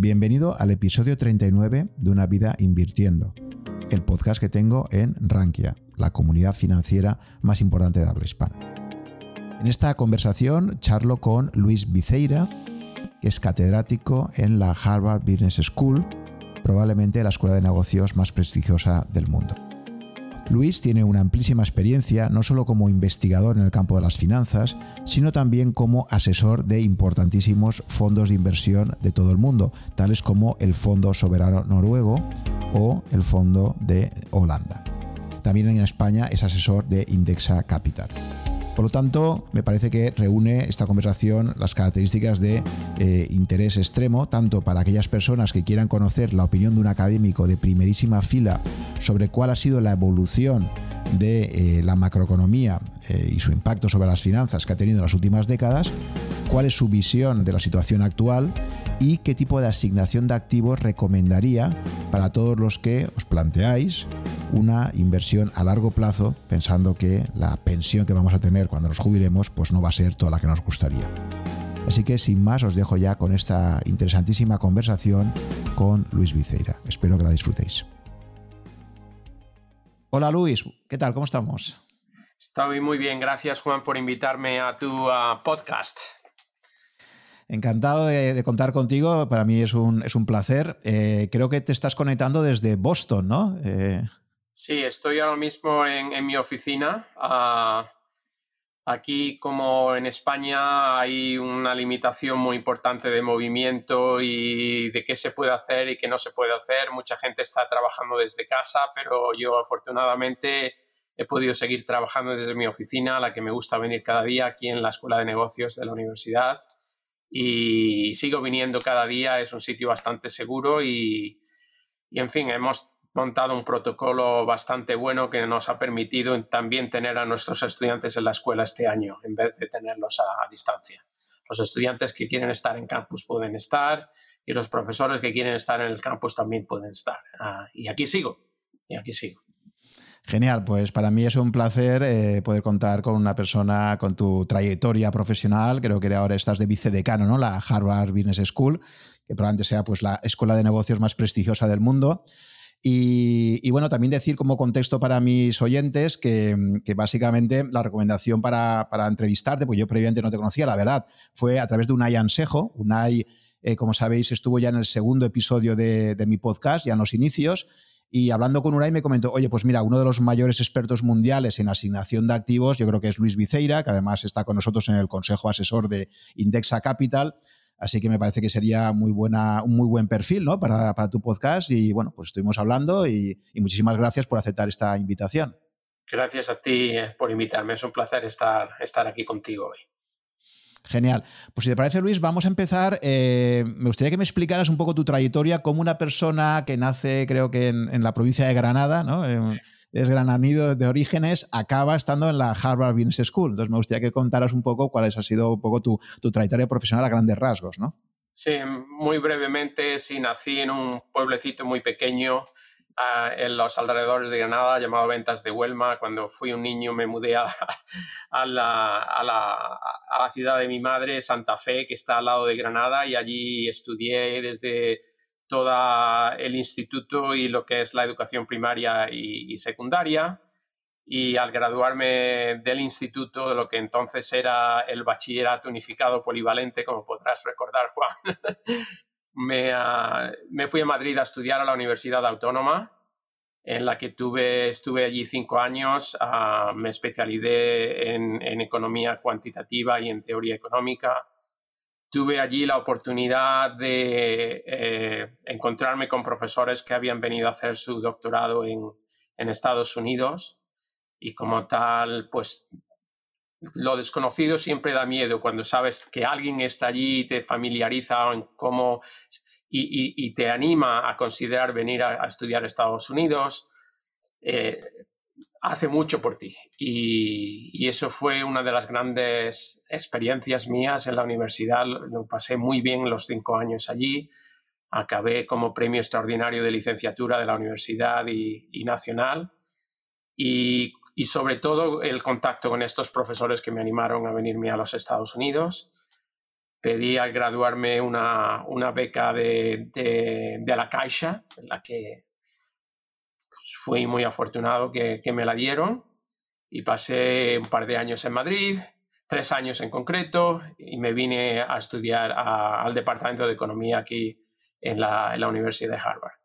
bienvenido al episodio 39 de Una vida invirtiendo, el podcast que tengo en Rankia, la comunidad financiera más importante de habla hispana. En esta conversación charlo con Luis Viceira, que es catedrático en la Harvard Business School, probablemente la escuela de negocios más prestigiosa del mundo. Luis tiene una amplísima experiencia no solo como investigador en el campo de las finanzas, sino también como asesor de importantísimos fondos de inversión de todo el mundo, tales como el Fondo Soberano Noruego o el Fondo de Holanda. También en España es asesor de Indexa Capital. Por lo tanto, me parece que reúne esta conversación las características de eh, interés extremo, tanto para aquellas personas que quieran conocer la opinión de un académico de primerísima fila sobre cuál ha sido la evolución de eh, la macroeconomía eh, y su impacto sobre las finanzas que ha tenido en las últimas décadas, cuál es su visión de la situación actual y qué tipo de asignación de activos recomendaría para todos los que os planteáis una inversión a largo plazo pensando que la pensión que vamos a tener cuando nos jubilemos pues no va a ser toda la que nos gustaría. Así que sin más os dejo ya con esta interesantísima conversación con Luis Viceira. Espero que la disfrutéis. Hola Luis, ¿qué tal? ¿Cómo estamos? Estoy muy bien, gracias Juan por invitarme a tu uh, podcast. Encantado de, contar contigo, para mí es un, es un placer. Eh, creo que te estás conectando desde Boston, ¿no? Eh, Sí, estoy ahora mismo en, mi oficina. Ah, aquí, como en España, hay una limitación muy importante de movimiento y de qué se puede hacer y qué no se puede hacer. Mucha gente está trabajando desde casa, pero yo afortunadamente he podido seguir trabajando desde mi oficina, a la que me gusta venir cada día aquí en la Escuela de Negocios de la universidad. Y sigo viniendo cada día, es un sitio bastante seguro y, y en fin, hemos montado un protocolo bastante bueno que nos ha permitido también tener a nuestros estudiantes en la escuela este año, en vez de tenerlos a, distancia. Los estudiantes que quieren estar en campus pueden estar y los profesores que quieren estar en el campus también pueden estar. Ah, y aquí sigo, y aquí sigo. Genial, pues para mí es un placer eh, poder contar con una persona con tu trayectoria profesional. Creo que ahora estás de vicedecano, ¿no? La Harvard Business School, que probablemente sea pues, la escuela de negocios más prestigiosa del mundo. Y, bueno, también decir como contexto para mis oyentes que, básicamente la recomendación para, entrevistarte, pues yo previamente no te conocía, la verdad, fue a través de Unai Ansejo. Unai, eh, como sabéis, estuvo ya en el segundo episodio de, mi podcast, ya en los inicios. Y hablando con Unai me comentó, oye, pues mira, uno de los mayores expertos mundiales en asignación de activos, yo creo que es Luis Viceira, que además está con nosotros en el Consejo Asesor de Indexa Capital. Así que me parece que sería muy buena, un muy buen perfil ¿no? para, tu podcast. Y bueno, pues estuvimos hablando y, muchísimas gracias por aceptar esta invitación. Gracias a ti eh, por invitarme. Es un placer estar, estar aquí contigo hoy. Genial. Pues si te parece, Luis, vamos a empezar. Eh, me gustaría que me explicaras un poco tu trayectoria como una persona que nace, creo que en, la provincia de Granada, ¿no? Es grananido de orígenes, acaba estando en la Harvard Business School. Entonces me gustaría que contaras un poco cuál ha sido un poco tu, trayectoria profesional a grandes rasgos, ¿no? Sí, muy brevemente, sí, nací en un pueblecito muy pequeño ah, en los alrededores de Granada llamado Ventas de Huelma. Cuando fui un niño me mudé a, la, ciudad de mi madre, Santa Fe, que está al lado de Granada, y allí estudié desde todo el instituto y lo que es la educación primaria y, secundaria. Y al graduarme del instituto, de lo que entonces era el bachillerato unificado polivalente, como podrás recordar, Juan, ah, me, fui a Madrid a estudiar a la Universidad Autónoma, en la que tuve, estuve allí cinco años. Ah, me especialicé en economía cuantitativa y en teoría económica tuve allí la oportunidad de eh, encontrarme con profesores que habían venido a hacer su doctorado en, Estados Unidos y como tal, pues lo desconocido siempre da miedo cuando sabes que alguien está allí y te familiariza en cómo y, te anima a considerar venir a, estudiar a Estados Unidos. Eh, hace mucho por ti. Y, eso fue una de las grandes experiencias mías en la universidad. Lo pasé muy bien los cinco años allí. Acabé como premio extraordinario de licenciatura de la universidad y, nacional. Y, sobre todo el contacto con estos profesores que me animaron a venirme a los Estados Unidos. pedí al graduarme una, beca de, la Caixa, en la que pues, fui muy afortunado que, me la dieron y pasé un par de años en Madrid, tres años en concreto, y me vine a estudiar al Departamento de Economía aquí en la, Universidad de Harvard.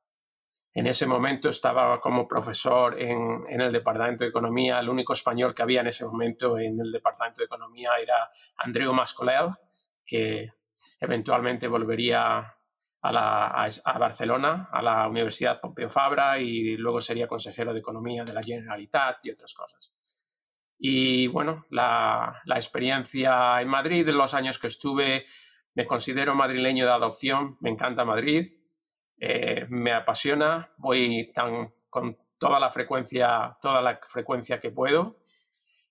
En ese momento estaba como profesor en, el Departamento de Economía. El único español que había en ese momento en el Departamento de Economía era Andreu Mascolel, que eventualmente volvería a, Barcelona, a la Universidad Pompeu Fabra y luego sería consejero de Economía de la Generalitat y otras cosas. Y bueno, la, experiencia en Madrid, en los años que estuve, me considero madrileño de adopción, me encanta Madrid, eh, me apasiona, voy con toda la frecuencia, toda la frecuencia que puedo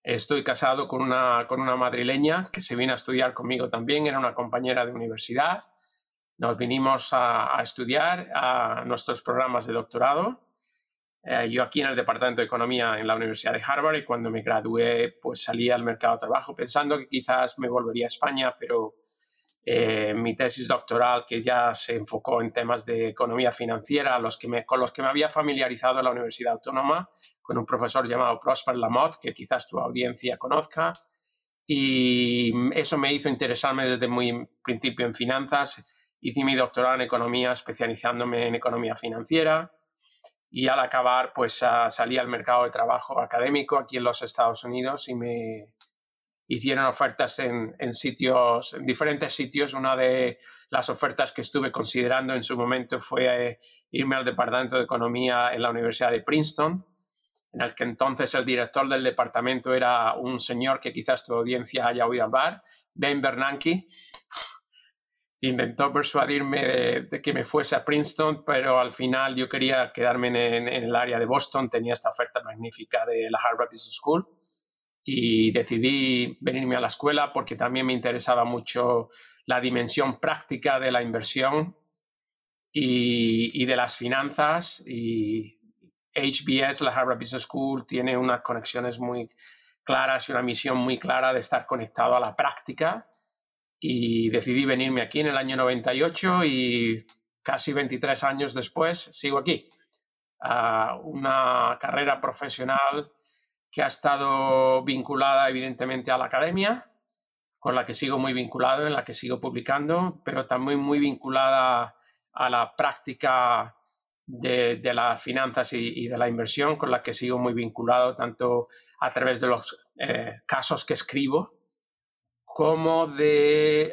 Estoy casado con una, con una madrileña que se vino a estudiar conmigo también, era una compañera de universidad. Nos vinimos a, estudiar a nuestros programas de doctorado. Eh, yo aquí en el Departamento de Economía en la Universidad de Harvard y cuando me gradué pues salí al mercado de trabajo pensando que quizás me volvería a España, pero eh, mi tesis doctoral que ya se enfocó en temas de economía financiera, los que me, con los que me había familiarizado en la Universidad Autónoma, con un profesor llamado Prosper Lamotte, que quizás tu audiencia conozca. Y eso me hizo interesarme desde muy principio en finanzas. Hice mi doctorado en economía especializándome en economía financiera y al acabar pues salí al mercado de trabajo académico aquí en los Estados Unidos y me, hicieron ofertas en, sitios, en diferentes sitios. Una de las ofertas que estuve considerando en su momento fue eh, irme al Departamento de Economía en la Universidad de Princeton, en el que entonces el director del departamento era un señor que quizás tu audiencia haya oído hablar, Ben Bernanke. Intentó persuadirme de, que me fuese a Princeton, pero al final yo quería quedarme en el área de Boston. Tenía esta oferta magnífica de la Harvard Business School y decidí venirme a la escuela porque también me interesaba mucho la dimensión práctica de la inversión y, de las finanzas. Y HBS, la Harvard Business School, tiene unas conexiones muy claras y una misión muy clara de estar conectado a la práctica. Y decidí venirme aquí en el año 98 y casi 23 años después sigo aquí. a una carrera profesional que ha estado vinculada evidentemente a la academia, con la que sigo muy vinculado, en la que sigo publicando, pero también muy vinculada a la práctica de, las finanzas y, de la inversión, con la que sigo muy vinculado tanto a través de los eh, casos que escribo, como de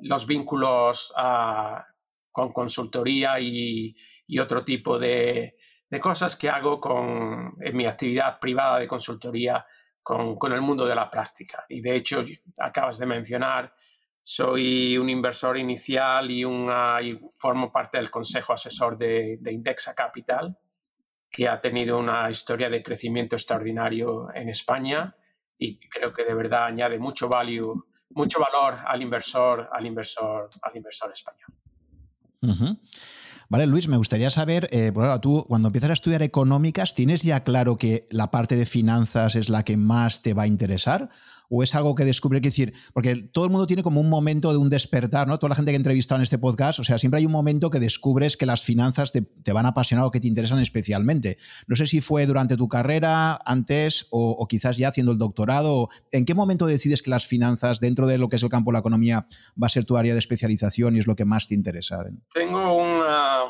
los vínculos ah, con consultoría y otro tipo de, cosas que hago con, en mi actividad privada de consultoría con, con, el mundo de la práctica. Y de hecho, acabas de mencionar, soy un inversor inicial y, una, y formo parte del consejo asesor de, de, Indexa Capital, que ha tenido una historia de crecimiento extraordinario en España y creo que de verdad añade mucho value, mucho valor al inversor, al inversor, al inversor español. Vale, Luis, me gustaría saber, eh, tú cuando empiezas a estudiar económicas, ¿tienes ya claro que la parte de finanzas es la que más te va a interesar? ¿O es algo que descubre? Que decir, porque todo el mundo tiene como un momento de un despertar, ¿no? Toda la gente que he entrevistado en este podcast, o sea, siempre hay un momento que descubres que las finanzas te, van a apasionar o que te interesan especialmente. No sé si fue durante tu carrera, antes o, quizás ya haciendo el doctorado. ¿En qué momento decides que las finanzas, dentro de lo que es el campo de la economía, va a ser tu área de especialización y es lo que más te interesa? Tengo una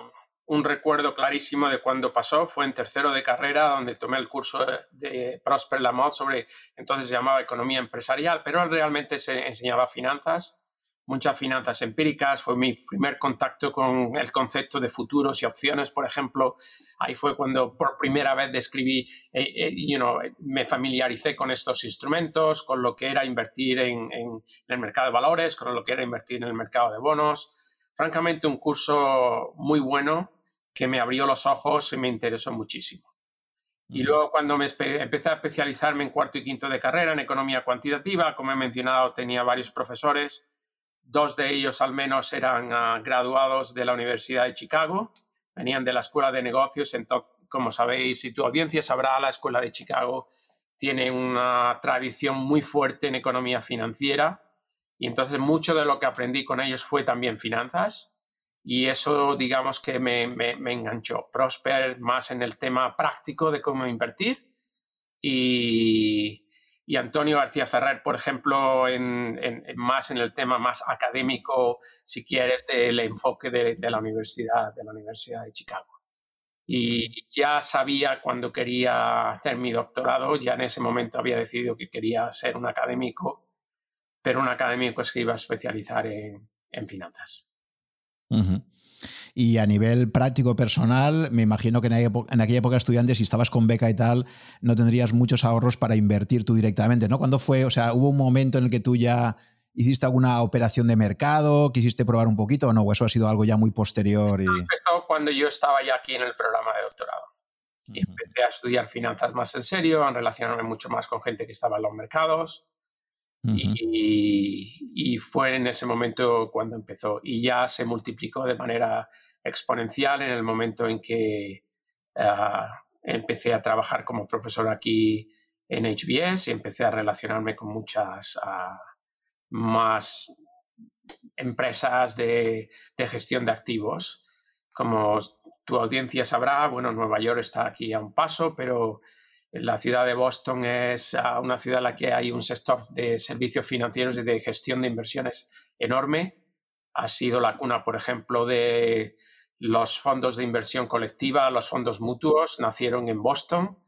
un recuerdo clarísimo de cuando pasó, fue en tercero de carrera, donde tomé el curso de, Prosper Lamont sobre, entonces se llamaba economía empresarial, pero realmente se enseñaba finanzas, muchas finanzas empíricas, fue mi primer contacto con el concepto de futuros y opciones, por ejemplo, ahí fue cuando por primera vez describí, eh, eh, me familiaricé con estos instrumentos, con lo que era invertir en el mercado de valores, con lo que era invertir en el mercado de bonos. Francamente, un curso muy bueno, que me abrió los ojos y me interesó muchísimo. Y luego cuando me empecé a especializarme en cuarto y quinto de carrera en economía cuantitativa, como he mencionado, tenía varios profesores, dos de ellos al menos eran ah, graduados de la Universidad de Chicago, venían de la Escuela de Negocios, entonces, como sabéis, si tu audiencia sabrá, la Escuela de Chicago tiene una tradición muy fuerte en economía financiera. Y entonces mucho de lo que aprendí con ellos fue también finanzas y eso digamos que me, me, enganchó. Prosper más en el tema práctico de cómo invertir y, y Antonio García Ferrer, por ejemplo, en, más en el tema más académico, si quieres, del enfoque de, de, la universidad, de la Universidad de Chicago. Y ya sabía cuando quería hacer mi doctorado, ya en ese momento había decidido que quería ser un académico, pero un académico es que iba a especializar en, en finanzas. Y a nivel práctico personal, me imagino que en, aquella época estudiante, si estabas con beca y tal, no tendrías muchos ahorros para invertir tú directamente, ¿no? ¿Cuándo fue? O sea, ¿hubo un momento en el que tú ya ¿Hiciste alguna operación de mercado? ¿Quisiste probar un poquito o no? ¿O eso ha sido algo ya muy posterior? Y... Empezó cuando yo estaba ya aquí en el programa de doctorado. Y empecé a estudiar finanzas más en serio, a relacionarme mucho más con gente que estaba en los mercados. Y, fue en ese momento cuando empezó. Y ya se multiplicó de manera exponencial en el momento en que ah, empecé a trabajar como profesor aquí en HBS y empecé a relacionarme con muchas uh, más empresas de, gestión de activos. Como tu audiencia sabrá, bueno, Nueva York está aquí a un paso, pero la ciudad de Boston es ah, una ciudad en la que hay un sector de servicios financieros y de gestión de inversiones enorme. Ha sido la cuna, por ejemplo, de los fondos de inversión colectiva, los fondos mutuos, nacieron en Boston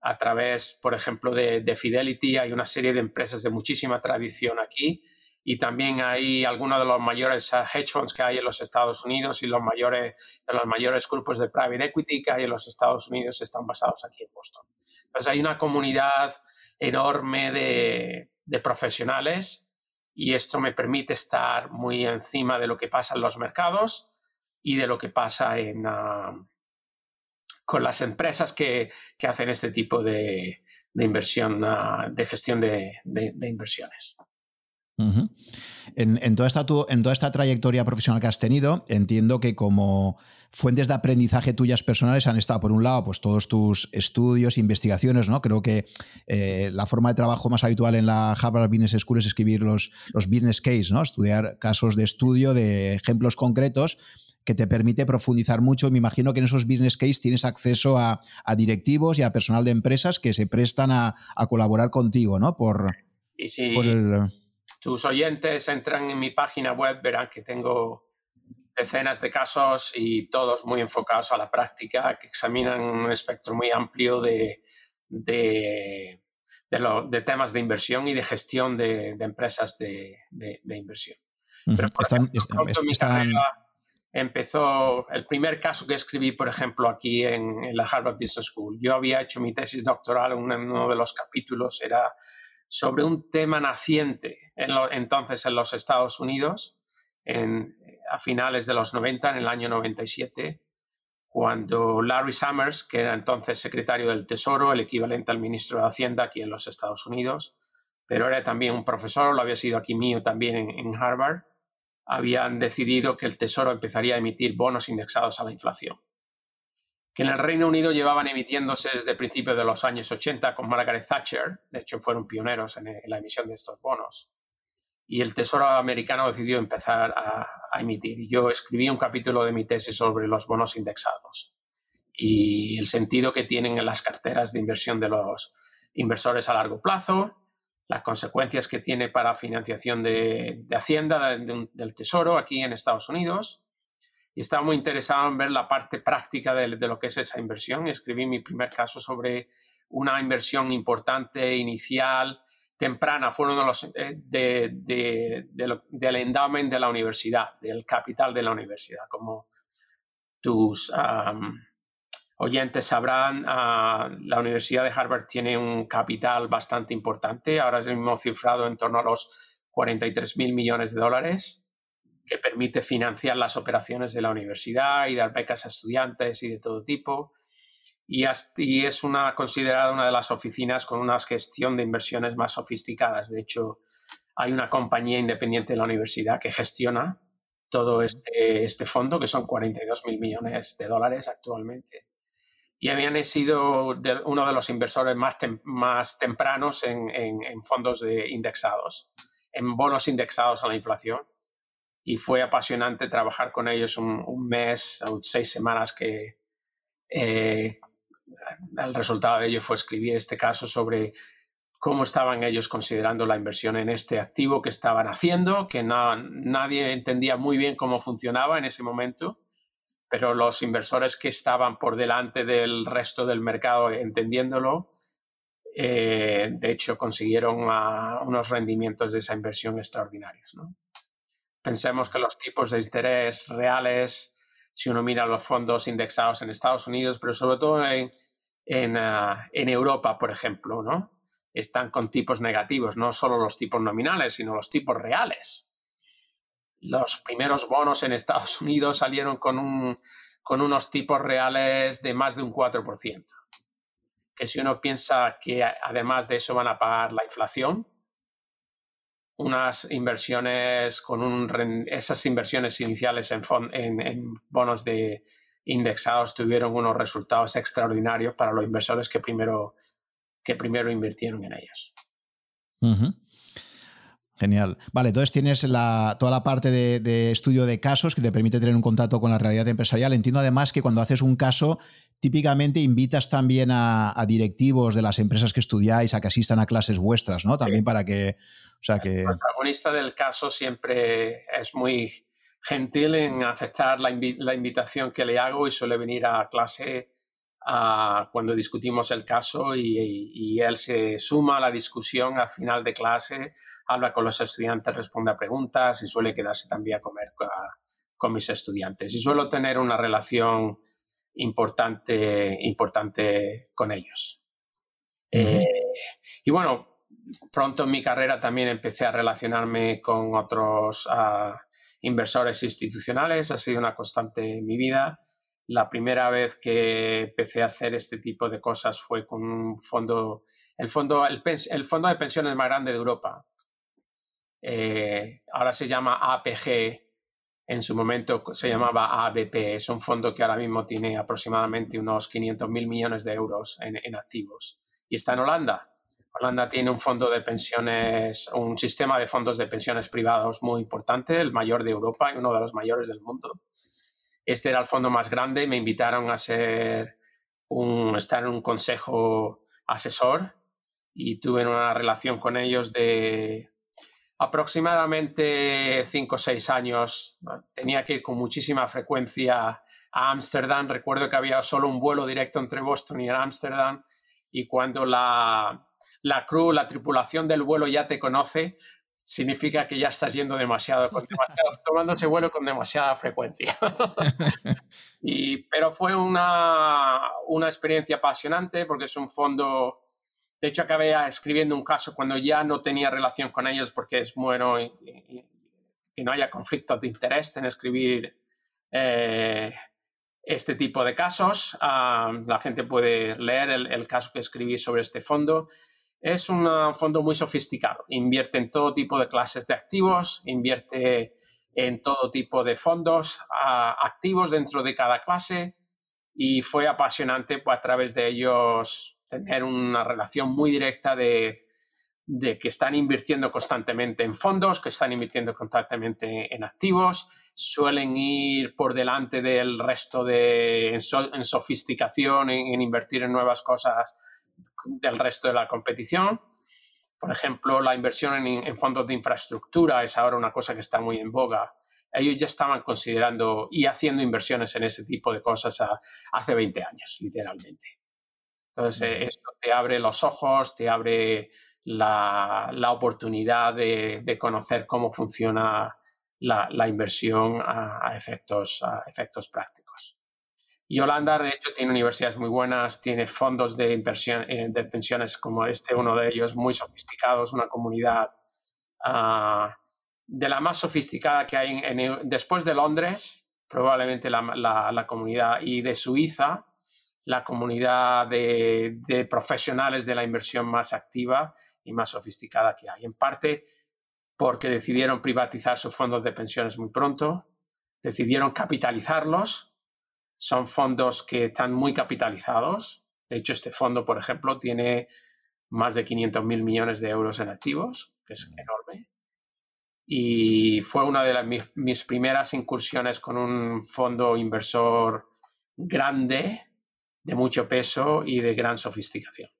a través, por ejemplo, de, Fidelity. Hay una serie de empresas de muchísima tradición aquí y también hay algunos de los mayores uh, hedge funds que hay en los Estados Unidos y los mayores, los mayores grupos de private equity que hay en los Estados Unidos están basados aquí en Boston. Entonces hay una comunidad enorme de, profesionales y esto me permite estar muy encima de lo que pasa en los mercados y de lo que pasa uh, con las empresas que, hacen este tipo de, inversión, ah, de gestión de, inversiones. en, toda esta en toda esta trayectoria profesional que has tenido, entiendo que como fuentes de aprendizaje tuyas personales han estado, por un lado, pues todos tus estudios, investigaciones, ¿no? Creo que eh, la forma de trabajo más habitual en la Harvard Business School es escribir los, los business case, ¿no? Estudiar casos de estudio de ejemplos concretos que te permite profundizar mucho. Me imagino que en esos business case tienes acceso a, directivos y a personal de empresas que se prestan a, colaborar contigo, ¿no? Por, y si tus oyentes entran en mi página web, verán que tengo decenas de casos y todos muy enfocados a la práctica, que examinan un espectro muy amplio de, de, temas de inversión y de gestión de, empresas de, inversión. Pero están, empezó el primer caso que escribí, por ejemplo, aquí en, la Harvard Business School. Yo había hecho mi tesis doctoral, en uno de los capítulos era sobre un tema naciente entonces en los Estados Unidos, a finales de los 90, en el año 97, cuando Larry Summers, que era entonces secretario del Tesoro, el equivalente al ministro de Hacienda aquí en los Estados Unidos, pero era también un profesor, lo había sido aquí mío también en Harvard, habían decidido que el Tesoro empezaría a emitir bonos indexados a la inflación. Que en el Reino Unido llevaban emitiéndose desde principios de los años 80 con Margaret Thatcher, de hecho fueron pioneros en, la emisión de estos bonos. Y el Tesoro americano decidió empezar a, a emitir. Yo escribí un capítulo de mi tesis sobre los bonos indexados y el sentido que tienen en las carteras de inversión de los inversores a largo plazo las consecuencias que tiene para financiación de, Hacienda, del Tesoro aquí en Estados Unidos. Y estaba muy interesado en ver la parte práctica de, lo que es esa inversión. Escribí mi primer caso sobre una inversión importante, inicial, temprana. Fue uno de los eh, del endowment de la universidad, del capital de la universidad, como tus oyentes sabrán, ah, la Universidad de Harvard tiene un capital bastante importante, ahora hemos cifrado en torno a los 43 mil millones de dólares, que permite financiar las operaciones de la universidad y dar becas a estudiantes y de todo tipo. Y, es una, considerada una de las oficinas con una gestión de inversiones más sofisticadas. De hecho, hay una compañía independiente de la universidad que gestiona todo este, este fondo, que son 42 mil millones de dólares actualmente y habían sido uno de los inversores más, más tempranos en, fondos de indexados en bonos indexados a la inflación. Y fue apasionante trabajar con ellos un, mes o seis semanas que eh, el resultado de ello fue escribir este caso sobre cómo estaban ellos considerando la inversión en este activo que estaban haciendo, que nadie entendía muy bien cómo funcionaba en ese momento, pero los inversores que estaban por delante del resto del mercado entendiéndolo, eh, de hecho consiguieron unos rendimientos de esa inversión extraordinarios. Pensemos que los tipos de interés reales, si uno mira los fondos indexados en Estados Unidos, pero sobre todo en, en, ah, en Europa, por ejemplo, ¿no? están con tipos negativos, no solo los tipos nominales, sino los tipos reales. Los primeros bonos en Estados Unidos salieron con, un, con unos tipos reales de más de un 4%. Que si uno piensa que además de eso van a pagar la inflación, unas inversiones con un, esas inversiones iniciales en, en, en bonos de indexados tuvieron unos resultados extraordinarios para los inversores que primero que primero invirtieron en ellas. Genial. Vale, entonces tienes toda la parte de, estudio de casos que te permite tener un contacto con la realidad empresarial. Entiendo además que cuando haces un caso, típicamente invitas también a, directivos de las empresas que estudiáis a que asistan a clases vuestras, ¿no? También para que, o sea, que... El protagonista del caso siempre es muy gentil en aceptar la, la invitación que le hago y suele venir a clase cuando discutimos el caso y, él se suma a la discusión al final de clase, habla con los estudiantes, responde a preguntas y suele quedarse también a comer con, mis estudiantes. Y suelo tener una relación importante, importante con ellos. Eh, y bueno, pronto en mi carrera también empecé a relacionarme con otros ah, inversores institucionales, ha sido una constante en mi vida la primera vez que empecé a hacer este tipo de cosas fue con un fondo, el fondo, el, fondo de pensiones más grande de Europa. Eh, ahora se llama APG, en su momento se llamaba ABP. Es un fondo que ahora mismo tiene aproximadamente unos 500 mil millones de euros en, en, activos. Y está en Holanda. Holanda tiene un fondo de pensiones, un sistema de fondos de pensiones privados muy importante, el mayor de Europa y uno de los mayores del mundo. Este era el fondo más grande, me invitaron a ser un, estar en un consejo asesor y tuve una relación con ellos de aproximadamente cinco o seis años. Tenía que ir con muchísima frecuencia a Ámsterdam. Recuerdo que había solo un vuelo directo entre Boston y Ámsterdam y cuando la, la crew, la tripulación del vuelo ya te conoce, significa que ya estás yendo demasiado, con tomando ese vuelo con demasiada frecuencia. y, pero fue una, una experiencia apasionante porque es un fondo, de hecho acabé escribiendo un caso cuando ya no tenía relación con ellos porque es bueno que no haya conflictos de interés en escribir eh, este tipo de casos. Ah, la gente puede leer el, el caso que escribí sobre este fondo es un fondo muy sofisticado. Invierte en todo tipo de clases de activos, invierte en todo tipo de fondos activos dentro de cada clase y fue apasionante pues, a través de ellos tener una relación muy directa de, que están invirtiendo constantemente en fondos, que están invirtiendo constantemente en activos, suelen ir por delante del resto de en, sofisticación, en invertir en nuevas cosas del resto de la competición. Por ejemplo, la inversión en, fondos de infraestructura es ahora una cosa que está muy en boga. Ellos ya estaban considerando y haciendo inversiones en ese tipo de cosas hace 20 años, literalmente. Entonces, eh, esto te abre los ojos, te abre la, oportunidad de, conocer cómo funciona la, inversión a, efectos, a efectos prácticos. Y Holanda, de hecho, tiene universidades muy buenas, tiene fondos de, inversión, eh, de pensiones como este, uno de ellos, muy sofisticados, una comunidad ah, de la más sofisticada que hay en, después de Londres, probablemente la, comunidad, y de Suiza, la comunidad de, profesionales de la inversión más activa y más sofisticada que hay. En parte porque decidieron privatizar sus fondos de pensiones muy pronto, decidieron capitalizarlos son fondos que están muy capitalizados. De hecho, este fondo, por ejemplo, tiene más de 500 mil millones de euros en activos, que es enorme. y fue una de mis, mis, primeras incursiones con un fondo inversor grande, de mucho peso y de gran sofisticación.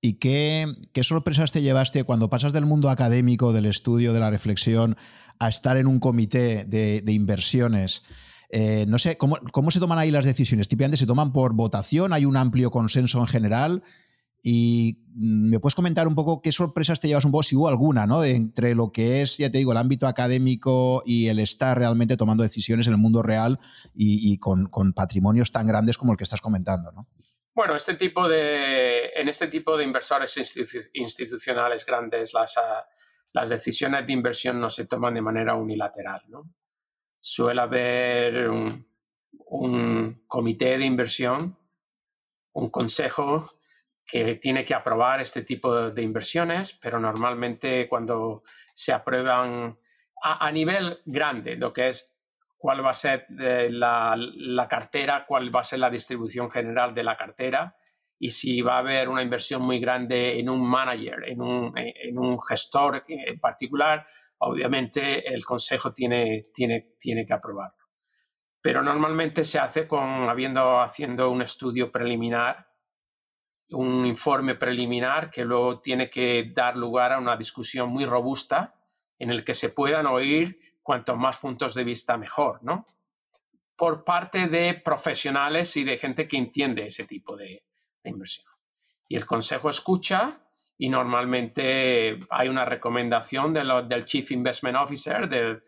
¿Y qué, qué, sorpresas te llevaste cuando pasas del mundo académico, del estudio, de la reflexión, a estar en un comité de, de inversiones? Eh, no sé, ¿cómo, ¿cómo, se toman ahí las decisiones? ¿Típicamente se toman por votación? ¿Hay un amplio consenso en general? Y mm, me puedes comentar un poco qué sorpresas te llevas un poco, si hubo alguna, ¿no? Entre lo que es, ya te digo, el ámbito académico y el estar realmente tomando decisiones en el mundo real y, con, patrimonios tan grandes como el que estás comentando, ¿no? Bueno, este tipo de, en este tipo de inversores institucionales grandes, las, ah, las decisiones de inversión no se toman de manera unilateral, ¿no? Suele haber un, comité de inversión, un consejo que tiene que aprobar este tipo de inversiones, pero normalmente cuando se aprueban a, nivel grande, lo que es cuál va a ser eh, la, la, cartera, cuál va a ser la distribución general de la cartera y si va a haber una inversión muy grande en un manager, en un, en un gestor en particular, obviamente el consejo tiene, tiene, tiene que aprobarlo. Pero normalmente se hace con habiendo haciendo un estudio preliminar un informe preliminar que luego tiene que dar lugar a una discusión muy robusta en el que se puedan oír cuantos más puntos de vista mejor, ¿no? Por parte de profesionales y de gente que entiende ese tipo de, de inversión. Y el consejo escucha y normalmente hay una recomendación de lo, del Chief Investment Officer, de,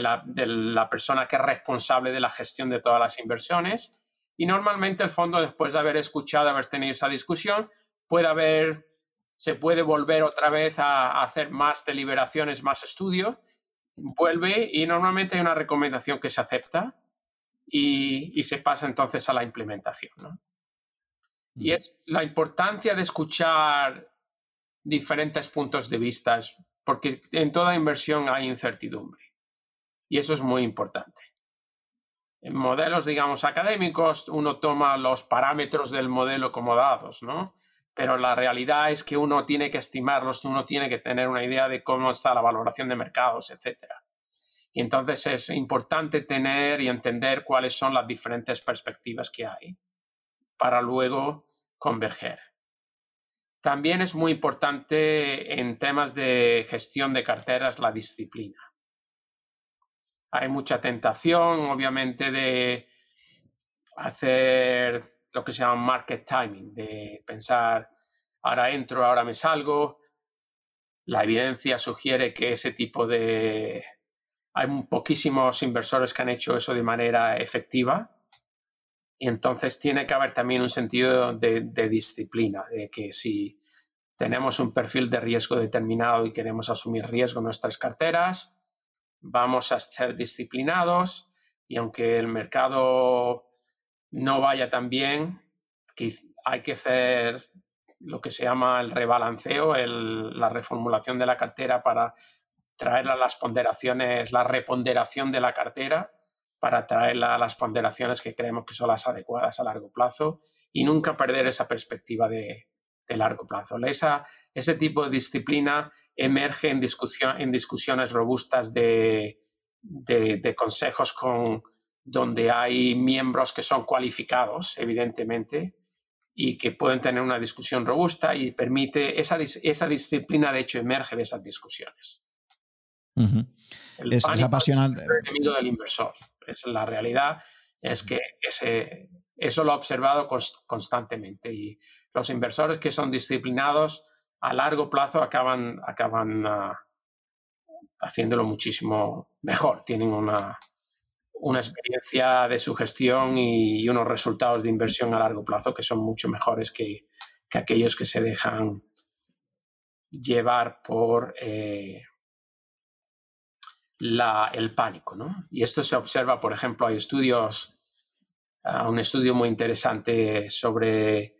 la persona que es responsable de la gestión de todas las inversiones, y normalmente el fondo, después de haber escuchado, haber tenido esa discusión, puede haber, se puede volver otra vez a, hacer más deliberaciones, más estudio, vuelve y normalmente hay una recomendación que se acepta y, y se pasa entonces a la implementación. ¿no? Y es la importancia de escuchar diferentes puntos de vista, porque en toda inversión hay incertidumbre. Y eso es muy importante en modelos, digamos, académicos, uno toma los parámetros del modelo como dados, ¿no? Pero la realidad es que uno tiene que estimarlos, uno tiene que tener una idea de cómo está la valoración de mercados, etc. Y entonces es importante tener y entender cuáles son las diferentes perspectivas que hay para luego converger. También es muy importante en temas de gestión de carteras la disciplina hay mucha tentación, obviamente, de hacer lo que se llama market timing, de pensar, ahora entro, ahora me salgo. La evidencia sugiere que ese tipo de... Hay poquísimos inversores que han hecho eso de manera efectiva. Y entonces tiene que haber también un sentido de, disciplina, de que si tenemos un perfil de riesgo determinado y queremos asumir riesgo en nuestras carteras, vamos a ser disciplinados y aunque el mercado no vaya tan bien, hay que hacer lo que se llama el rebalanceo, la reformulación de la cartera para traer a las ponderaciones, la reponderación de la cartera para traerla a las ponderaciones que creemos que son las adecuadas a largo plazo y nunca perder esa perspectiva de, de largo plazo. Esa, ese tipo de disciplina emerge en, discusión, en discusiones robustas de, de, de, consejos con, donde hay miembros que son cualificados, evidentemente, y que pueden tener una discusión robusta y permite, esa, esa disciplina de hecho emerge de esas discusiones. Uh -huh. El es, es apasionante. Es el enemigo del inversor. Es la realidad, es que ese, eso lo he observado constantemente y los inversores que son disciplinados a largo plazo acaban, acaban uh, haciéndolo muchísimo mejor. Tienen una, una experiencia de su gestión y unos resultados de inversión a largo plazo que son mucho mejores que, que aquellos que se dejan llevar por eh, la, el pánico. ¿no? Y esto se observa, por ejemplo, hay estudios uh, un estudio muy interesante sobre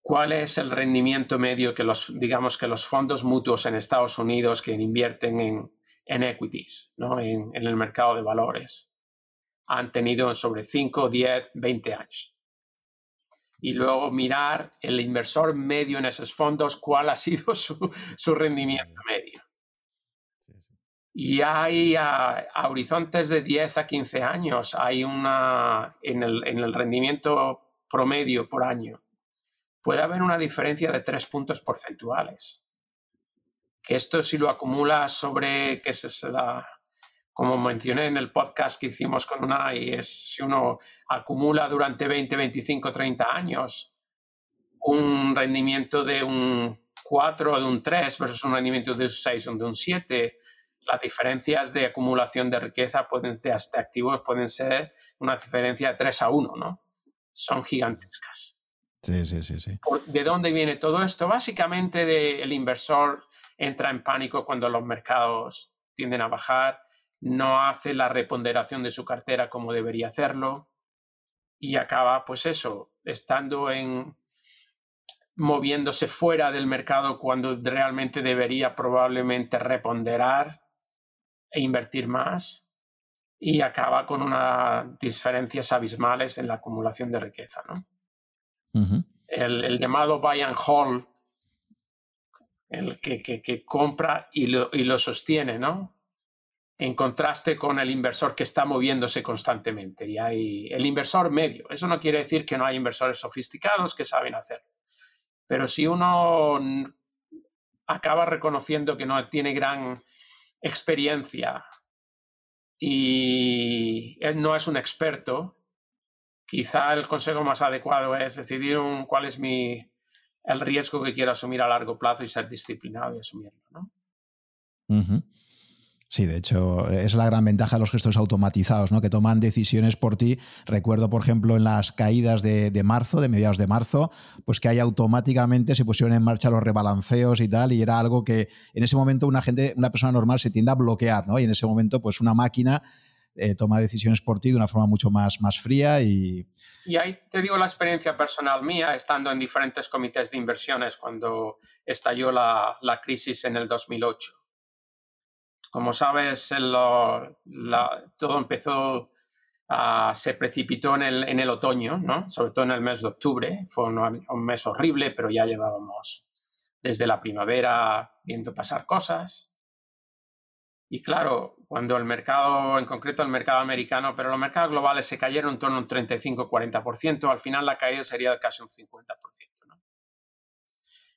cuál es el rendimiento medio que los, digamos que los fondos mutuos en Estados Unidos que invierten en, en equities, ¿no? en, en, el mercado de valores, han tenido sobre 5, 10, 20 años. Y luego mirar el inversor medio en esos fondos, cuál ha sido su, su rendimiento medio. Y hay a, horizontes de 10 a 15 años, hay una, en el, en el rendimiento promedio por año, puede haber una diferencia de 3 puntos porcentuales. Que esto si lo acumula sobre, que es la, como mencioné en el podcast que hicimos con una, y es si uno acumula durante 20, 25, 30 años un rendimiento de un 4 o de un 3 versus un rendimiento de un 6 o de un 7, las diferencias de acumulación de riqueza pueden, de, activos pueden ser una diferencia de 3 a 1, ¿no? Son gigantescas. Sí, sí, sí, sí. ¿De dónde viene todo esto? Básicamente de, el inversor entra en pánico cuando los mercados tienden a bajar, no hace la reponderación de su cartera como debería hacerlo y acaba, pues eso, estando en moviéndose fuera del mercado cuando realmente debería probablemente reponderar e invertir más y acaba con unas diferencias abismales en la acumulación de riqueza. ¿no? el, llamado buy and hold, el que, que, compra y lo, y lo, sostiene, ¿no? en contraste con el inversor que está moviéndose constantemente. Y hay el inversor medio. Eso no quiere decir que no hay inversores sofisticados que saben hacerlo. Pero si uno acaba reconociendo que no tiene gran experiencia y él no es un experto, quizá el consejo más adecuado es decidir cuál es mi, el riesgo que quiero asumir a largo plazo y ser disciplinado y asumirlo. ¿no? Sí, de hecho, es la gran ventaja de los gestos automatizados, ¿no? Que toman decisiones por ti. Recuerdo, por ejemplo, en las caídas de, marzo, de mediados de marzo, pues que ahí automáticamente se pusieron en marcha los rebalanceos y tal, y era algo que en ese momento una gente, una persona normal se tiende a bloquear, ¿no? Y en ese momento, pues una máquina eh, toma decisiones por ti de una forma mucho más, más fría y... Y ahí te digo la experiencia personal mía, estando en diferentes comités de inversiones cuando estalló la, la crisis en el 2008 como sabes, todo empezó, se precipitó en el, en el, otoño, ¿no? sobre todo en el mes de octubre. Fue un, mes horrible, pero ya llevábamos desde la primavera viendo pasar cosas. Y claro, cuando el mercado, en concreto el mercado americano, pero los mercados globales se cayeron en torno a un 35-40%, al final la caída sería de casi un 50%.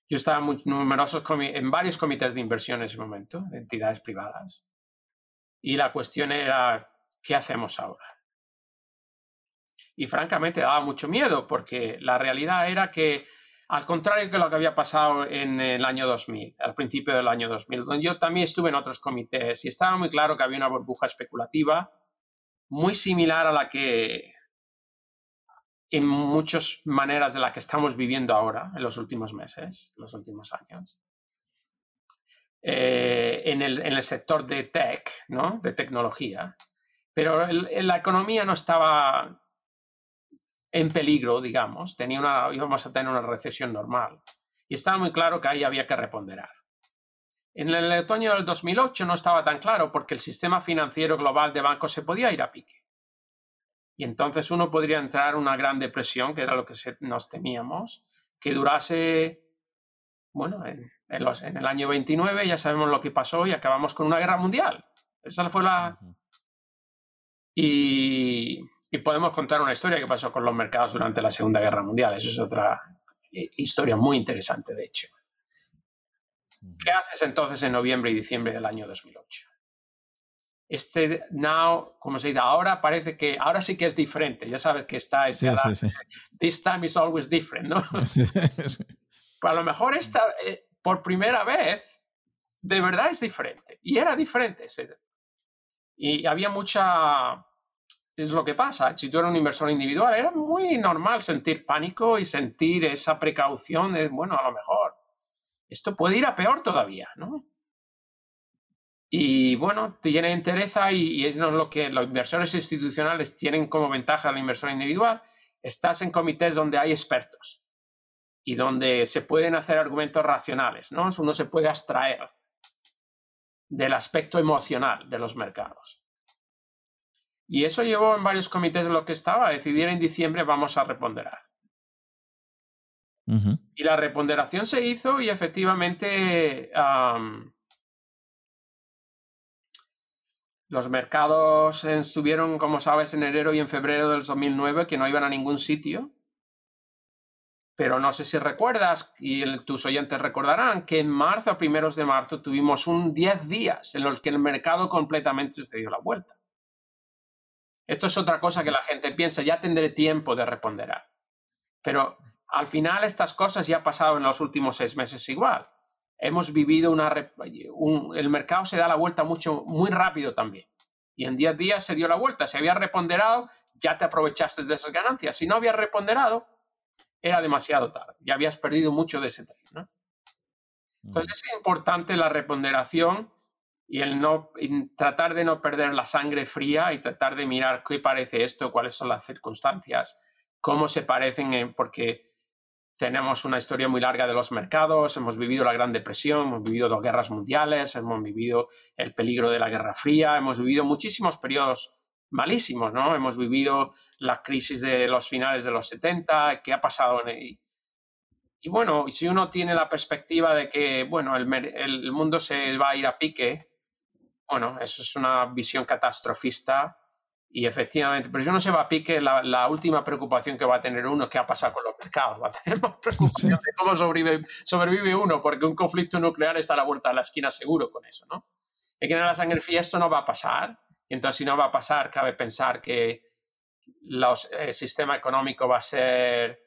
Yo estaba muy numerosos en varios comités de inversión en ese momento, de entidades privadas. Y la cuestión era, ¿qué hacemos ahora? Y francamente daba mucho miedo porque la realidad era que, al contrario que lo que había pasado en el año 2000, al principio del año 2000, donde yo también estuve en otros comités y estaba muy claro que había una burbuja especulativa muy similar a la que en muchas maneras de la que estamos viviendo ahora, en los últimos meses, en los últimos años. Eh, en, el, en, el, sector de tech, ¿no? de tecnología, pero la economía no estaba en peligro, digamos, tenía una, íbamos a tener una recesión normal. Y estaba muy claro que ahí había que reponderar. En el otoño del 2008 no estaba tan claro porque el sistema financiero global de bancos se podía ir a pique. Y entonces uno podría entrar en una gran depresión, que era lo que nos temíamos, que durase, bueno, en, el año 29 ya sabemos lo que pasó y acabamos con una guerra mundial. Esa fue la... Y, podemos contar una historia que pasó con los mercados durante la Segunda Guerra Mundial. Eso es otra historia muy interesante, de hecho. ¿Qué haces entonces en noviembre y diciembre del año 2008? Este now, como se dice, ahora parece que, ahora sí que es diferente, ya sabes que está ese, this time is always different, ¿no? Pero a lo mejor esta, eh, por primera vez, de verdad es diferente, y era diferente. Y había mucha, es lo que pasa, si tú eres un inversor individual, era muy normal sentir pánico y sentir esa precaución de, bueno, a lo mejor, esto puede ir a peor todavía, ¿no? Y bueno, tiene interés y, y es lo que los inversores institucionales tienen como ventaja al inversor individual. Estás en comités donde hay expertos y donde se pueden hacer argumentos racionales, ¿no? Uno se puede abstraer del aspecto emocional de los mercados. Y eso llevó en varios comités de lo que estaba a decidir en diciembre vamos a reponderar. Y la reponderación se hizo y efectivamente Los mercados estuvieron, como sabes, en enero y en febrero del 2009 que no iban a ningún sitio. Pero no sé si recuerdas, y tus oyentes recordarán, que en marzo, a primeros de marzo, tuvimos un 10 días en los que el mercado completamente se dio la vuelta. Esto es otra cosa que la gente piensa, ya tendré tiempo de reponderar. Pero al final estas cosas ya han pasado en los últimos seis meses igual. Hemos vivido una... el mercado se da la vuelta mucho, muy rápido también. Y en 10 días se dio la vuelta. Si había reponderado, ya te aprovechaste de esas ganancias. Si no había reponderado, era demasiado tarde. Ya habías perdido mucho de ese trade. Entonces es importante la reponderación y el no tratar de no perder la sangre fría y tratar de mirar qué parece esto, cuáles son las circunstancias, cómo se parecen, porque tenemos una historia muy larga de los mercados, hemos vivido la Gran Depresión, hemos vivido dos guerras mundiales, hemos vivido el peligro de la Guerra Fría, hemos vivido muchísimos periodos malísimos, ¿no? Hemos vivido la crisis de los finales de los 70, qué ha pasado en el, y bueno, si uno tiene la perspectiva de que, bueno, el, el, mundo se va a ir a pique, bueno, eso es una visión catastrofista y efectivamente, pero si uno se va a pique, la, última preocupación que va a tener uno es qué ha pasado con los mercados. Va a tener más preocupación de cómo sobrevive, sobrevive, uno, porque un conflicto nuclear está a la vuelta de la esquina seguro con eso, ¿no? Hay que tener la sangre fría, esto no va a pasar. Entonces, si no va a pasar, cabe pensar que los, el sistema económico va a ser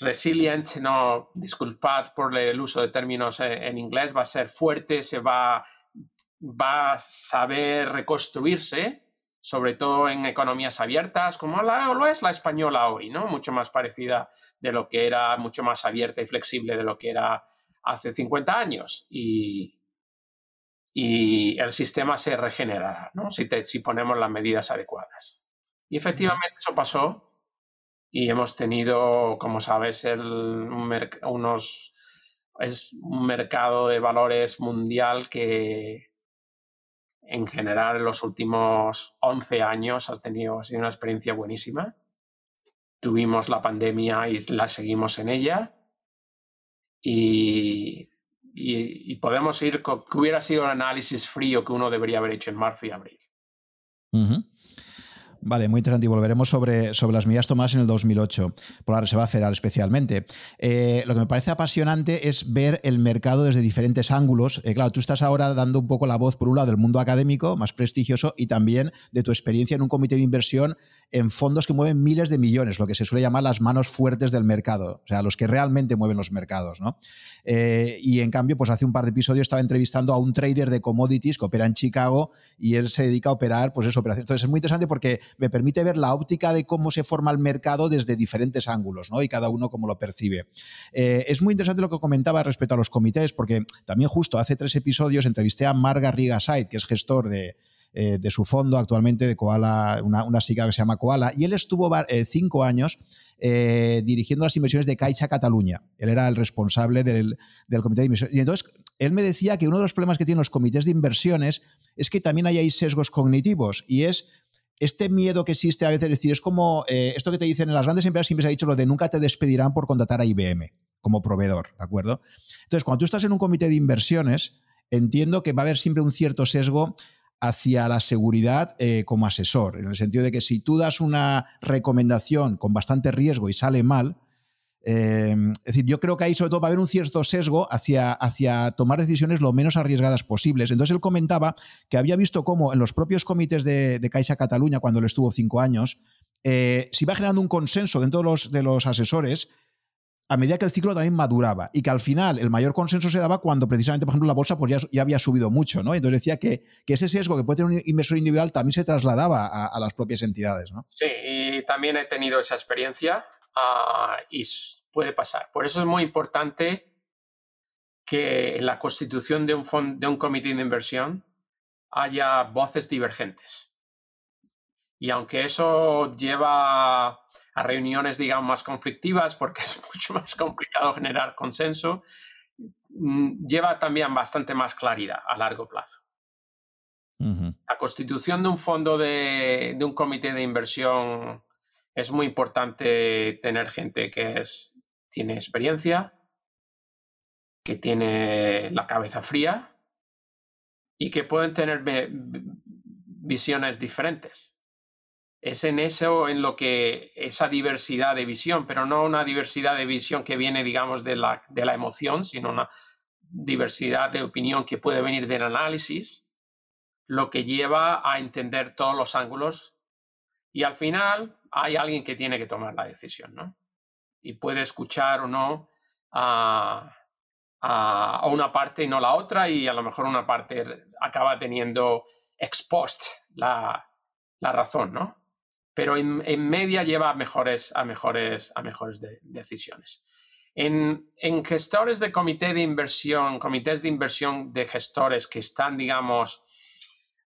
resilient, no, disculpad por el uso de términos en inglés, va a ser fuerte, se va va a saber reconstruirse, sobre todo en economías abiertas, como lo es la española hoy, ¿no? Mucho más parecida de lo que era, mucho más abierta y flexible de lo que era hace 50 años. Y, y el sistema se regenerará, ¿no? Si, si ponemos las medidas adecuadas. Y efectivamente eso pasó y hemos tenido, como sabes, el, unos, es un mercado de valores mundial que en general en los últimos 11 años has tenido, una experiencia buenísima. Tuvimos la pandemia y la seguimos en ella. Y, y, podemos ir, que hubiera sido un análisis frío que uno debería haber hecho en marzo y abril. Vale, muy interesante. Y volveremos sobre, sobre las medidas tomadas en el 2008 por la Reserva Federal especialmente. Eh, lo que me parece apasionante es ver el mercado desde diferentes ángulos. Eh, claro, tú estás ahora dando un poco la voz, por un lado, del mundo académico, más prestigioso, y también de tu experiencia en un comité de inversión en fondos que mueven miles de millones, lo que se suele llamar las manos fuertes del mercado, o sea, los que realmente mueven los mercados. ¿no? Eh, y en cambio, pues hace un par de episodios estaba entrevistando a un trader de commodities que opera en Chicago y él se dedica a operar, pues eso, operaciones. Entonces es muy interesante porque me permite ver la óptica de cómo se forma el mercado desde diferentes ángulos, ¿no? Y cada uno cómo lo percibe. Eh, es muy interesante lo que comentaba respecto a los comités, porque también justo hace tres episodios entrevisté a Marga Rigasait, que es gestor de, eh, de su fondo actualmente de Koala, una, una que se llama Koala, y él estuvo eh, cinco años dirigiendo las inversiones de Caixa Cataluña. Él era el responsable del, comité de inversiones. Y entonces, él me decía que uno de los problemas que tienen los comités de inversiones es que también hay sesgos cognitivos y es este miedo que existe a veces, es decir, es como esto que te dicen en las grandes empresas, siempre se ha dicho lo de nunca te despedirán por contratar a IBM como proveedor, ¿de acuerdo? Entonces, cuando tú estás en un comité de inversiones, entiendo que va a haber siempre un cierto sesgo hacia la seguridad eh, como asesor, en el sentido de que si tú das una recomendación con bastante riesgo y sale mal, em, es decir, yo creo que ahí sobre todo va a haber un cierto sesgo hacia, hacia tomar decisiones lo menos arriesgadas posibles. Entonces él comentaba que había visto cómo en los propios comités de, Caixa Cataluña, cuando él estuvo cinco años, eh, se iba generando un consenso dentro de los, de los asesores a medida que el ciclo también maduraba y que al final el mayor consenso se daba cuando precisamente, por ejemplo, la bolsa pues ya, había subido mucho, ¿no? Entonces decía que, ese sesgo que puede tener un inversor individual también se trasladaba a, las propias entidades, ¿no? Sí, y también he tenido esa experiencia ah, y puede pasar. Por eso es muy importante que en la constitución de un, de un comité de inversión haya voces divergentes. Y aunque eso lleva a reuniones, digamos, más conflictivas, porque es mucho más complicado generar consenso, mm, lleva también bastante más claridad a largo plazo. La constitución de un fondo de, un comité de inversión es muy importante tener gente que es, tiene experiencia, que tiene la cabeza fría y que pueden tener visiones diferentes. Es en eso en lo que esa diversidad de visión, pero no una diversidad de visión que viene, digamos, de la, de la emoción, sino una diversidad de opinión que puede venir del análisis, lo que lleva a entender todos los ángulos y al final hay alguien que tiene que tomar la decisión, ¿no? Y puede escuchar o no a, a, una parte y no la otra, y a lo mejor una parte acaba teniendo ex post la, la razón, ¿no? Pero en, en, media lleva a mejores, a mejores, a mejores decisiones. En, en, gestores de comité de inversión, comités de inversión de gestores que están, digamos,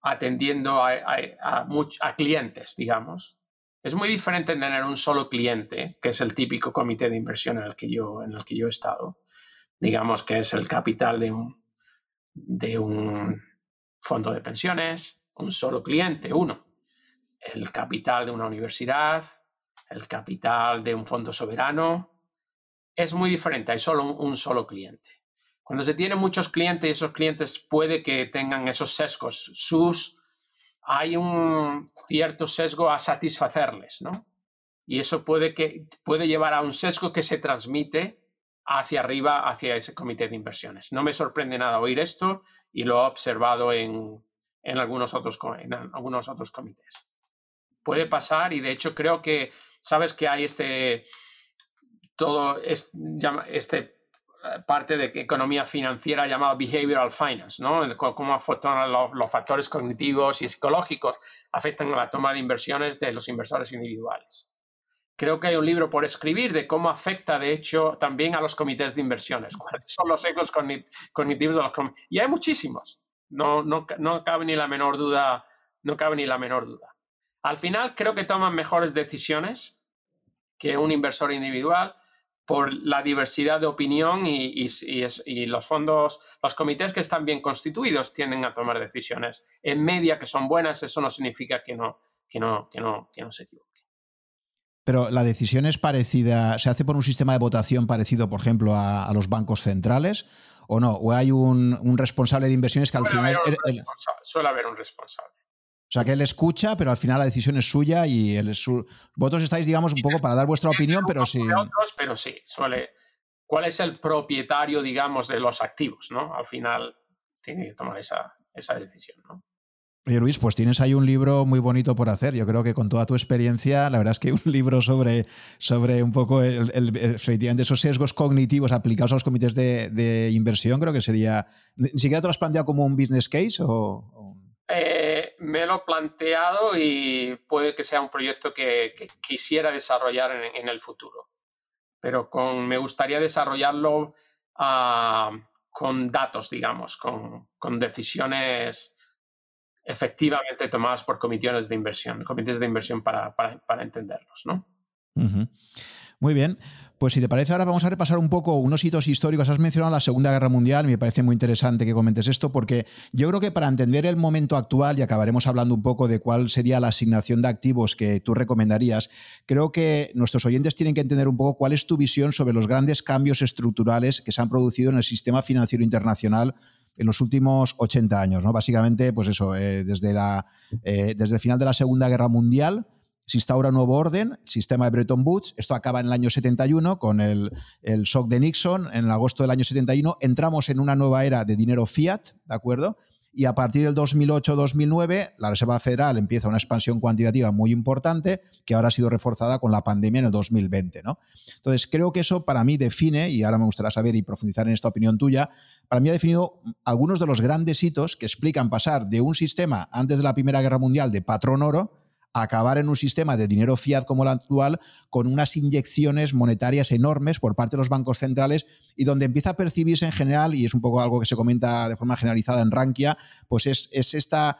atendiendo a, a, a, clientes, digamos, es muy diferente tener un solo cliente, que es el típico comité de inversión en el que yo, en el que yo he estado, digamos que es el capital de un, de un fondo de pensiones, un solo cliente, uno. El capital de una universidad, el capital de un fondo soberano. Es muy diferente, hay solo un, solo cliente. Cuando se tienen muchos clientes, esos clientes puede que tengan esos sesgos. Sus, hay un cierto sesgo a satisfacerles, ¿no? Y eso puede, que, puede llevar a un sesgo que se transmite hacia arriba, hacia ese comité de inversiones. No me sorprende nada oír esto y lo he observado en, en, algunos, otros, en algunos otros comités. Puede pasar y de hecho creo que, sabes que hay este, todo este, este parte de economía financiera llamado behavioral finance, ¿no? Cómo afectan los factores cognitivos y psicológicos afectan a la toma de inversiones de los inversores individuales. Creo que hay un libro por escribir de cómo afecta, de hecho, también a los comités de inversiones. ¿Cuáles son los ecos cognitivos de los comités? Y hay muchísimos. No, no, no cabe ni la menor duda. No cabe ni la menor duda. Al final, creo que toman mejores decisiones que un inversor individual por la diversidad de opinión y, y, y, los fondos, los comités que están bien constituidos tienden a tomar decisiones en media que son buenas. Eso no significa que no, que no, que no, que no se equivoquen. Pero la decisión es parecida, ¿se hace por un sistema de votación parecido, por ejemplo, a, los bancos centrales? ¿O no? ¿O hay un, responsable de inversiones que al final... Suele haber un responsable. O sea, que él escucha, pero al final la decisión es suya y el, su, vosotros estáis, digamos, un poco para dar vuestra opinión, pero sí. pero sí, suele. ¿Cuál es el propietario, digamos, de los activos? ¿no? Al final tiene que tomar esa, esa decisión. ¿no? Oye Luis, pues tienes ahí un libro muy bonito por hacer. Yo creo que con toda tu experiencia, la verdad es que un libro sobre, sobre un poco el, el, esos sesgos cognitivos aplicados a los comités de, inversión, creo que sería. ¿Ni siquiera te lo has planteado como un business case? O, eh, me lo he planteado y puede que sea un proyecto que, quisiera desarrollar en, el futuro. Pero con, me gustaría desarrollarlo ah, con datos, digamos, con, con decisiones efectivamente tomadas por comisiones de inversión, comités de inversión para, para, entenderlos, ¿no? Muy bien. Pues si te parece, ahora vamos a repasar un poco unos hitos históricos. Has mencionado la Segunda Guerra Mundial, me parece muy interesante que comentes esto, porque yo creo que para entender el momento actual, y acabaremos hablando un poco de cuál sería la asignación de activos que tú recomendarías, creo que nuestros oyentes tienen que entender un poco cuál es tu visión sobre los grandes cambios estructurales que se han producido en el sistema financiero internacional en los últimos 80 años, ¿no? Básicamente, pues eso, eh, desde, la, eh, desde el final de la Segunda Guerra Mundial se instaura un nuevo orden, el sistema de Bretton Woods, esto acaba en el año 71 con el, el shock de Nixon, en agosto del año 71 entramos en una nueva era de dinero fiat, ¿de acuerdo? y a partir del 2008-2009 la Reserva Federal empieza una expansión cuantitativa muy importante que ahora ha sido reforzada con la pandemia en el 2020. ¿no? Entonces, creo que eso para mí define, y ahora me gustaría saber y profundizar en esta opinión tuya, para mí ha definido algunos de los grandes hitos que explican pasar de un sistema antes de la Primera Guerra Mundial de patrón oro acabar en un sistema de dinero fiat como el actual con unas inyecciones monetarias enormes por parte de los bancos centrales y donde empieza a percibirse en general, y es un poco algo que se comenta de forma generalizada en Rankia, pues es, esta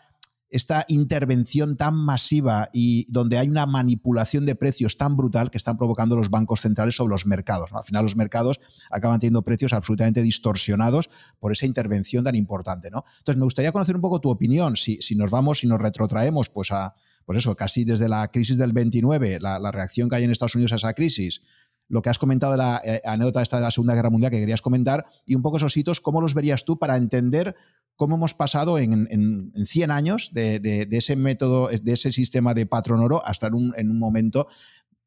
esta intervención tan masiva y donde hay una manipulación de precios tan brutal que están provocando los bancos centrales sobre los mercados. Al final los mercados acaban teniendo precios absolutamente distorsionados por esa intervención tan importante. ¿no? Entonces me gustaría conocer un poco tu opinión, si, si nos vamos, si nos retrotraemos pues a, pues eso, casi desde la crisis del 29, la, reacción que hay en Estados Unidos a esa crisis, lo que has comentado de la eh, anécdota esta de la Segunda Guerra Mundial que querías comentar, y un poco esos hitos, ¿cómo los verías tú para entender cómo hemos pasado en, en, 100 años de, ese método, de ese sistema de patrón oro hasta en un, en un momento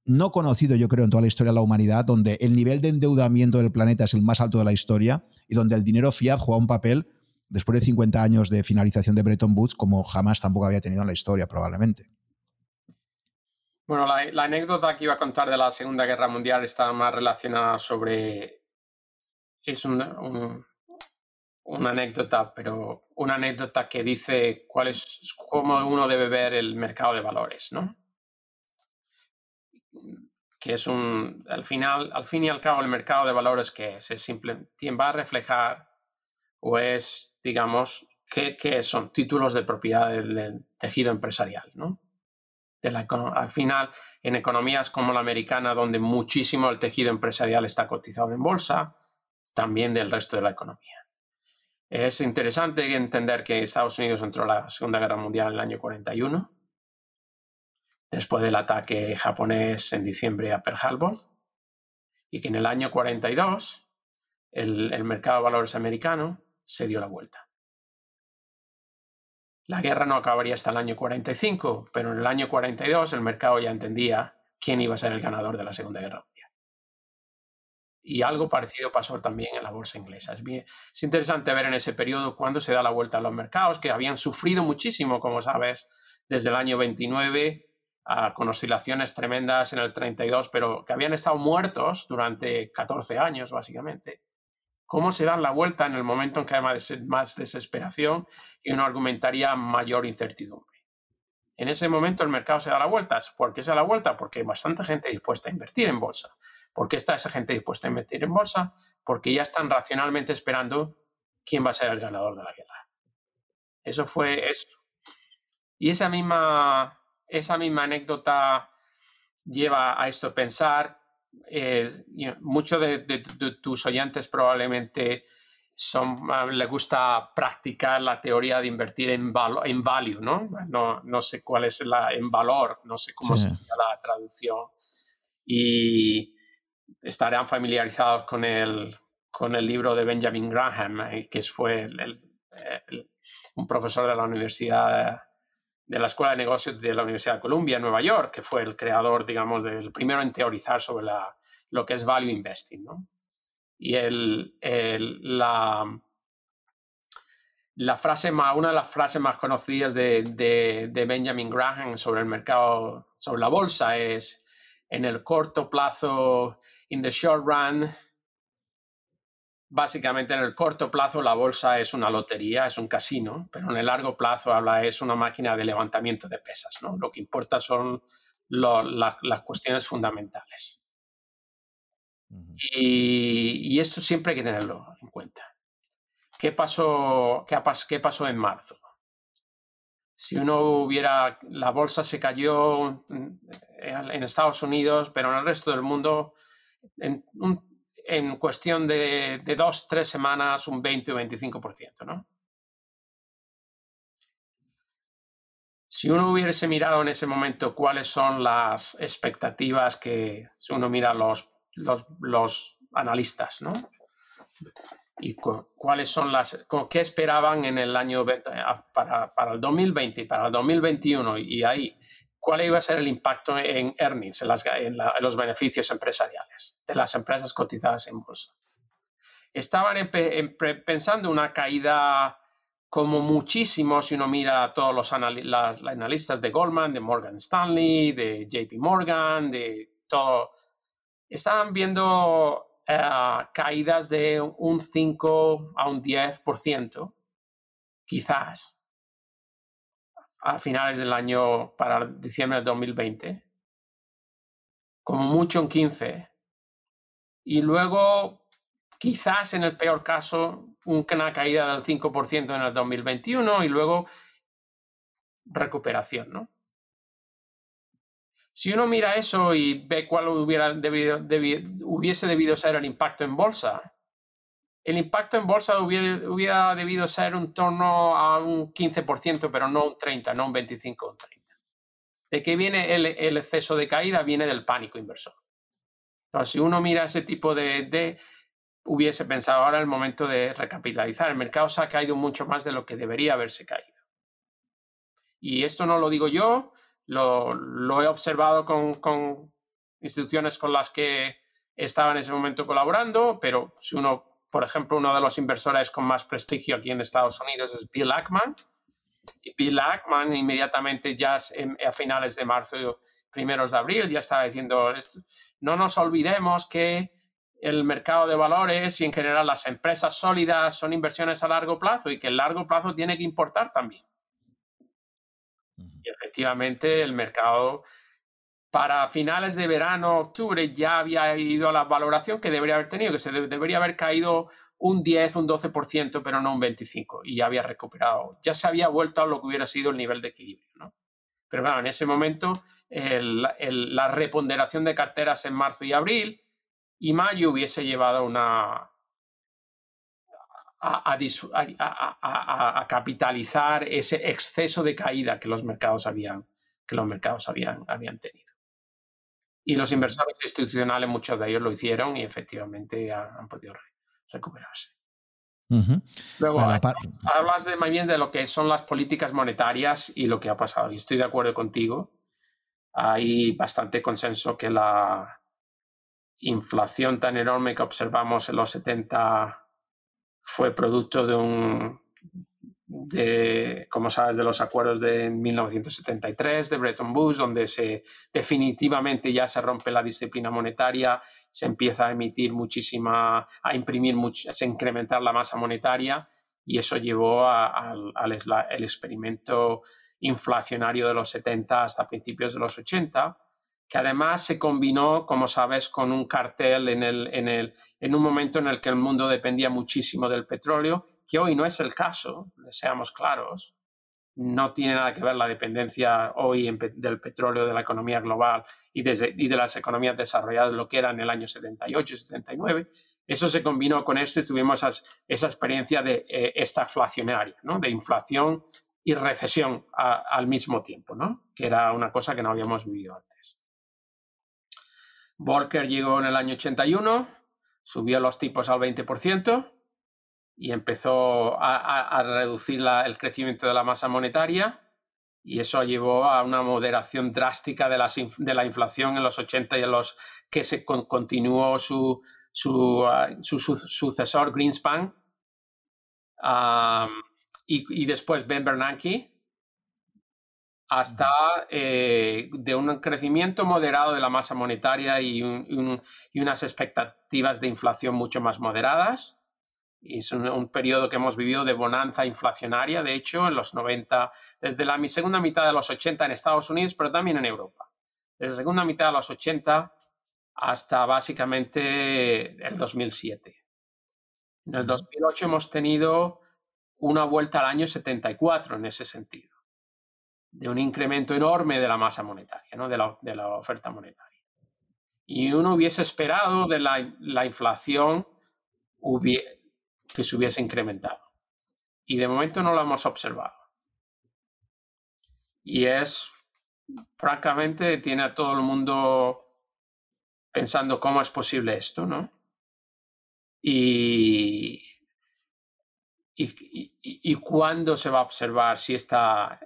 no conocido, yo creo, en toda la historia de la humanidad, donde el nivel de endeudamiento del planeta es el más alto de la historia y donde el dinero fiat juega un papel, después de 50 años de finalización de Bretton Woods, como jamás tampoco había tenido en la historia, probablemente. Bueno, la, anécdota que iba a contar de la Segunda Guerra Mundial está más relacionada sobre... Es una, una anécdota, pero una anécdota que dice cuál es, cómo uno debe ver el mercado de valores, ¿no? que es un, al final, al fin y al cabo, el mercado de valores que es, es simple, va a reflejar o es, digamos, qué, son títulos de propiedad del, tejido empresarial, ¿no? De la, al final, en economías como la americana, donde muchísimo el tejido empresarial está cotizado en bolsa, también del resto de la economía. Es interesante entender que Estados Unidos entró a la Segunda Guerra Mundial en el año 41 después del ataque japonés en diciembre a Pearl Harbor, y que en el año 42 el, el mercado de valores americano se dio la vuelta. La guerra no acabaría hasta el año 45, pero en el año 42 el mercado ya entendía quién iba a ser el ganador de la Segunda Guerra Mundial. Y algo parecido pasó también en la bolsa inglesa. Es, bien, es interesante ver en ese periodo cuándo se da la vuelta a los mercados, que habían sufrido muchísimo, como sabes, desde el año 29 con oscilaciones tremendas en el 32, pero que habían estado muertos durante 14 años, básicamente. ¿Cómo se dan la vuelta en el momento en que hay más, desesperación y uno argumentaría mayor incertidumbre? En ese momento el mercado se da la vuelta. ¿Por qué se da la vuelta? Porque hay bastante gente dispuesta a invertir en bolsa. ¿Por qué está esa gente dispuesta a invertir en bolsa? Porque ya están racionalmente esperando quién va a ser el ganador de la guerra. Eso fue eso. Y esa misma esa misma anécdota lleva a esto pensar. Eh, Muchos de, tus oyentes probablemente son, ah, le gusta practicar la teoría de invertir en, en value, ¿no? ¿no? ¿no? sé cuál es la en valor, no sé cómo sería la traducción. Y estarán familiarizados con el, con el libro de Benjamin Graham, eh, que fue un profesor de la Universidad de la Escuela de Negocios de la Universidad de Columbia en Nueva York, que fue el creador, digamos, del primero en teorizar sobre la, lo que es value investing. ¿no? Y el, la, la frase más, una de las frases más conocidas de, de, de, Benjamin Graham sobre el mercado, sobre la bolsa es, en el corto plazo, in the short run, básicamente en el corto plazo la bolsa es una lotería, es un casino, pero en el largo plazo habla es una máquina de levantamiento de pesas. ¿no? Lo que importa son las cuestiones fundamentales. y, esto siempre hay que tenerlo en cuenta. ¿Qué pasó, qué, qué pasó en marzo? Si uno hubiera, la bolsa se cayó en Estados Unidos, pero en el resto del mundo, en un en cuestión de, dos, tres semanas un 20 o 25%, ¿no? Si uno hubiese mirado en ese momento cuáles son las expectativas que uno mira los, los, analistas, ¿no? Y cuáles son las, qué esperaban en el año para, para el 2020 y para el 2021 y ahí cuál iba a ser el impacto en earnings, en, los beneficios empresariales de las empresas cotizadas en bolsa. Estaban pensando una caída como muchísimo, si uno mira a todos los analistas de Goldman, de Morgan Stanley, de JP Morgan, de todo, estaban viendo eh, caídas de un 5 a un 10%, quizás, a finales del año para diciembre de 2020, como mucho en 15, y luego quizás en el peor caso una caída del 5% en el 2021 y luego recuperación, ¿no? Si uno mira eso y ve cuál hubiera debido, hubiese debido ser el impacto en bolsa, el impacto en bolsa hubiera, debido ser un torno a un 15%, pero no un 30%, no un 25% o un 30%. ¿De qué viene el, exceso de caída? Viene del pánico inversor. si uno mira ese tipo de, hubiese pensado ahora el momento de recapitalizar. El mercado se ha caído mucho más de lo que debería haberse caído. Y esto no lo digo yo, lo, he observado con, instituciones con las que estaba en ese momento colaborando, pero si uno, por ejemplo, uno de los inversores con más prestigio aquí en Estados Unidos es Bill Ackman. Y Bill Ackman inmediatamente ya a finales de marzo, primeros de abril, ya estaba diciendo, no nos olvidemos que el mercado de valores y en general las empresas sólidas son inversiones a largo plazo y que el largo plazo tiene que importar también. Y efectivamente el mercado para finales de verano, octubre, ya había ido a la valoración que debería haber tenido, que se debería haber caído un 10, un 12%, pero no un 25%, y ya había recuperado, ya se había vuelto a lo que hubiera sido el nivel de equilibrio. ¿no? Pero claro, en ese momento la reponderación de carteras en marzo y abril y mayo hubiese llevado una, a, a, capitalizar ese exceso de caída que los mercados habían, que los mercados habían, habían tenido. Y los inversores institucionales, muchos de ellos lo hicieron y efectivamente han, podido recuperarse. Luego, hablas de, más bien de lo que son las políticas monetarias y lo que ha pasado. Y estoy de acuerdo contigo. Hay bastante consenso que la, inflación tan enorme que observamos en los 70 fue producto de un, de, como sabes, de los acuerdos de 1973 de Bretton Woods, donde se definitivamente ya se rompe la disciplina monetaria, se empieza a emitir muchísima, a imprimir, mucho, a incrementar la masa monetaria y eso llevó al el experimento inflacionario de los 70 hasta principios de los 80 que además se combinó, como sabes, con un cartel en, el, en, el, en un momento en el que el mundo dependía muchísimo del petróleo, que hoy no es el caso, seamos claros. No tiene nada que ver la dependencia hoy del petróleo de la economía global y, desde, y de las economías desarrolladas, lo que era en el año 78 79. Eso se combinó con esto y tuvimos esa experiencia de eh, estaflacionaria, ¿no? de inflación y recesión al mismo tiempo, ¿no? que era una cosa que no habíamos vivido antes. Volcker llegó en el año 81, subió los tipos al 20% y empezó a, reducir el crecimiento de la masa monetaria y eso llevó a una moderación drástica de, la inflación en los 80 y en los que se continuó su, ah, sucesor Greenspan y, después Ben Bernanke hasta eh, de un crecimiento moderado de la masa monetaria y, unas expectativas de inflación mucho más moderadas. Es un, periodo que hemos vivido de bonanza inflacionaria, de hecho, en los 90, desde la segunda mitad de los 80 en Estados Unidos, pero también en Europa. Desde la segunda mitad de los 80 hasta básicamente el 2007. En el 2008 hemos tenido una vuelta al año 74 en ese sentido de un incremento enorme de la masa monetaria, ¿no? de, la, oferta monetaria. Y uno hubiese esperado de la, inflación que se hubiese incrementado. Y de momento no lo hemos observado. Y es, francamente, tiene a todo el mundo pensando cómo es posible esto, ¿no? Y, y, y, cuándo se va a observar si esta,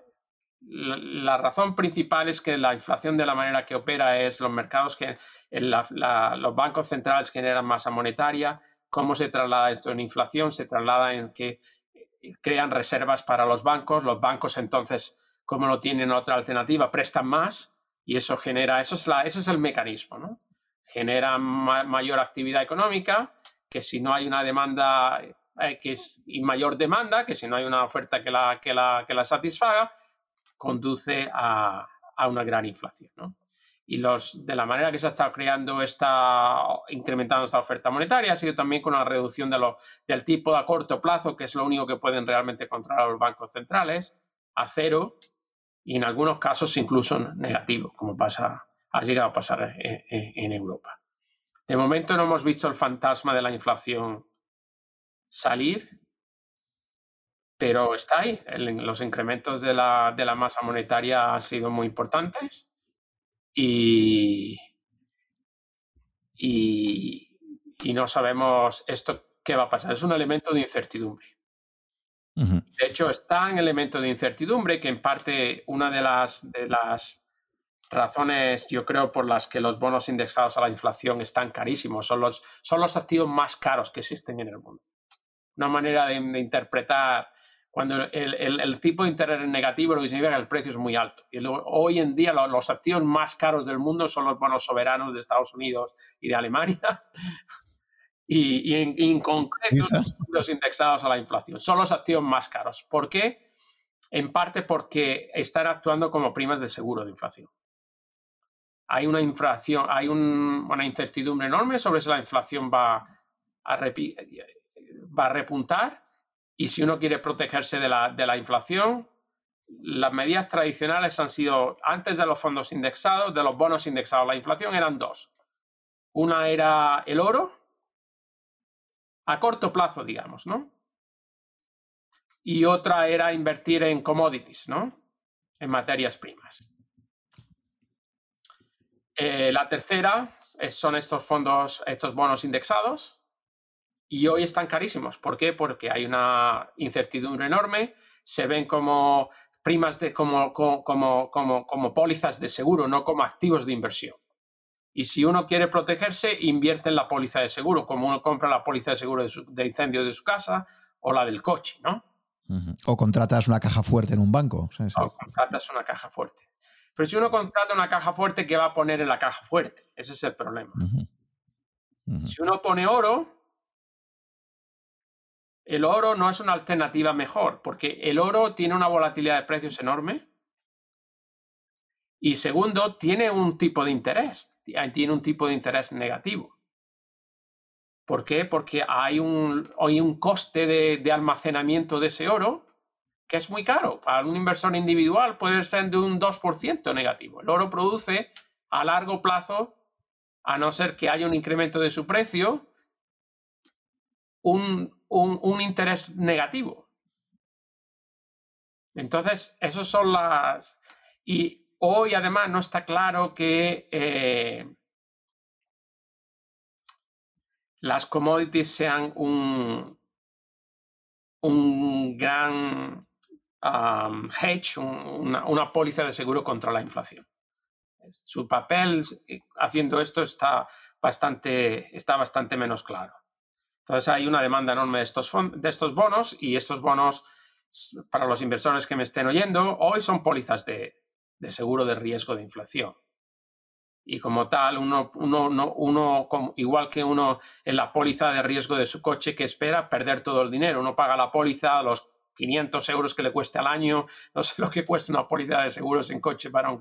la, razón principal es que la inflación de la manera que opera es los mercados que los bancos centrales generan masa monetaria. ¿Cómo se traslada esto en inflación? Se traslada en que eh, crean reservas para los bancos. Los bancos entonces, como no tienen otra alternativa, prestan más y eso genera, eso es la, ese es el mecanismo, ¿no? Genera mayor actividad económica, que si no hay una demanda eh, que es, y mayor demanda, que si no hay una oferta que la, que la, que la satisfaga, conduce a, una gran inflación. Y los, de la manera que se ha estado creando esta, incrementando esta oferta monetaria, ha sido también con la reducción de lo, del tipo a corto plazo, que es lo único que pueden realmente controlar los bancos centrales, a cero y en algunos casos incluso negativo, como pasa, ha llegado a pasar en Europa. De momento no hemos visto el fantasma de la inflación salir, pero está ahí. los incrementos de la, de la, masa monetaria han sido muy importantes y, y, y no sabemos esto qué va a pasar. Es un elemento de incertidumbre. De hecho, es tan elemento de incertidumbre que en parte una de las, de las razones, yo creo, por las que los bonos indexados a la inflación están carísimos, son los, son los activos más caros que existen en el mundo. Una manera de, interpretar cuando el, tipo de interés es negativo, lo que significa que el precio es muy alto. Y hoy en día los activos más caros del mundo son los bonos soberanos de Estados Unidos y de Alemania, y, en, concreto los indexados a la inflación. Son los activos más caros. ¿Por qué? En parte porque están actuando como primas de seguro de inflación. Hay una inflación, hay una incertidumbre enorme sobre si la inflación va a, va a repuntar y si uno quiere protegerse de la, de la inflación, las medidas tradicionales han sido, antes de los fondos indexados, de los bonos indexados a la inflación, eran dos. Una era el oro, a corto plazo, digamos, ¿no? Y otra era invertir en commodities, ¿no? En materias primas. Eh, la tercera son estos fondos, estos bonos indexados, y hoy están carísimos. ¿Por qué? Porque hay una incertidumbre enorme, se ven como primas de como, como, como, como pólizas de seguro, no como activos de inversión. Y si uno quiere protegerse, invierte en la póliza de seguro, como uno compra la póliza de seguro de, incendio de su casa o la del coche, ¿no? O contratas una caja fuerte en un banco. O contratas una caja fuerte. Pero si uno contrata una caja fuerte, ¿qué va a poner en la caja fuerte? Ese es el problema. Si uno pone oro, el oro no es una alternativa mejor, porque el oro tiene una volatilidad de precios enorme y segundo, tiene un tipo de interés, tiene un tipo de interés negativo. ¿Por qué? Porque hay un, hay un coste de, almacenamiento de ese oro que es muy caro. Para un inversor individual puede ser de un 2% negativo. El oro produce a largo plazo, a no ser que haya un incremento de su precio, un, un interés negativo. Entonces, esos son las... Y Hoy además no está claro que eh, las commodities sean un, un gran hedge, una, póliza de seguro contra la inflación. Su papel eh, haciendo esto está bastante, está bastante menos claro. Entonces hay una demanda enorme de estos, de estos bonos y estos bonos, para los inversores que me estén oyendo, hoy son pólizas de, de seguro de riesgo de inflación. Y como tal, uno, uno, uno, igual que uno en la póliza de riesgo de su coche que espera perder todo el dinero, uno paga la póliza, los 500 euros que le cueste al año, no sé lo que cuesta una póliza de seguros en coche para un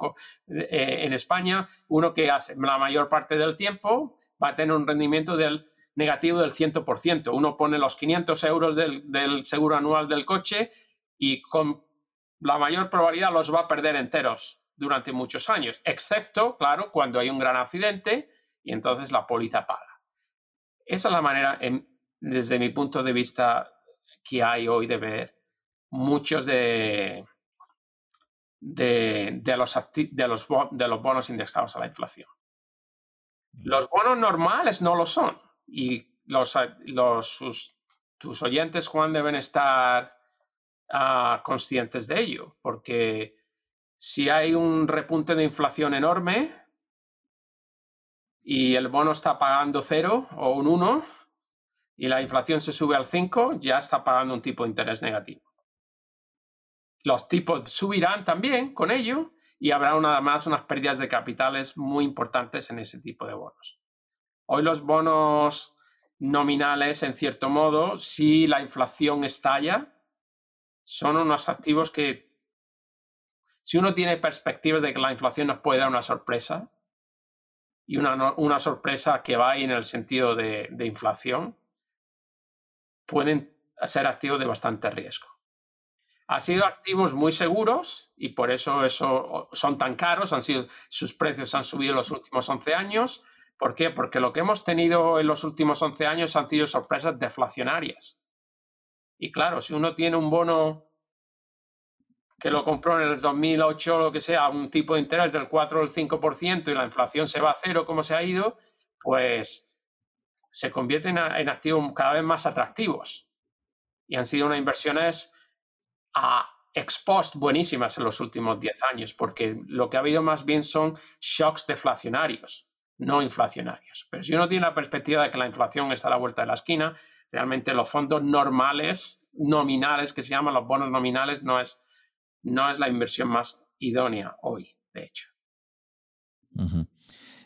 eh, en España, uno que hace la mayor parte del tiempo va a tener un rendimiento del negativo del 100%. Uno pone los 500 euros del, del seguro anual del coche y con la mayor probabilidad los va a perder enteros durante muchos años, excepto, claro, cuando hay un gran accidente y entonces la póliza paga. Esa es la manera, desde mi punto de vista, que hay hoy de ver muchos de, de, los, de, los, de los bonos indexados a la inflación. Los bonos normales no lo son y los, tus oyentes, Juan, deben estar conscientes de ello, porque si hay un repunte de inflación enorme y el bono está pagando cero o un 1 y la inflación se sube al 5, ya está pagando un tipo de interés negativo. Los tipos subirán también con ello y habrá nada más unas pérdidas de capitales muy importantes en ese tipo de bonos. Hoy los bonos nominales, en cierto modo, si la inflación estalla, son unos activos que, si uno tiene perspectivas de que la inflación nos puede dar una sorpresa, y una, una sorpresa que va en el sentido de, de inflación, pueden ser activos de bastante riesgo. Han sido activos muy seguros y por eso, eso son tan caros, han sido, sus precios han subido en los últimos 11 años. ¿Por qué? Porque lo que hemos tenido en los últimos 11 años han sido sorpresas deflacionarias. Y claro, si uno tiene un bono que lo compró en el 2008 o lo que sea, un tipo de interés del 4 o el 5% y la inflación se va a cero como se ha ido, pues se convierten en activos cada vez más atractivos y han sido unas inversiones a ex post buenísimas en los últimos 10 años, porque lo que ha habido más bien son shocks deflacionarios, no inflacionarios. Pero si uno tiene la perspectiva de que la inflación está a la vuelta de la esquina, realmente los fondos normales, nominales, que se llaman los bonos nominales, no es, no es la inversión más idónea hoy, de hecho.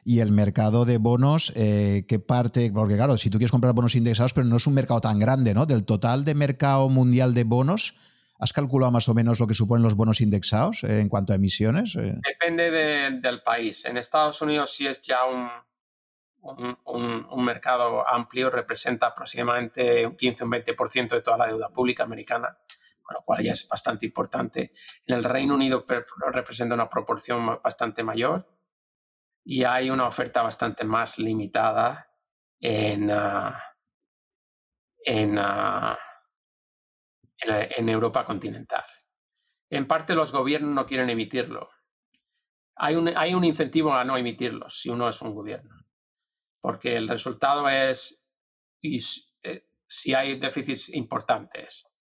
Y el mercado de bonos, eh, ¿qué parte? Porque claro, si tú quieres comprar bonos indexados, pero no es un mercado tan grande, ¿no? Del total de mercado mundial de bonos, ¿has calculado más o menos lo que suponen los bonos indexados eh, en cuanto a emisiones? Eh. Depende del país. En Estados Unidos sí es ya un, un, mercado amplio, representa aproximadamente un 15 o un 20% de toda la deuda pública americana, con lo cual ya es bastante importante. En el Reino Unido representa una proporción bastante mayor y hay una oferta bastante más limitada en, ah, en, ah, en, Europa continental. En parte los gobiernos no quieren emitirlo. Hay un, hay un incentivo a no emitirlos si uno es un gobierno porque el resultado es eh, si hay déficits importantes,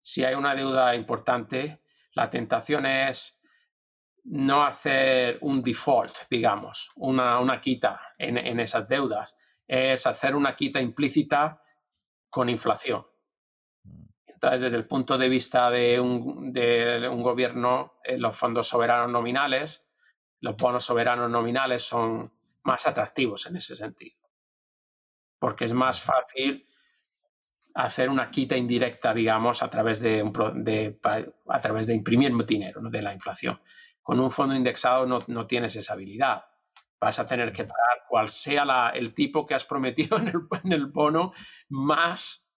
si hay una deuda importante, la tentación es no hacer un default, digamos, una, una quita en, esas deudas, es hacer una quita implícita con inflación. Entonces, desde el punto de vista de un, un gobierno, eh, los fondos soberanos nominales, los bonos soberanos nominales son más atractivos en ese sentido. Porque es más fácil hacer una quita indirecta, digamos, a través de, a través de imprimir dinero ¿no? de la inflación. Con un fondo indexado no, no, tienes esa habilidad. Vas a tener que pagar cual sea el tipo que has prometido en el, bono más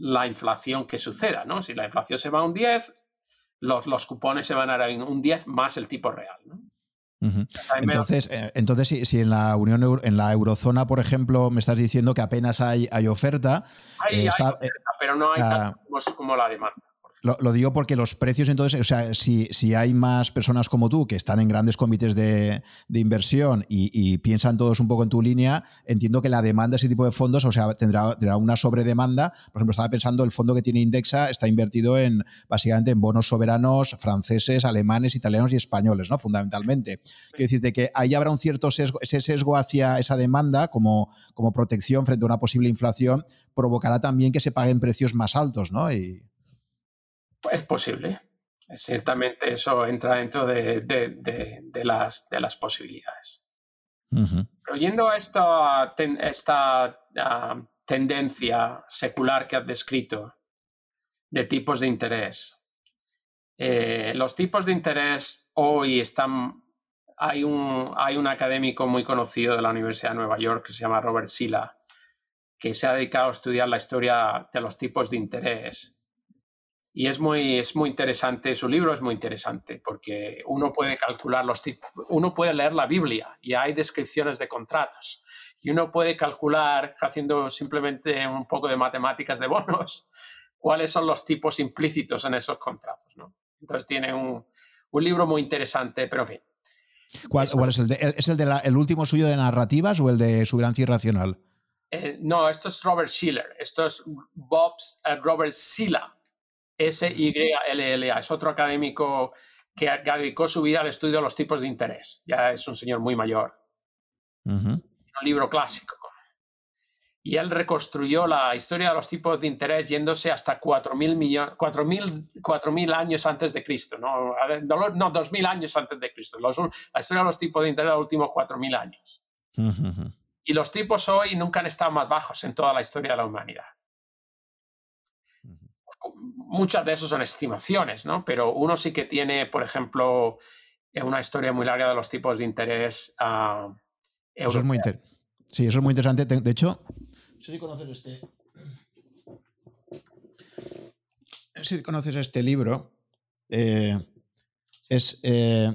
la inflación que suceda. ¿no? Si la inflación se va a un 10, los, los cupones se van a un 10 más el tipo real. ¿no? Entonces, eh, entonces si, en la Unión en la eurozona, por ejemplo, me estás diciendo que apenas hay, hay oferta, hay, eh, oferta pero no hay ah, como la demanda. Lo, digo porque los precios, entonces, o sea, si, si, hay más personas como tú que están en grandes comités de, inversión y, piensan todos un poco en tu línea, entiendo que la demanda de ese tipo de fondos, o sea, tendrá, tendrá una sobredemanda. Por ejemplo, estaba pensando, el fondo que tiene Indexa está invertido en, básicamente, en bonos soberanos franceses, alemanes, italianos y españoles, ¿no? Fundamentalmente. Quiero decirte que ahí habrá un cierto sesgo, ese sesgo hacia esa demanda como, como protección frente a una posible inflación, provocará también que se paguen precios más altos, ¿no? Y, es posible. Ciertamente eso entra dentro de, las, de las, posibilidades. Pero yendo a esta, esta tendencia secular que has descrito de tipos de interés, eh, los tipos de interés hoy están... Hay un, hay un académico muy conocido de la Universidad de Nueva York que se llama Robert Silla, que se ha dedicado a estudiar la historia de los tipos de interés y es muy, es muy interesante, su libro es muy interesante porque uno puede calcular los tipos, uno puede leer la Biblia y hay descripciones de contratos y uno puede calcular haciendo simplemente un poco de matemáticas de bonos cuáles son los tipos implícitos en esos contratos. ¿no? Entonces tiene un, un, libro muy interesante, pero en fin. ¿Cuál, es el de, ¿Es el, de el último suyo de narrativas o el de Subirancia Irracional? Eh, no, esto es Robert Schiller, esto es Bob's, uh, Robert Silla S-Y-L-L-A. Es otro académico que, dedicó su vida al estudio de los tipos de interés. Ya es un señor muy mayor. Un libro clásico. Y él reconstruyó la historia de los tipos de interés yéndose hasta 4.000 años antes de Cristo. No, no 2.000 años antes de Cristo. la historia de los tipos de interés de los últimos 4.000 años. Y los tipos hoy nunca han estado más bajos en toda la historia de la humanidad muchas de esas son estimaciones, ¿no? Pero uno sí que tiene, por ejemplo, eh, una historia muy larga de los tipos de interés. Uh, eso es muy sí, eso es muy interesante. De hecho, si conoces este. Si conoces este libro, eh, es. Eh,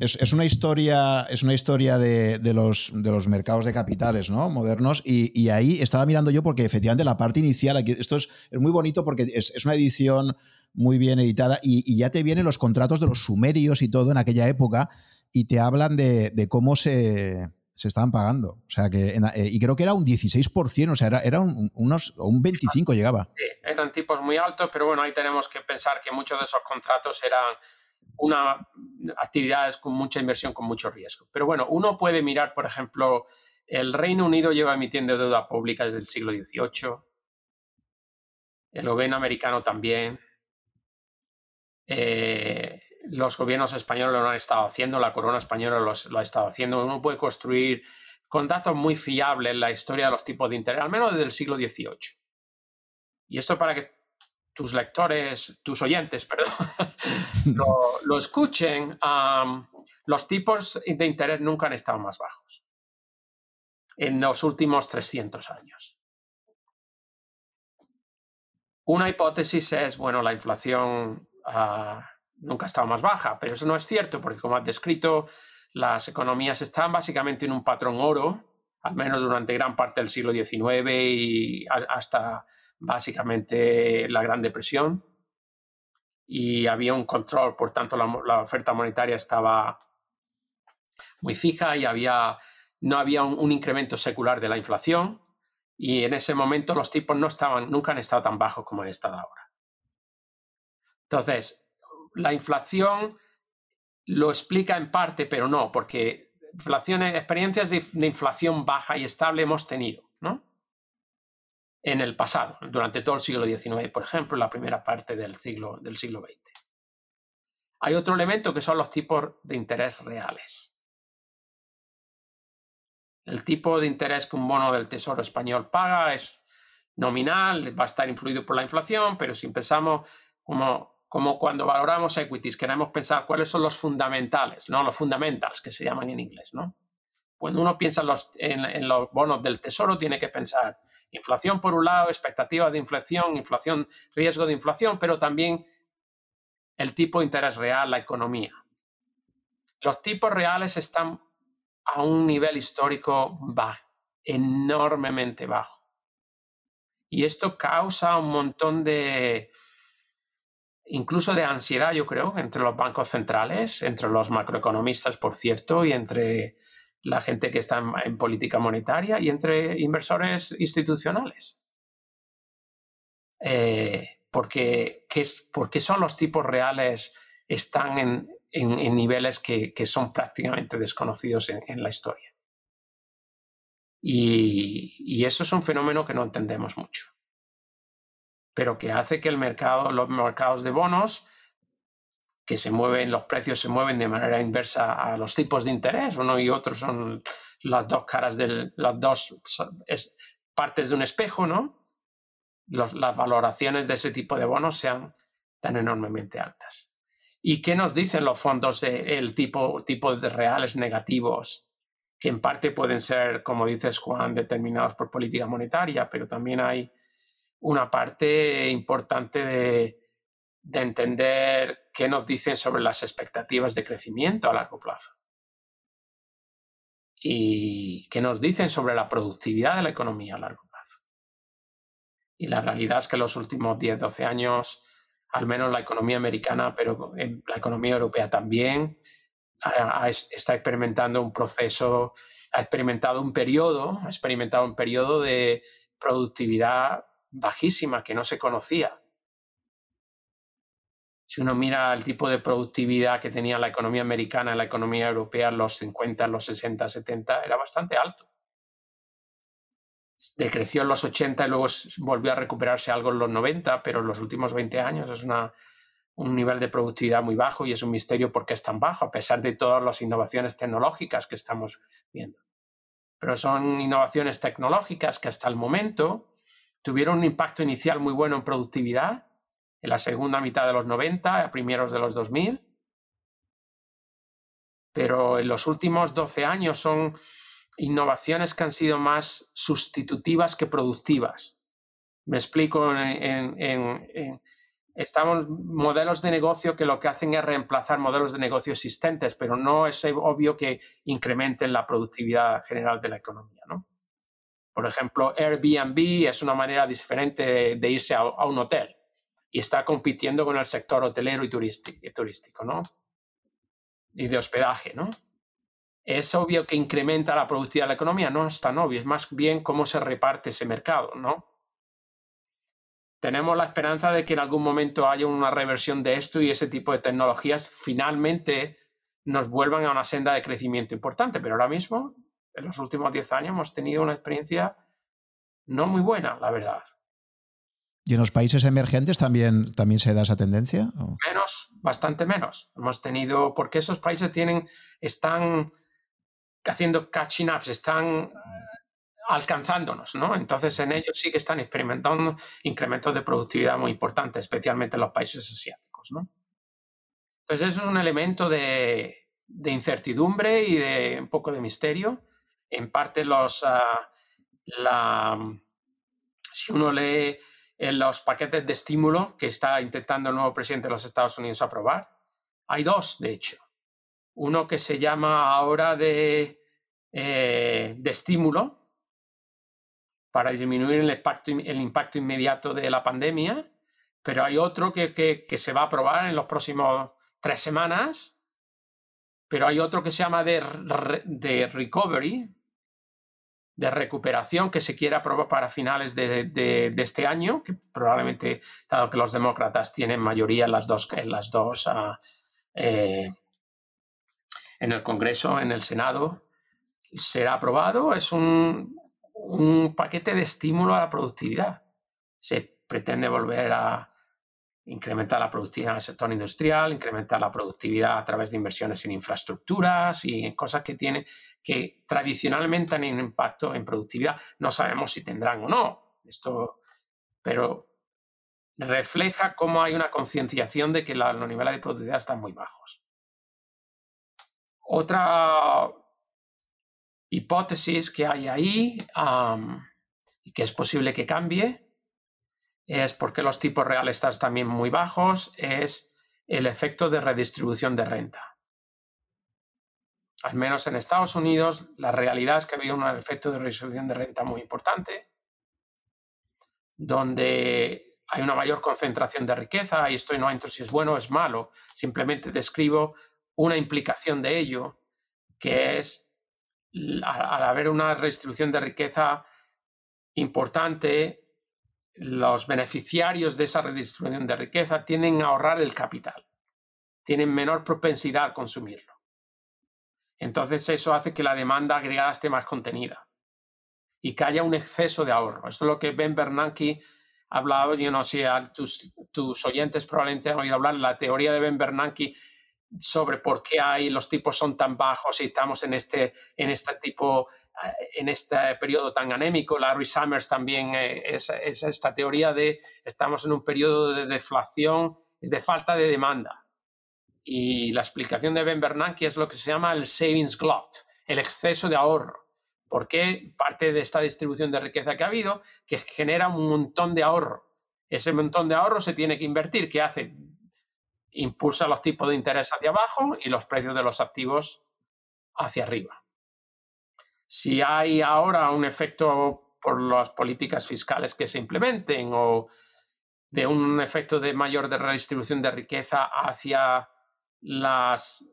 es, una historia, es una historia de, los, de los mercados de capitales ¿no? modernos y, ahí estaba mirando yo porque efectivamente la parte inicial, aquí, esto es, muy bonito porque es, una edición muy bien editada y, ya te vienen los contratos de los sumerios y todo en aquella época y te hablan de, cómo se se estaban pagando. O sea que, eh, y creo que era un 16%, o sea, era, era un, unos, un 25 llegaba. Sí, eran tipos muy altos, pero bueno, ahí tenemos que pensar que muchos de esos contratos eran una actividades con mucha inversión, con mucho riesgo. Pero bueno, uno puede mirar, por ejemplo, el Reino Unido lleva emitiendo deuda pública desde el siglo XVIII, el gobierno americano también, eh, los gobiernos españoles lo han estado haciendo, la corona española lo ha estado haciendo. Uno puede construir con datos muy fiables la historia de los tipos de interés, al menos desde el siglo XVIII. Y esto para que tus lectores, tus oyentes, perdón, lo, escuchen, los tipos de interés nunca han estado más bajos en los últimos 300 años. Una hipótesis es, bueno, la inflación ah, nunca ha estado más baja, pero eso no es cierto porque, como has descrito, las economías están básicamente en un patrón oro, al menos durante gran parte del siglo XIX y hasta básicamente la Gran Depresión. Y había un control, por tanto, la, oferta monetaria estaba muy fija y había, no había un incremento secular de la inflación y en ese momento los tipos no estaban, nunca han estado tan bajos como han estado ahora. Entonces, la inflación lo explica en parte, pero no, porque experiencias de, inflación baja y estable hemos tenido, ¿no? En el pasado, durante todo el siglo XIX, por ejemplo, la primera parte del siglo, del siglo XX. Hay otro elemento que son los tipos de interés reales. El tipo de interés que un bono del Tesoro español paga es nominal, va a estar influido por la inflación, pero si pensamos como, como cuando valoramos equities, queremos pensar cuáles son los fundamentales, ¿no? Los fundamentals que se llaman en inglés, ¿no? Cuando uno piensa en los, bonos del tesoro, tiene que pensar inflación por un lado, expectativa de inflación, inflación, riesgo de inflación, pero también el tipo de interés real, la economía. Los tipos reales están a un nivel histórico bajo, enormemente bajo. Y esto causa un montón de, incluso de ansiedad, yo creo, entre los bancos centrales, entre los macroeconomistas, por cierto, y entre la gente que está en, política monetaria y entre inversores institucionales. Eh, porque, es, son los tipos reales, están en, en, niveles que, son prácticamente desconocidos en, la historia. Y, eso es un fenómeno que no entendemos mucho, pero que hace que el mercado, los mercados de bonos, que se mueven, los precios se mueven de manera inversa a los tipos de interés, uno y otro son las dos caras de las dos partes de un espejo, ¿no? las valoraciones de ese tipo de bonos sean tan enormemente altas. ¿Y qué nos dicen los fondos del tipo, tipo de reales negativos? Que en parte pueden ser, como dices Juan, determinados por política monetaria, pero también hay una parte importante de, de entender qué nos dicen sobre las expectativas de crecimiento a largo plazo. Y qué nos dicen sobre la productividad de la economía a largo plazo. Y la realidad es que los últimos 10, 12 años al menos la economía americana, pero en la economía europea también, está experimentando un proceso, ha experimentado un periodo, ha experimentado un periodo de productividad bajísima que no se conocía. Si uno mira el tipo de productividad que tenía la economía americana la economía europea en los 50, los 60, 70, era bastante alto decreció en los 80 y luego volvió a recuperarse algo en los 90, pero en los últimos 20 años es una, un nivel de productividad muy bajo y es un misterio por qué es tan bajo, a pesar de todas las innovaciones tecnológicas que estamos viendo. Pero son innovaciones tecnológicas que hasta el momento tuvieron un impacto inicial muy bueno en productividad en la segunda mitad de los 90, a primeros de los 2000, pero en los últimos 12 años son innovaciones que han sido más sustitutivas que productivas. Me explico, estamos modelos de negocio que lo que hacen es reemplazar modelos de negocio existentes, pero no es obvio que incrementen la productividad general de la economía. ¿no? Por ejemplo, Airbnb es una manera diferente de, irse a, un hotel y está compitiendo con el sector hotelero y turístico, ¿no? y de hospedaje. ¿no? es obvio que incrementa la productividad de la economía, no es tan obvio, es más bien cómo se reparte ese mercado, ¿no? Tenemos la esperanza de que en algún momento haya una reversión de esto y ese tipo de tecnologías finalmente nos vuelvan a una senda de crecimiento importante, pero ahora mismo, en los últimos 10 años, hemos tenido una experiencia no muy buena, la verdad. ¿Y en los países emergentes también, también se da esa tendencia? Menos, bastante menos. Hemos tenido, porque esos países tienen, están haciendo catching ups, están alcanzándonos, ¿no? Entonces en ellos sí que están experimentando incrementos de productividad muy importantes, especialmente en los países asiáticos, ¿no? Entonces eso es un elemento de, incertidumbre y de un poco de misterio. En parte los, ah, la, si uno lee en los paquetes de estímulo que está intentando el nuevo presidente de los Estados Unidos aprobar. Hay dos, de hecho. Uno que se llama ahora de, eh, de estímulo para disminuir el impacto, el impacto inmediato de la pandemia, pero hay otro que, que, se va a aprobar en los próximos tres semanas, pero hay otro que se llama de, de recovery, de recuperación que se quiere aprobar para finales de, este año, que probablemente, dado que los demócratas tienen mayoría en las dos, en las dos ah, eh, en el Congreso, en el Senado, será aprobado. Es un, un paquete de estímulo a la productividad. Se pretende volver a, incrementar la productividad en el sector industrial, incrementar la productividad a través de inversiones en infraestructuras y en cosas que tienen que tradicionalmente han impacto en productividad. No sabemos si tendrán o no esto, pero refleja cómo hay una concienciación de que los niveles de productividad están muy bajos. Otra hipótesis que hay ahí y que es posible que cambie es porque los tipos reales están también muy bajos, es el efecto de redistribución de renta. Al menos en Estados Unidos, la realidad es que ha habido un efecto de redistribución de renta muy importante, donde hay una mayor concentración de riqueza, y esto no entro si es bueno o es malo, simplemente describo una implicación de ello, que es al haber una redistribución de riqueza importante, los beneficiarios de esa redistribución de riqueza tienden a ahorrar el capital, tienen menor propensidad a consumirlo. Entonces eso hace que la demanda agregada esté más contenida y que haya un exceso de ahorro. Esto es lo que Ben Bernanke ha hablado, yo no sé, tus, tus oyentes probablemente han oído hablar, la teoría de Ben Bernanke sobre por qué hay, los tipos son tan bajos y estamos en este, en este tipo, en este periodo tan anémico. Larry Summers también eh, es, esta teoría de estamos en un periodo de deflación, es de falta de demanda. Y la explicación de Ben Bernanke es lo que se llama el savings glut, el exceso de ahorro. ¿Por qué? Parte de esta distribución de riqueza que ha habido, que genera un montón de ahorro. Ese montón de ahorro se tiene que invertir. ¿Qué hace? impulsa los tipos de interés hacia abajo y los precios de los activos hacia arriba. Si hay ahora un efecto por las políticas fiscales que se implementen o de un efecto de mayor redistribución de riqueza hacia las,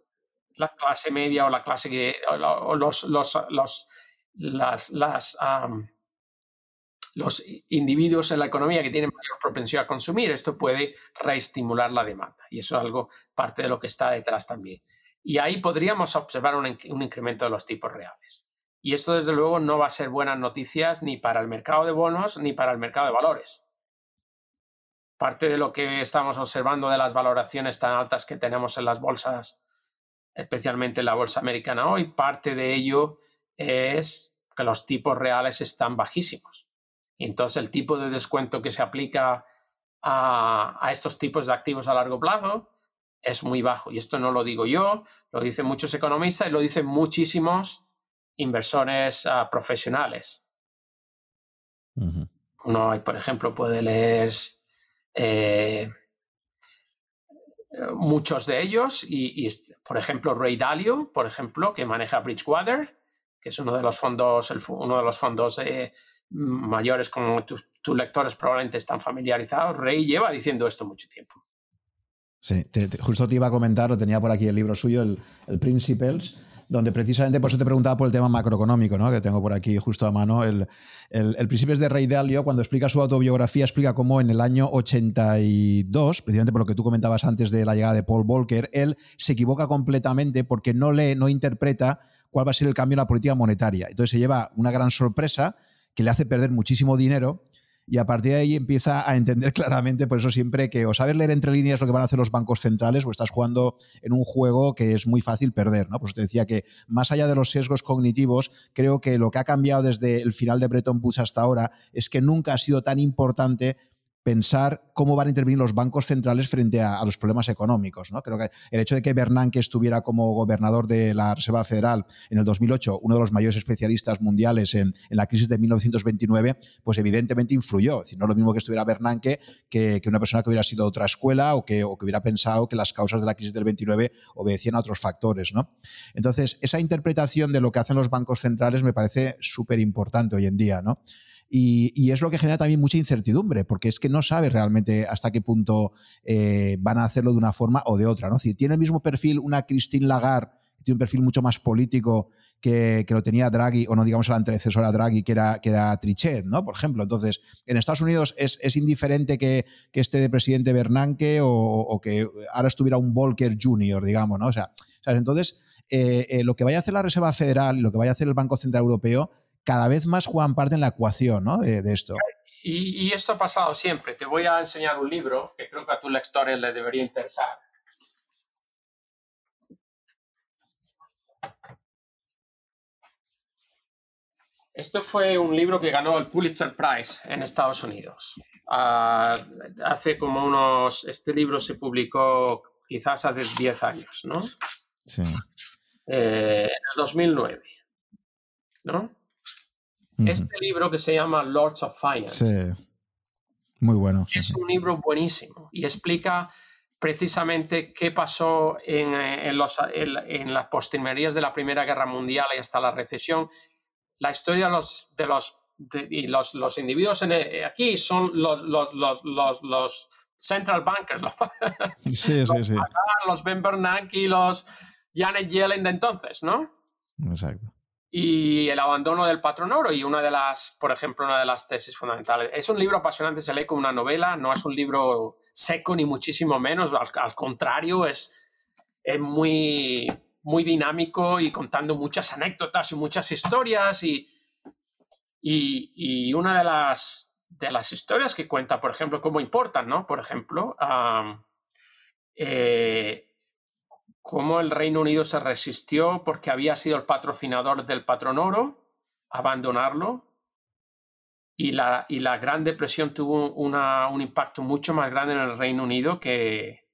la clase media o la clase que, o los, los, los los individuos en la economía que tienen mayor propensión a consumir, esto puede reestimular la demanda. Y eso es algo, parte de lo que está detrás también. Y ahí podríamos observar un, incremento de los tipos reales. Y esto, desde luego, no va a ser buenas noticias ni para el mercado de bonos ni para el mercado de valores. Parte de lo que estamos observando de las valoraciones tan altas que tenemos en las bolsas, especialmente en la bolsa americana hoy, parte de ello es que los tipos reales están bajísimos entonces el tipo de descuento que se aplica a, estos tipos de activos a largo plazo es muy bajo. Y esto no lo digo yo, lo dicen muchos economistas y lo dicen muchísimos inversores ah, profesionales. Uno, por ejemplo, puede leer eh, muchos de ellos y, por ejemplo, Ray Dalio, por ejemplo, que maneja Bridgewater, que es uno de los fondos, uno de los fondos de, mayores como tus, lectores probablemente están familiarizados, Rey lleva diciendo esto mucho tiempo. Sí, justo te iba a comentar, lo tenía por aquí el libro suyo, el, Principles, donde precisamente por eso te preguntaba por el tema macroeconómico, ¿no? que tengo por aquí justo a mano. El, el, principio es de Rey Dalio, cuando explica su autobiografía, explica cómo en el año 82, precisamente por lo que tú comentabas antes de la llegada de Paul Volcker, él se equivoca completamente porque no lee, no interpreta cuál va a ser el cambio en la política monetaria. Entonces se lleva una gran sorpresa que le hace perder muchísimo dinero y a partir de ahí empieza a entender claramente, por eso siempre que o sabes leer entre líneas lo que van a hacer los bancos centrales o estás jugando en un juego que es muy fácil perder, ¿no? Pues te decía que más allá de los sesgos cognitivos, creo que lo que ha cambiado desde el final de Bretton Woods hasta ahora es que nunca ha sido tan importante pensar cómo van a intervenir los bancos centrales frente a, los problemas económicos. ¿no? Creo que el hecho de que Bernanke estuviera como gobernador de la Reserva Federal en el 2008, uno de los mayores especialistas mundiales en, la crisis de 1929, pues evidentemente influyó. Es no lo mismo que estuviera Bernanke que, una persona que hubiera sido de otra escuela o que, que, hubiera pensado que las causas de la crisis del 29 obedecían a otros factores. ¿no? Entonces, esa interpretación de lo que hacen los bancos centrales me parece súper importante hoy en día. ¿no? Y, es lo que genera también mucha incertidumbre, porque es que no sabes realmente hasta qué punto eh, van a hacerlo de una forma o de otra. ¿no? Si tiene el mismo perfil una Christine Lagarde, tiene un perfil mucho más político que, lo tenía Draghi, o no digamos la antecesora Draghi, que era, que era Trichet, ¿no? Por ejemplo. Entonces, en Estados Unidos es, indiferente que, esté de presidente Bernanke o, que ahora estuviera un Volcker Jr., digamos, ¿no? O sea, entonces, eh, eh, lo que vaya a hacer la Reserva Federal y lo que vaya a hacer el Banco Central Europeo cada vez más juegan parte en la ecuación ¿no? de, esto. Y, esto ha pasado siempre. Te voy a enseñar un libro que creo que a tus lectores les debería interesar. Esto fue un libro que ganó el Pulitzer Prize en Estados Unidos. Ah, hace como unos... Este libro se publicó quizás hace 10 años, ¿no? Sí. Eh, en el 2009, ¿no? Este libro que se llama Lords of Finance. Sí. Muy bueno. Es un libro buenísimo y explica precisamente qué pasó en, eh, en, los, en, las postrimerías de la Primera Guerra Mundial y hasta la recesión. La historia de los, de los, y los, los individuos en, eh, aquí son los, los, los, los, central bankers, los, sí, sí, sí. los Ben Bernanke y los Janet Yellen de entonces, ¿no? Exacto y el abandono del patrón oro y una de las, por ejemplo, una de las tesis fundamentales. Es un libro apasionante, se lee como una novela, no es un libro seco ni muchísimo menos, al, contrario, es, es muy, muy dinámico y contando muchas anécdotas y muchas historias y, y, una de las, de las historias que cuenta, por ejemplo, cómo importan, ¿no? Por ejemplo, eh, cómo el Reino Unido se resistió porque había sido el patrocinador del patrón oro, abandonarlo, y la, y la Gran Depresión tuvo un impacto mucho más grande en el Reino Unido que,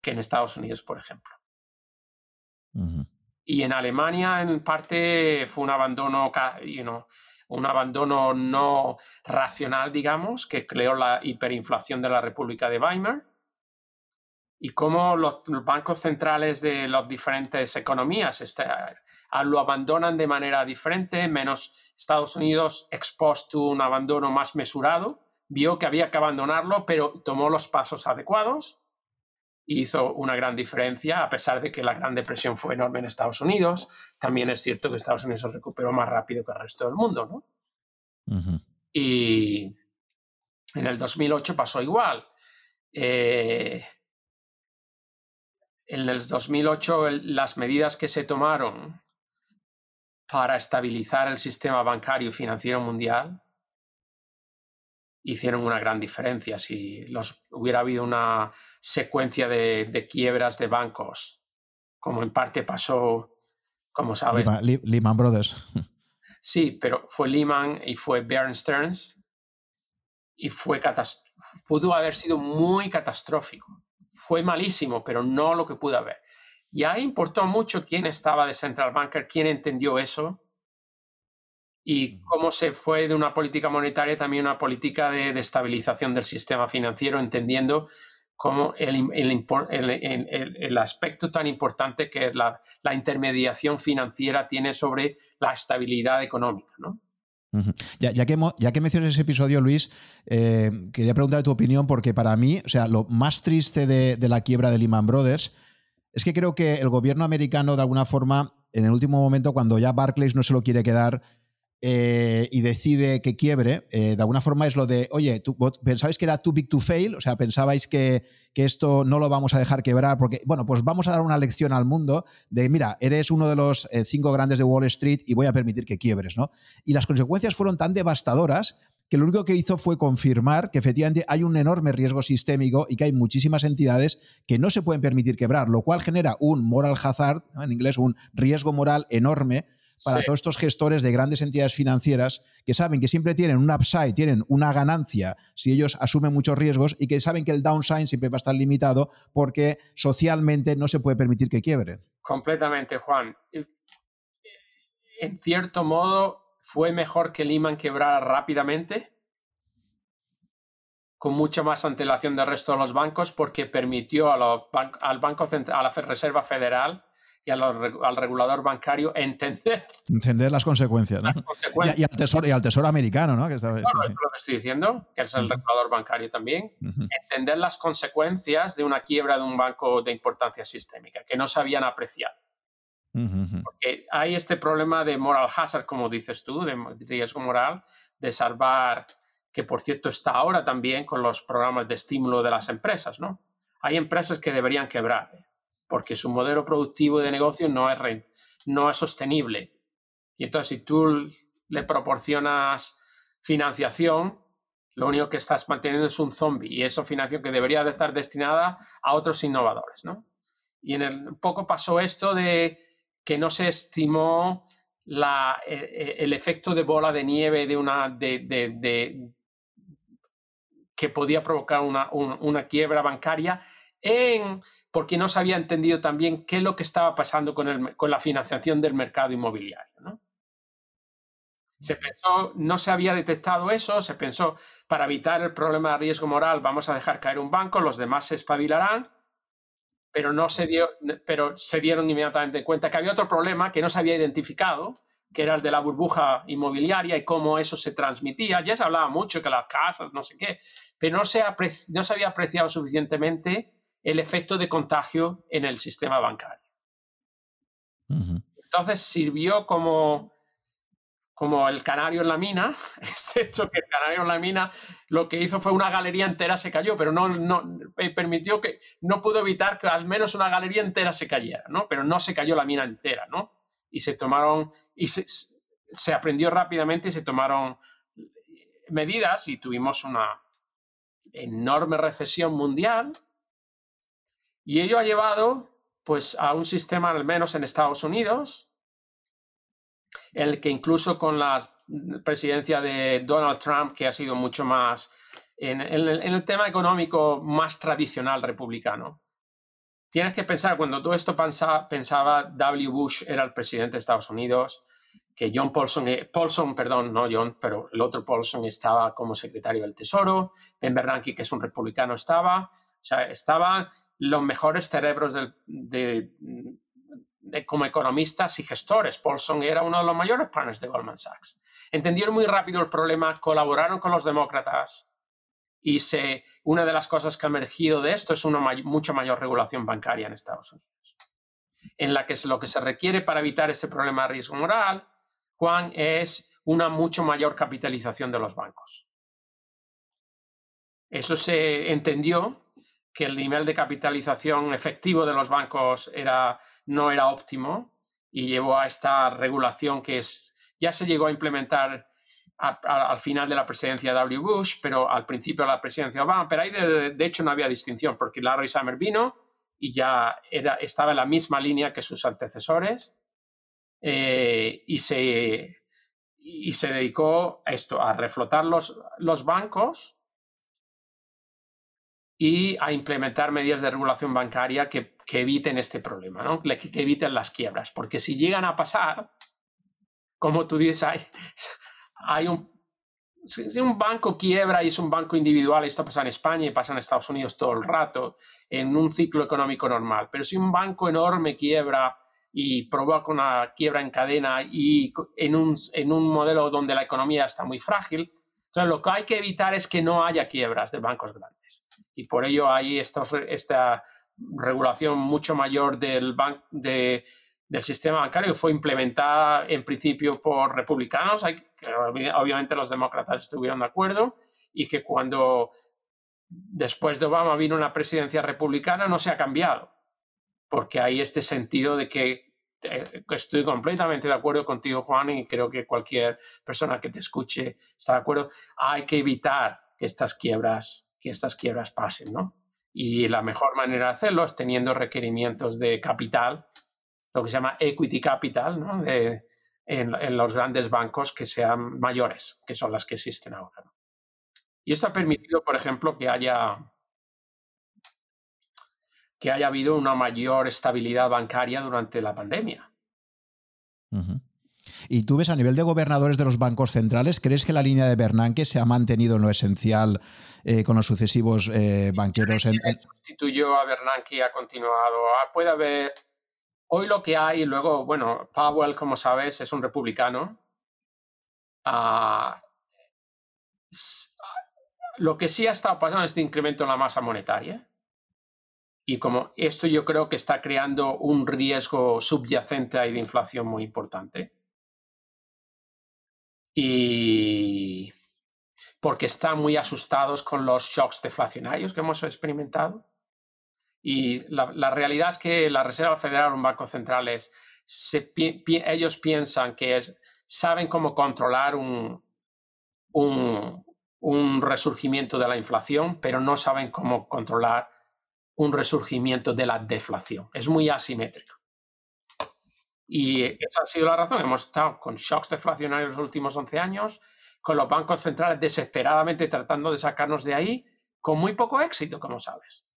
que en Estados Unidos, por ejemplo. Y en Alemania, en parte, fue un abandono, un abandono no racional, digamos, que creó la hiperinflación de la República de Weimar y cómo los, bancos centrales de las diferentes economías este, lo abandonan de manera diferente, menos Estados Unidos expuesto a un abandono más mesurado, vio que había que abandonarlo, pero tomó los pasos adecuados hizo una gran diferencia, a pesar de que la Gran Depresión fue enorme en Estados Unidos. También es cierto que Estados Unidos se recuperó más rápido que el resto del mundo, ¿no? Y en el 2008 pasó igual. Eh, en el 2008 las medidas que se tomaron para estabilizar el sistema bancario y financiero mundial hicieron una gran diferencia. Si los, hubiera habido una secuencia de, quiebras de bancos, como en parte pasó, como sabes. Lehman, Brothers. Sí, pero fue Lehman y fue Bear Stearns y fue pudo haber sido muy catastrófico fue malísimo, pero no lo que pudo haber. Ya importó mucho quién estaba de central banker, quién entendió eso y cómo se fue de una política monetaria también una política de, estabilización del sistema financiero, entendiendo cómo el, el, aspecto tan importante que la, la, intermediación financiera tiene sobre la estabilidad económica. ¿no? Ya, que, ya que mencionas ese episodio, Luis, eh, quería preguntar tu opinión porque para mí, o sea, lo más triste de, la quiebra de Lehman Brothers es que creo que el gobierno americano de alguna forma en el último momento, cuando ya Barclays no se lo quiere quedar eh, y decide que quiebre, eh, de alguna forma es lo de, oye, ¿tú, ¿pensabais que era too big to fail? O sea, ¿pensabais que, esto no lo vamos a dejar quebrar? Porque, bueno, pues vamos a dar una lección al mundo de, mira, eres uno de los eh, cinco grandes de Wall Street y voy a permitir que quiebres, ¿no? Y las consecuencias fueron tan devastadoras que lo único que hizo fue confirmar que efectivamente hay un enorme riesgo sistémico y que hay muchísimas entidades que no se pueden permitir quebrar, lo cual genera un moral hazard, en inglés un riesgo moral enorme para todos estos gestores de grandes entidades financieras que saben que siempre tienen un upside, tienen una ganancia si ellos asumen muchos riesgos y que saben que el downside siempre va a estar limitado porque socialmente no se puede permitir que quiebren. Completamente, Juan. En cierto modo, fue mejor que Lehman quebrara rápidamente, con mucha más antelación del resto de los bancos, porque permitió al Banco Central, a la Reserva Federal, y al regulador bancario entender. Entender las consecuencias, ¿no? Y, al tesoro, y al Tesoro americano, ¿no? Que es lo que estoy diciendo, que es el regulador bancario también. Entender las consecuencias de una quiebra de un banco de importancia sistémica, que no sabían apreciar. Porque hay este problema de moral hazard, como dices tú, de riesgo moral, de salvar, que por cierto está ahora también con los programas de estímulo de las empresas, ¿no? Hay empresas que deberían quebrar porque su modelo productivo de negocio no es, no es sostenible. Y entonces, si tú le proporcionas financiación, lo único que estás manteniendo es un zombie y eso financiación que debería de estar destinada a otros innovadores, ¿no? Y en el poco pasó esto de que no se estimó la, e, e, el efecto de bola de nieve de una de, de, que podía provocar una, una quiebra bancaria en porque no se había entendido también qué es lo que estaba pasando con, el, con la financiación del mercado inmobiliario. ¿no? Se pensó, no se había detectado eso, se pensó, para evitar el problema de riesgo moral, vamos a dejar caer un banco, los demás se espabilarán, pero, no se, dio, pero se dieron inmediatamente cuenta que había otro problema que no se había identificado, que era el de la burbuja inmobiliaria y cómo eso se transmitía. Ya se hablaba mucho que las casas, no sé qué, pero no se, no se había apreciado suficientemente el efecto de contagio en el sistema bancario. Entonces sirvió como, como el canario en la mina, excepto que el canario en la mina lo que hizo fue una galería entera se cayó, pero no, no permitió que, no pudo evitar que al menos una galería entera se cayera, ¿no? Pero no se cayó la mina entera, ¿no? Y se tomaron, y se, se aprendió rápidamente y se tomaron medidas y tuvimos una enorme recesión mundial y ello ha llevado pues, a un sistema, al menos en Estados Unidos, el que incluso con la presidencia de Donald Trump, que ha sido mucho más en, el tema económico más tradicional republicano. Tienes que pensar, cuando todo esto pensaba, pensaba W. Bush era el presidente de Estados Unidos, que John Paulson, eh, Paulson, perdón, no John, pero el otro Paulson estaba como secretario del Tesoro, Ben Bernanke, que es un republicano, estaba, o sea, estaban los mejores cerebros de, como economistas y gestores. Paulson era uno de los mayores partners de Goldman Sachs. Entendieron muy rápido el problema, colaboraron con los demócratas y se, una de las cosas que ha emergido de esto es una mucha mayor regulación bancaria en Estados Unidos, en la que lo que se requiere para evitar ese problema de riesgo moral, Juan, es una mucho mayor capitalización de los bancos. Eso se entendió que el nivel de capitalización efectivo de los bancos era, no era óptimo y llevó a esta regulación que es, ya se llegó a implementar al final de la presidencia de W. Bush, pero al principio de la presidencia de Obama, pero ahí de, hecho no había distinción porque Larry Summer vino y ya era, estaba en la misma línea que sus antecesores eh, y, se, y se dedicó a esto, a reflotar los, los bancos y a implementar medidas de regulación bancaria que, eviten este problema, ¿no? que, eviten las quiebras. Porque si llegan a pasar, como tú dices, hay, hay un, si un banco quiebra y es un banco individual, esto pasa en España y pasa en Estados Unidos todo el rato, en un ciclo económico normal. Pero si un banco enorme quiebra y provoca una quiebra en cadena y en un, en un modelo donde la economía está muy frágil, entonces lo que hay que evitar es que no haya quiebras de bancos grandes y por ello hay esta regulación mucho mayor del, de, del sistema bancario fue implementada en principio por republicanos, obviamente los demócratas estuvieron de acuerdo, y que cuando después de Obama vino una presidencia republicana no se ha cambiado, porque hay este sentido de que eh, estoy completamente de acuerdo contigo, Juan, y creo que cualquier persona que te escuche está de acuerdo, hay que evitar que estas quiebras, que estas quiebras pasen, ¿no? Y la mejor manera de hacerlo es teniendo requerimientos de capital, lo que se llama equity capital, ¿no? en, los grandes bancos que sean mayores, que son las que existen ahora. Y esto ha permitido, por ejemplo, que haya, que haya habido una mayor estabilidad bancaria durante la pandemia. Y tú ves a nivel de gobernadores de los bancos centrales, ¿crees que la línea de Bernanke se ha mantenido en lo esencial eh, con los sucesivos eh, banqueros? En, Sustituyó a Bernanke y ha continuado. Ah, puede haber. Hoy lo que hay, luego, bueno, Powell, como sabes, es un republicano. Ah, lo que sí ha estado pasando es este incremento en la masa monetaria. Y como esto yo creo que está creando un riesgo subyacente ahí de inflación muy importante. Y porque están muy asustados con los shocks deflacionarios que hemos experimentado. Y la, realidad es que la Reserva Federal, un banco central, ellos piensan que es, saben cómo controlar un, un, un resurgimiento de la inflación, pero no saben cómo controlar un resurgimiento de la deflación. Es muy asimétrico. Y esa ha sido la razón. Hemos estado con shocks deflacionarios los últimos 11 años, con los bancos centrales desesperadamente tratando de sacarnos de ahí, con muy poco éxito, como sabes.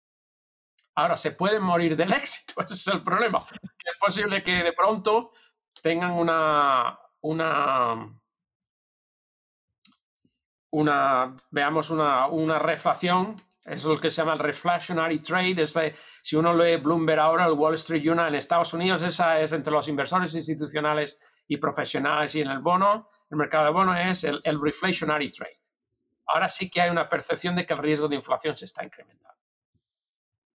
Ahora, se pueden morir del éxito, ese es el problema. Es posible que de pronto tengan una, una una, veamos una, una reflación, es lo que se llama el reflationary trade, es si uno lee Bloomberg ahora, el Wall Street Journal en Estados Unidos, esa es entre los inversores institucionales y profesionales y en el bono, el mercado de bono es el, el reflationary trade. Ahora sí que hay una percepción de que el riesgo de inflación se está incrementando.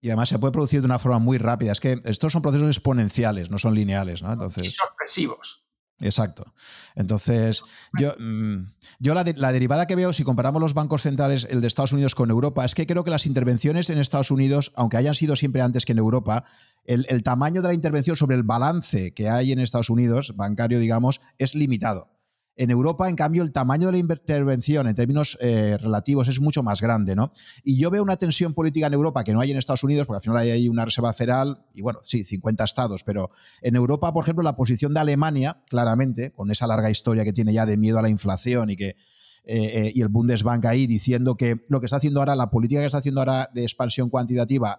Y además se puede producir de una forma muy rápida. Es que estos son procesos exponenciales, no son lineales, ¿no? Entonces... Y sorpresivos. Exacto. Entonces, yo, mm, yo la, derivada que veo, si comparamos los bancos centrales, el de Estados Unidos con Europa, es que creo que las intervenciones en Estados Unidos, aunque hayan sido siempre antes que en Europa, el, el tamaño de la intervención sobre el balance que hay en Estados Unidos, bancario, digamos, es limitado. En Europa, en cambio, el tamaño de la intervención en términos eh, relativos es mucho más grande, ¿no? Y yo veo una tensión política en Europa que no hay en Estados Unidos, porque al final hay una reserva federal, y bueno, sí, 50 estados, pero en Europa, por ejemplo, la posición de Alemania, claramente, con esa larga historia que tiene ya de miedo a la inflación y que eh, eh, y el Bundesbank ahí diciendo que lo que está haciendo ahora, la política que está haciendo ahora de expansión cuantitativa,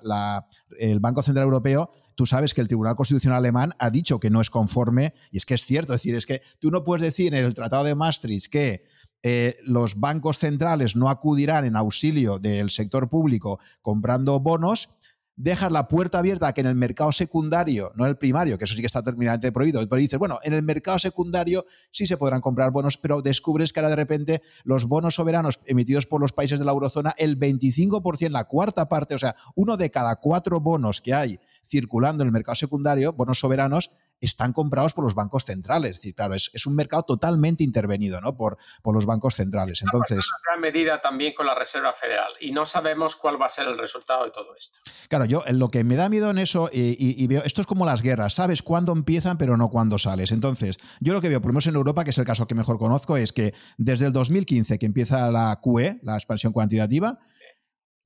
el Banco Central Europeo, tú sabes que el Tribunal Constitucional alemán ha dicho que no es conforme, y es que es cierto, es decir, es que tú no puedes decir en el Tratado de Maastricht que eh, los bancos centrales no acudirán en auxilio del sector público comprando bonos dejas la puerta abierta a que en el mercado secundario, no el primario, que eso sí que está terminantemente prohibido, pero dices, bueno, en el mercado secundario sí se podrán comprar bonos, pero descubres que ahora de repente los bonos soberanos emitidos por los países de la eurozona, el 25%, la cuarta parte, o sea, uno de cada cuatro bonos que hay circulando en el mercado secundario, bonos soberanos, están comprados por los bancos centrales. Es decir, claro, es, un mercado totalmente intervenido ¿no? por, por los bancos centrales. Entonces, una gran medida también con la Reserva Federal y no sabemos cuál va a ser el resultado de todo esto. Claro, yo lo que me da miedo en eso, y, veo, esto es como las guerras, sabes cuándo empiezan, pero no cuándo sales. Entonces, yo lo que veo, por lo menos en Europa, que es el caso que mejor conozco, es que desde el 2015, que empieza la QE, la expansión cuantitativa,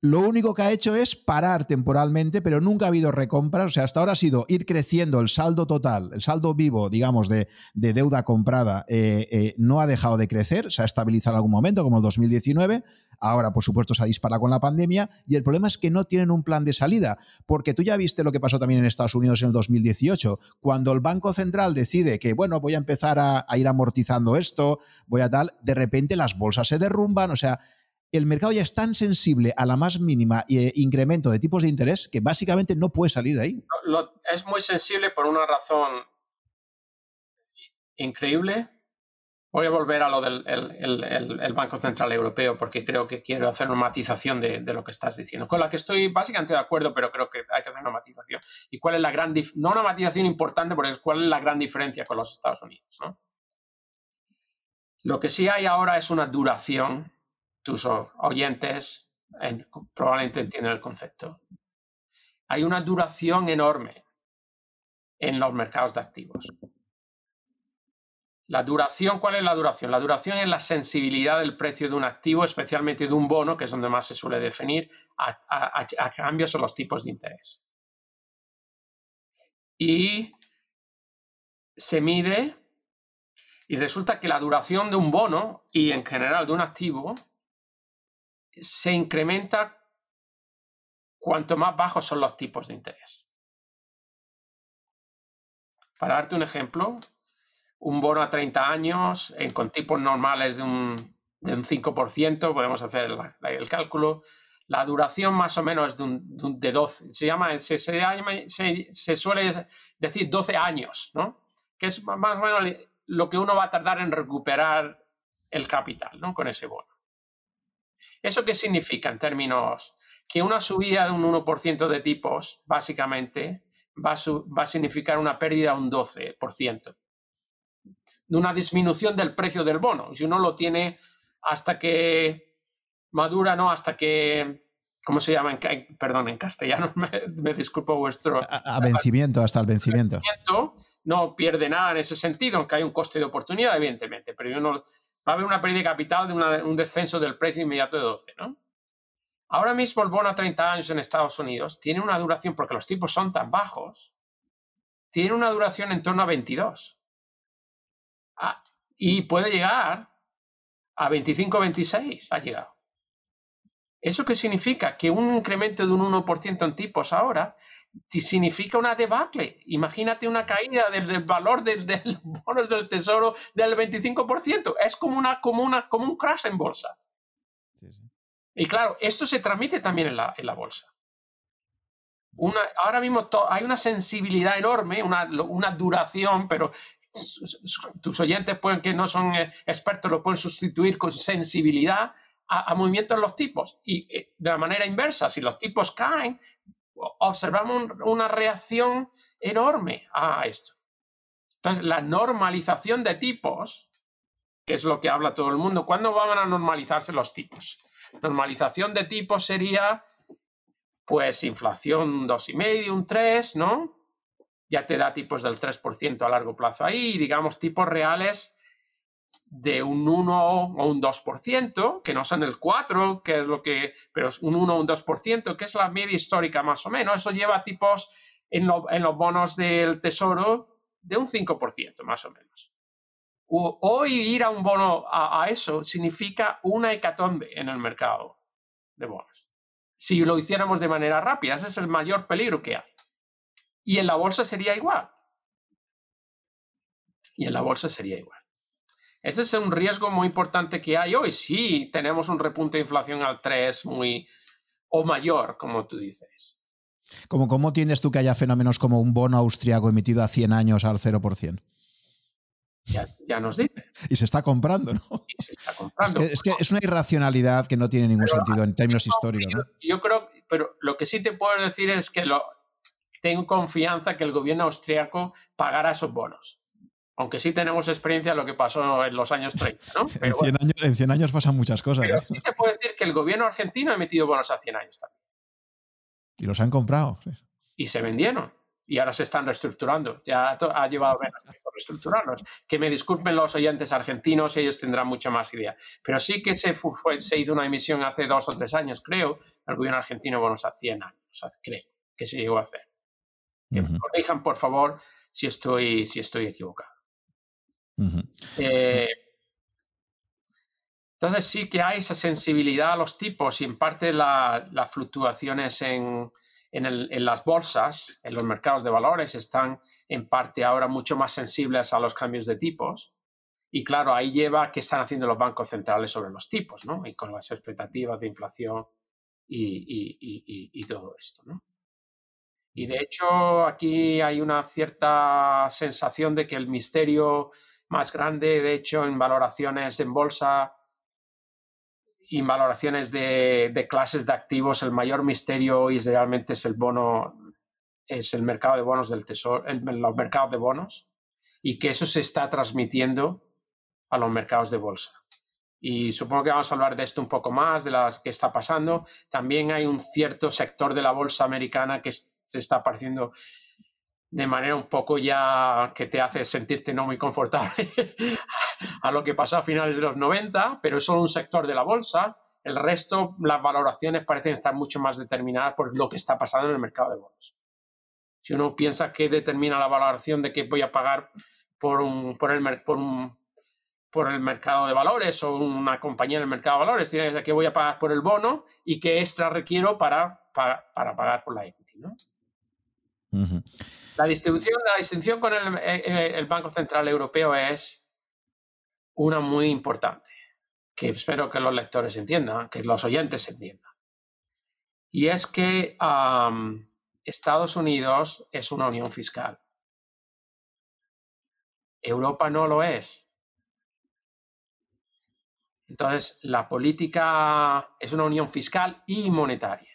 lo único que ha hecho es parar temporalmente, pero nunca ha habido recompras. O sea, hasta ahora ha sido ir creciendo el saldo total, el saldo vivo, digamos, de, deuda comprada, eh, eh, no ha dejado de crecer, se ha estabilizado en algún momento, como el 2019. Ahora, por supuesto, se ha disparado con la pandemia y el problema es que no tienen un plan de salida, porque tú ya viste lo que pasó también en Estados Unidos en el 2018, cuando el Banco Central decide que, bueno, voy a empezar a ir amortizando esto, voy a tal, de repente las bolsas se derrumban, o sea, el mercado ya es tan sensible a la más mínima eh, incremento de tipos de interés que básicamente no puede salir de ahí. es muy sensible por una razón increíble, Voy a volver a lo del el, Banco Central Europeo porque creo que quiero hacer una matización de, lo que estás diciendo, con la que estoy básicamente de acuerdo, pero creo que hay que hacer una matización. ¿Y cuál es la gran, no una matización importante, porque es cuál es la gran diferencia con los Estados Unidos? Lo que sí hay ahora es una duración, tus oyentes probablemente entienden el concepto. Hay una duración enorme en los mercados de activos. La duración, ¿cuál es la duración? La duración es la sensibilidad del precio de un activo, especialmente de un bono, que es donde más se suele definir, a, cambios en los tipos de interés. Y se mide y resulta que la duración de un bono y en general de un activo se incrementa cuanto más bajos son los tipos de interés. Para darte un ejemplo, un bono a 30 años con tipos normales de un, de un 5%, podemos hacer el cálculo. La duración más o menos es de, un, de 12, se, llama, se, se, suele decir 12 años, ¿no? Que es más o menos lo que uno va a tardar en recuperar el capital, ¿no? Con ese bono. ¿Eso qué significa en términos? Que una subida de un 1% de tipos, básicamente, va a, va a significar una pérdida de un 12% de una disminución del precio del bono. Si uno lo tiene hasta que madura, no, hasta que, ¿cómo se llama? En, perdón, en castellano, me, disculpo vuestro... A, vencimiento, hasta el vencimiento. No pierde nada en ese sentido, aunque hay un coste de oportunidad, evidentemente, pero uno, va a haber una pérdida de capital de un descenso del precio inmediato de 12, ¿no? Ahora mismo el bono a 30 años en Estados Unidos tiene una duración, porque los tipos son tan bajos, tiene una duración en torno a 22. Ah, y puede llegar a 25, 26, ha llegado. ¿Eso qué significa? Que un incremento de un 1% en tipos ahora significa una debacle. Imagínate una caída del, valor de, los bonos del tesoro del 25%. Es como, una, como, una, como un crash en bolsa. Y claro, esto se transmite también en la, en la bolsa. Una, ahora mismo hay una sensibilidad enorme, una, una, duración, pero tus oyentes pueden que no son eh, expertos, lo pueden sustituir con sensibilidad a, movimientos en los tipos. Y eh, de la manera inversa, si los tipos caen, observamos una reacción enorme a esto. Entonces, la normalización de tipos, que es lo que habla todo el mundo, ¿cuándo van a normalizarse los tipos? Normalización de tipos sería, pues, inflación 2,5, un 3, ¿no? ya te da tipos del 3% a largo plazo ahí, digamos tipos reales de un 1 o un 2%, que no son el 4, que es lo que, pero es un 1 o un 2%, que es la media histórica más o menos. Eso lleva tipos en, los bonos del tesoro de un 5%, más o menos. Hoy ir a un bono a, a eso significa una hecatombe en el mercado de bonos. Si lo hiciéramos de manera rápida, ese es el mayor peligro que hay. Y en la bolsa sería igual. Y en la bolsa sería igual. Ese es un riesgo muy importante que hay hoy. Sí, tenemos un repunte de inflación al 3 muy o mayor, como tú dices. ¿Cómo, ¿Cómo tienes tú que haya fenómenos como un bono austriaco emitido a 100 años al 0%? Ya, ya, nos dice. Y se está comprando, ¿no? se está comprando. Es que, es una irracionalidad que no tiene ningún sentido en términos históricos. ¿no? Yo creo, pero lo que sí te puedo decir es que lo, tengo confianza que el gobierno austriaco pagará esos bonos. Aunque sí tenemos experiencia de lo que pasó en los años 30. ¿no? en, 100 años, pasan muchas cosas. Pero ¿eh? sí te puedo decir que el gobierno argentino ha emitido bonos a 100 años también. Y los han comprado. Y se vendieron. Y ahora se están reestructurando. Ya ha llevado menos tiempo reestructurarlos. Que me disculpen los oyentes argentinos, ellos tendrán mucha más idea. Pero sí que se, se hizo una emisión hace dos o tres años, creo, el gobierno argentino bonos a 100 años. creo que se llegó a hacer. Que me corrijan, por favor, si estoy, si estoy equivocado. Eh, entonces sí que hay esa sensibilidad a los tipos y en parte las fluctuaciones en, en, las bolsas, en los mercados de valores, están en parte ahora mucho más sensibles a los cambios de tipos. Y claro, ahí lleva qué están haciendo los bancos centrales sobre los tipos, ¿no? Y con las expectativas de inflación y, y, y, y todo esto, ¿no? Y de hecho aquí hay una cierta sensación de que el misterio más grande, de hecho, en valoraciones en bolsa y en valoraciones de, clases de activos, el mayor misterio hoy realmente es el bono, es el mercado de bonos del tesoro, el, los mercados de bonos, y que eso se está transmitiendo a los mercados de bolsa. Y supongo que vamos a hablar de esto un poco más, de las que está pasando. También hay un cierto sector de la bolsa americana que se está apareciendo de manera un poco ya que te hace sentirte no muy confortable a lo que pasó a finales de los 90, pero es solo un sector de la bolsa. El resto, las valoraciones parecen estar mucho más determinadas por lo que está pasando en el mercado de bonos. Si uno piensa que determina la valoración de que voy a pagar por, un, por, el, por, un, por el mercado de valores o una compañía en el mercado de valores, tiene que voy a pagar por el bono y qué extra requiero para, para, pagar por la equity. ¿no? La distinción con eh, eh, el, Banco Central Europeo es una muy importante, que espero que los lectores entiendan, que los oyentes entiendan. Y es que Estados Unidos es una unión fiscal. Europa no lo es. Entonces, la política es una unión fiscal y monetaria.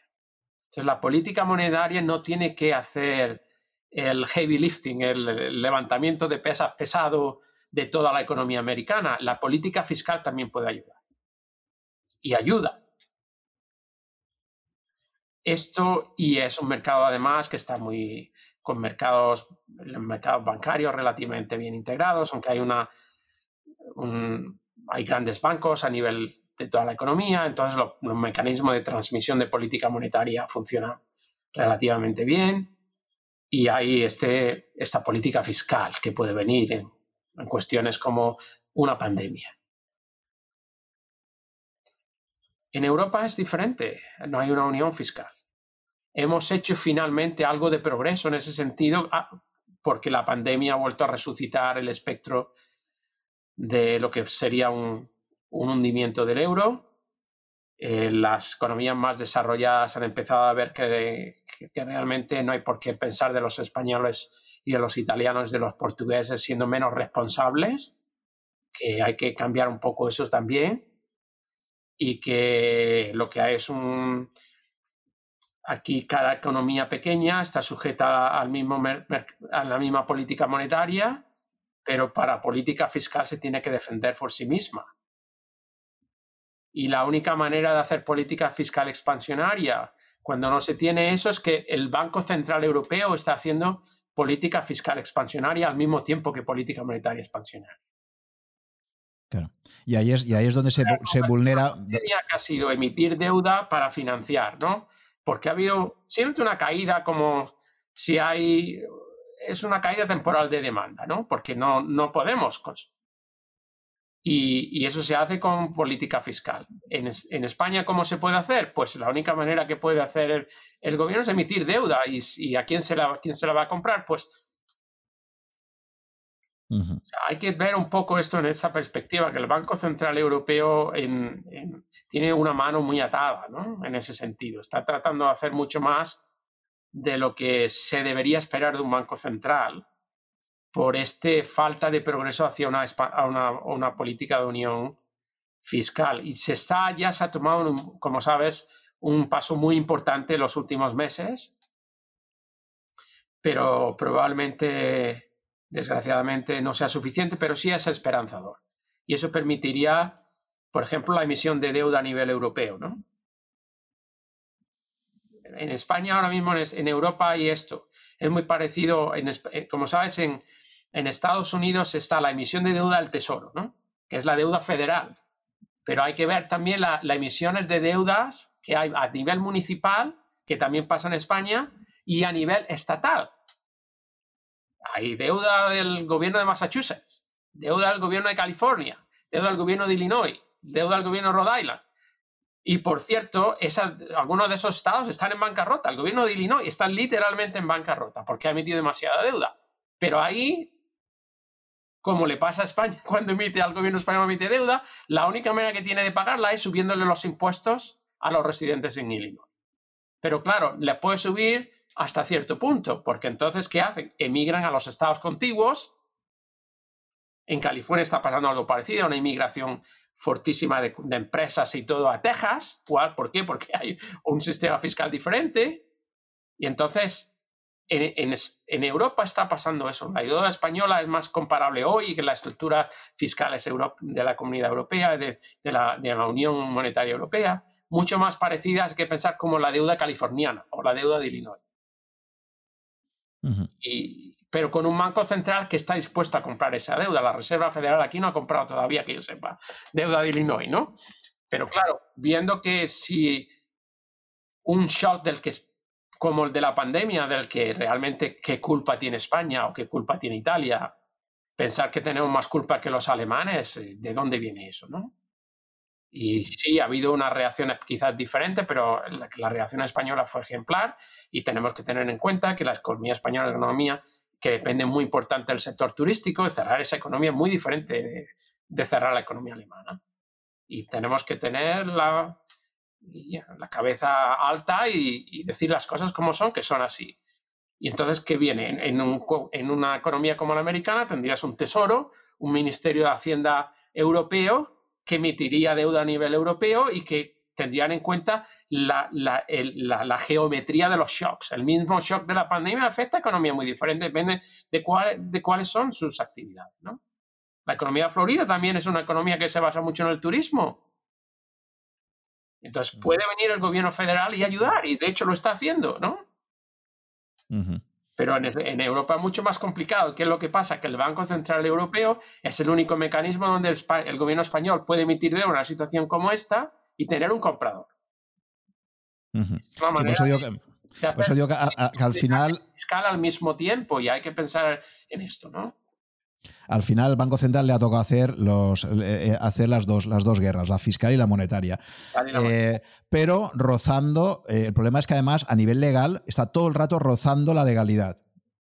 Entonces, la política monetaria no tiene que hacer el heavy lifting, el levantamiento de pesas pesado de toda la economía americana. La política fiscal también puede ayudar. Y ayuda. Esto, y es un mercado además que está muy con mercados, mercados bancarios relativamente bien integrados, aunque hay una, hay grandes bancos a nivel de toda la economía, entonces los, mecanismos de transmisión de política monetaria funcionan relativamente bien y hay este, esta política fiscal que puede venir en, cuestiones como una pandemia. En Europa es diferente, no hay una unión fiscal. Hemos hecho finalmente algo de progreso en ese sentido ah, porque la pandemia ha vuelto a resucitar el espectro de lo que sería un, un hundimiento del euro eh, las economías más desarrolladas han empezado a ver que, realmente no hay por qué pensar de los españoles y de los italianos, de los portugueses siendo menos responsables, que hay que cambiar un poco eso también y que lo que hay es un... Aquí cada economía pequeña está sujeta al mismo a la misma política monetaria, pero para política fiscal se tiene que defender por sí misma y la única manera de hacer política fiscal expansionaria cuando no se tiene eso es que el Banco Central Europeo está haciendo política fiscal expansionaria al mismo tiempo que política monetaria expansionaria. Claro. Y ahí es, y ahí es donde se, se vulnera. Que ha sido emitir deuda para financiar, ¿no? Porque ha habido siempre una caída como si hay. Es una caída temporal de demanda, ¿no? Porque no, no podemos y, eso se hace con política fiscal. En, España, ¿cómo se puede hacer? Pues la única manera que puede hacer el, gobierno es emitir deuda. ¿Y, a quién se, la, quién se la va a comprar? Pues hay que ver un poco esto en esa perspectiva, que el Banco Central Europeo tiene una mano muy atada ¿no? en ese sentido. Está tratando de hacer mucho más de lo que se debería esperar de un banco central por esta falta de progreso hacia una, política de unión fiscal. Y se está, ya se ha tomado, como sabes, un paso muy importante en los últimos meses, pero probablemente, desgraciadamente, no sea suficiente, pero sí es esperanzador. Y eso permitiría, por ejemplo, la emisión de deuda a nivel europeo. ¿no? En España ahora mismo, en Europa hay esto. Es muy parecido, eh, como sabes, en, Estados Unidos está la emisión de deuda del Tesoro, ¿no? que es la deuda federal. Pero hay que ver también las emisiones de deudas que hay a nivel municipal, que también pasa en España, y a nivel estatal. Hay deuda del gobierno de Massachusetts, deuda del gobierno de California, deuda del gobierno de Illinois, deuda del gobierno de Rhode Island. Y por cierto, algunos de esos estados están en bancarrota. El gobierno de Illinois está literalmente en bancarrota porque ha emitido demasiada deuda. Pero ahí como le pasa a España cuando emite al gobierno español emite deuda, la única manera que tiene de pagarla es subiéndole los impuestos a los residentes en Illinois. Pero claro, le puede subir hasta cierto punto, porque entonces, ¿qué hacen? Emigran a los estados contiguos En California está pasando algo parecido, una inmigración fortísima de, empresas y todo a Texas. ¿Por qué? Porque hay un sistema fiscal diferente. Y entonces, en, en, Europa está pasando eso. La deuda española es más comparable hoy que la estructura fiscal de la Comunidad Europea, de, la, de, la, Unión Monetaria Europea, mucho más parecida que pensar como la deuda californiana o la deuda de Illinois. y, pero con un banco central que está dispuesto a comprar esa deuda. La Reserva Federal aquí no ha comprado todavía, que yo sepa, deuda de Illinois, ¿no? Pero claro, viendo que si un shock del que como el de la pandemia, del que realmente qué culpa tiene España o qué culpa tiene Italia, pensar que tenemos más culpa que los alemanes, ¿de dónde viene eso, no? Y sí, ha habido una reacción quizás diferente, pero la, la, reacción española fue ejemplar y tenemos que tener en cuenta que la economía española es una economía que depende muy importante del sector turístico, de cerrar esa economía muy diferente de, cerrar la economía alemana. Y tenemos que tener la, la cabeza alta y, decir las cosas como son, que son así. Y entonces, ¿qué viene? En, en, una economía como la americana tendrías un tesoro, un ministerio de Hacienda europeo que emitiría deuda a nivel europeo y que tendrían en cuenta la, geometría de los shocks. El mismo shock de la pandemia afecta a economía muy diferente, depende de, de cuáles son sus actividades. ¿no? La economía de Florida también es una economía que se basa mucho en el turismo. Entonces puede venir el gobierno federal y ayudar, y de hecho lo está haciendo, ¿no? Pero en, en, Europa es mucho más complicado. ¿Qué es lo que pasa? Que el Banco Central Europeo es el único mecanismo donde el, el gobierno español puede emitir deuda en una situación como esta y tener un comprador. por eso digo que, al final... Escala al mismo tiempo y hay que pensar en esto, ¿no? Al final, el Banco Central le ha tocado hacer, los, eh, eh, hacer las, dos, las dos guerras, la fiscal y la monetaria. Eh, pero rozando, el problema es que además a nivel legal está todo el rato rozando la legalidad.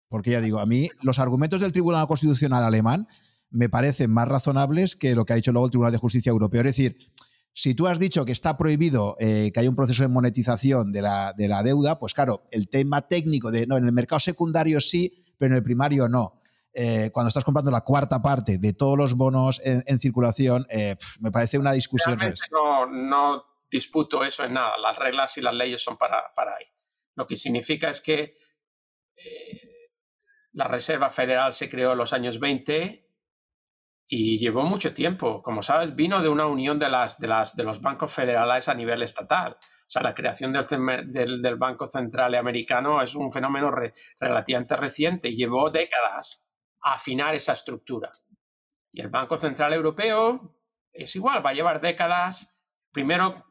Porque ya digo, a mí los argumentos del Tribunal Constitucional alemán me parecen más razonables que lo que ha dicho luego el Tribunal de Justicia Europeo. Es decir, si tú has dicho que está prohibido eh, que haya un proceso de monetización de la, deuda, pues claro, el tema técnico de no, en el mercado secundario sí, pero en el primario no. Eh, cuando estás comprando la cuarta parte de todos los bonos en, circulación, eh, me parece una discusión. Realmente no, no, disputo eso en nada. Las reglas y las leyes son para, para ahí. Lo que significa es que la Reserva Federal se creó en los años 20 y llevó mucho tiempo. Como sabes, vino de una unión de, los bancos federales a nivel estatal. O sea, la creación del, Banco Central Americano es un fenómeno relativamente reciente. Llevó décadas afinar esa estructura. Y el Banco Central Europeo es igual, va a llevar décadas. Primero,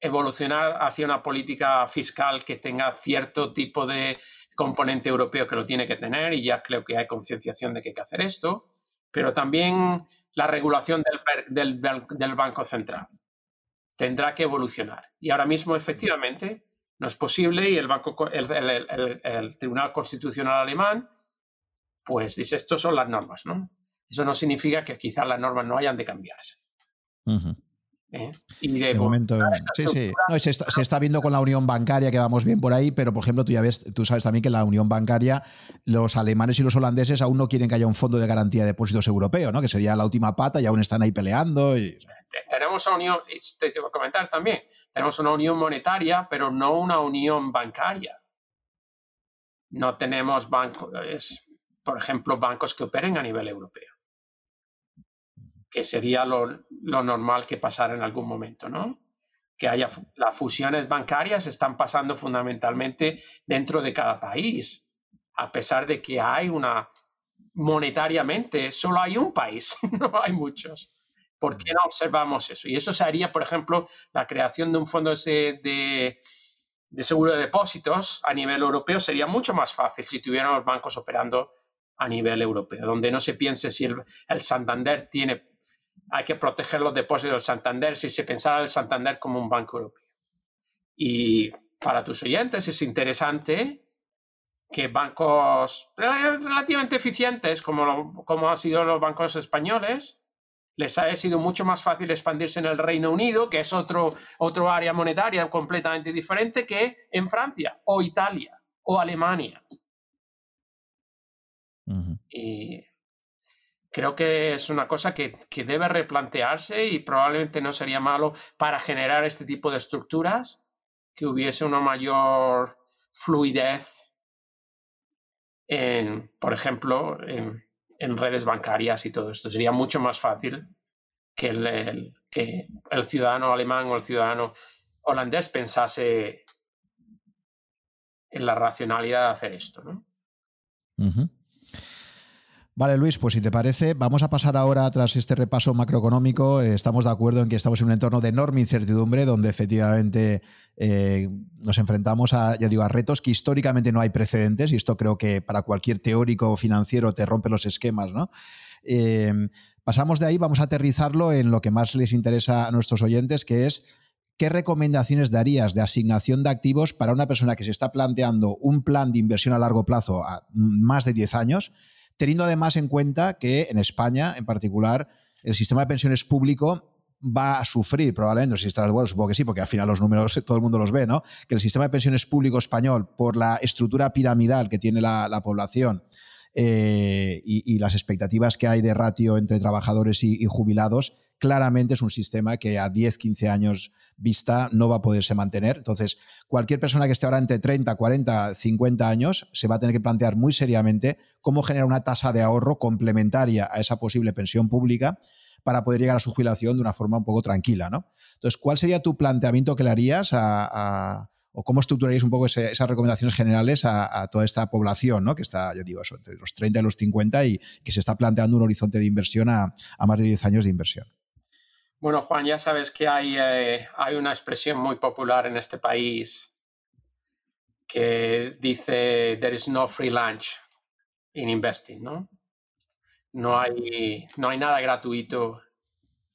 evolucionar hacia una política fiscal que tenga cierto tipo de componente europeo que lo tiene que tener, y ya creo que hay concienciación de que hay que hacer esto pero también la regulación del, del, Banco Central tendrá que evolucionar. Y ahora mismo, efectivamente, no es posible y el, banco, el, Tribunal Constitucional alemán pues dice, estas son las normas, ¿no? Eso no significa que quizás las normas no hayan de cambiarse. ¿Eh? de, momento, sí, sí. se, está, viendo con la unión bancaria que vamos bien por ahí, pero por ejemplo, tú ya ves, tú sabes también que la unión bancaria, los alemanes y los holandeses aún no quieren que haya un fondo de garantía de depósitos europeo, ¿no? Que sería la última pata y aún están ahí peleando. Y... Tenemos una unión, te, te voy a comentar también, tenemos una unión monetaria, pero no una unión bancaria. No tenemos bancos, por ejemplo, bancos que operen a nivel europeo que sería lo, normal que pasara en algún momento, ¿no? Que haya las fusiones bancarias están pasando fundamentalmente dentro de cada país, a pesar de que hay una monetariamente solo hay un país, no hay muchos. ¿Por qué no observamos eso? Y eso se haría, por ejemplo, la creación de un fondo de, de seguro de depósitos a nivel europeo sería mucho más fácil si tuviéramos bancos operando a nivel europeo, donde no se piense si el, el Santander tiene hay que proteger los depósitos del Santander si se pensara el Santander como un banco europeo. Y para tus oyentes es interesante que bancos relativamente eficientes, como, como han sido los bancos españoles, les haya sido mucho más fácil expandirse en el Reino Unido, que es otro, otro área monetaria completamente diferente, que en Francia o Italia o Alemania. Y creo que es una cosa que, que, debe replantearse y probablemente no sería malo para generar este tipo de estructuras que hubiese una mayor fluidez en, por ejemplo, en, redes bancarias y todo esto. Sería mucho más fácil que el, que el ciudadano alemán o el ciudadano holandés pensase en la racionalidad de hacer esto. ¿no? Vale, Luis, pues si te parece, vamos a pasar ahora tras este repaso macroeconómico. Eh, estamos de acuerdo en que estamos en un entorno de enorme incertidumbre, donde efectivamente eh, nos enfrentamos a, ya digo, a retos que históricamente no hay precedentes, y esto creo que para cualquier teórico financiero te rompe los esquemas, ¿no? Eh, pasamos de ahí, vamos a aterrizarlo en lo que más les interesa a nuestros oyentes, que es ¿qué recomendaciones darías de asignación de activos para una persona que se está planteando un plan de inversión a largo plazo a más de 10 años? Teniendo además en cuenta que en España, en particular, el sistema de pensiones público va a sufrir probablemente, si estás bueno, supongo que sí, porque al final los números todo el mundo los ve, ¿no? Que el sistema de pensiones público español, por la estructura piramidal que tiene la, población eh, y, las expectativas que hay de ratio entre trabajadores y jubilados, claramente es un sistema que a 10, 15 años vista no va a poderse mantener. Entonces, cualquier persona que esté ahora entre 30, 40, 50 años se va a tener que plantear muy seriamente cómo generar una tasa de ahorro complementaria a esa posible pensión pública para poder llegar a su jubilación de una forma un poco tranquila. ¿no? Entonces, ¿cuál sería tu planteamiento que le harías a, o cómo estructurarías un poco esas recomendaciones generales a, toda esta población, ¿no? que está, yo digo, eso, entre los 30 y los 50 y que se está planteando un horizonte de inversión a, a más de 10 años de inversión? Bueno, Juan, ya sabes que hay, eh, hay una expresión muy popular en este país que dice, there is no free lunch in investing, ¿no? No hay, no hay nada gratuito,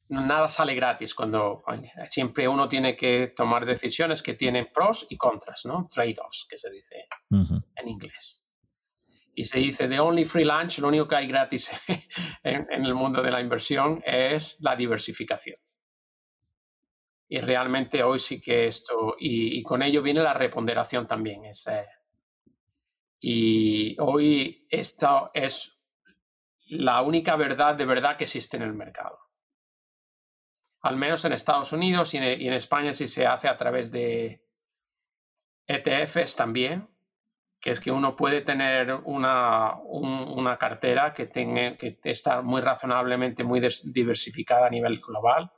nada sale gratis cuando siempre uno tiene que tomar decisiones que tienen pros y contras, ¿no? Trade-offs, que se dice en inglés. Y se dice, the only free lunch, lo único que hay gratis en, el mundo de la inversión es la diversificación. Y realmente hoy sí que esto, y, con ello viene la reponderación también. Es, y hoy esto es la única verdad de verdad que existe en el mercado. Al menos en Estados Unidos y en, España sí se hace a través de ETFs también, que es que uno puede tener una, una cartera que, tenga, que está muy razonablemente, muy diversificada a nivel global.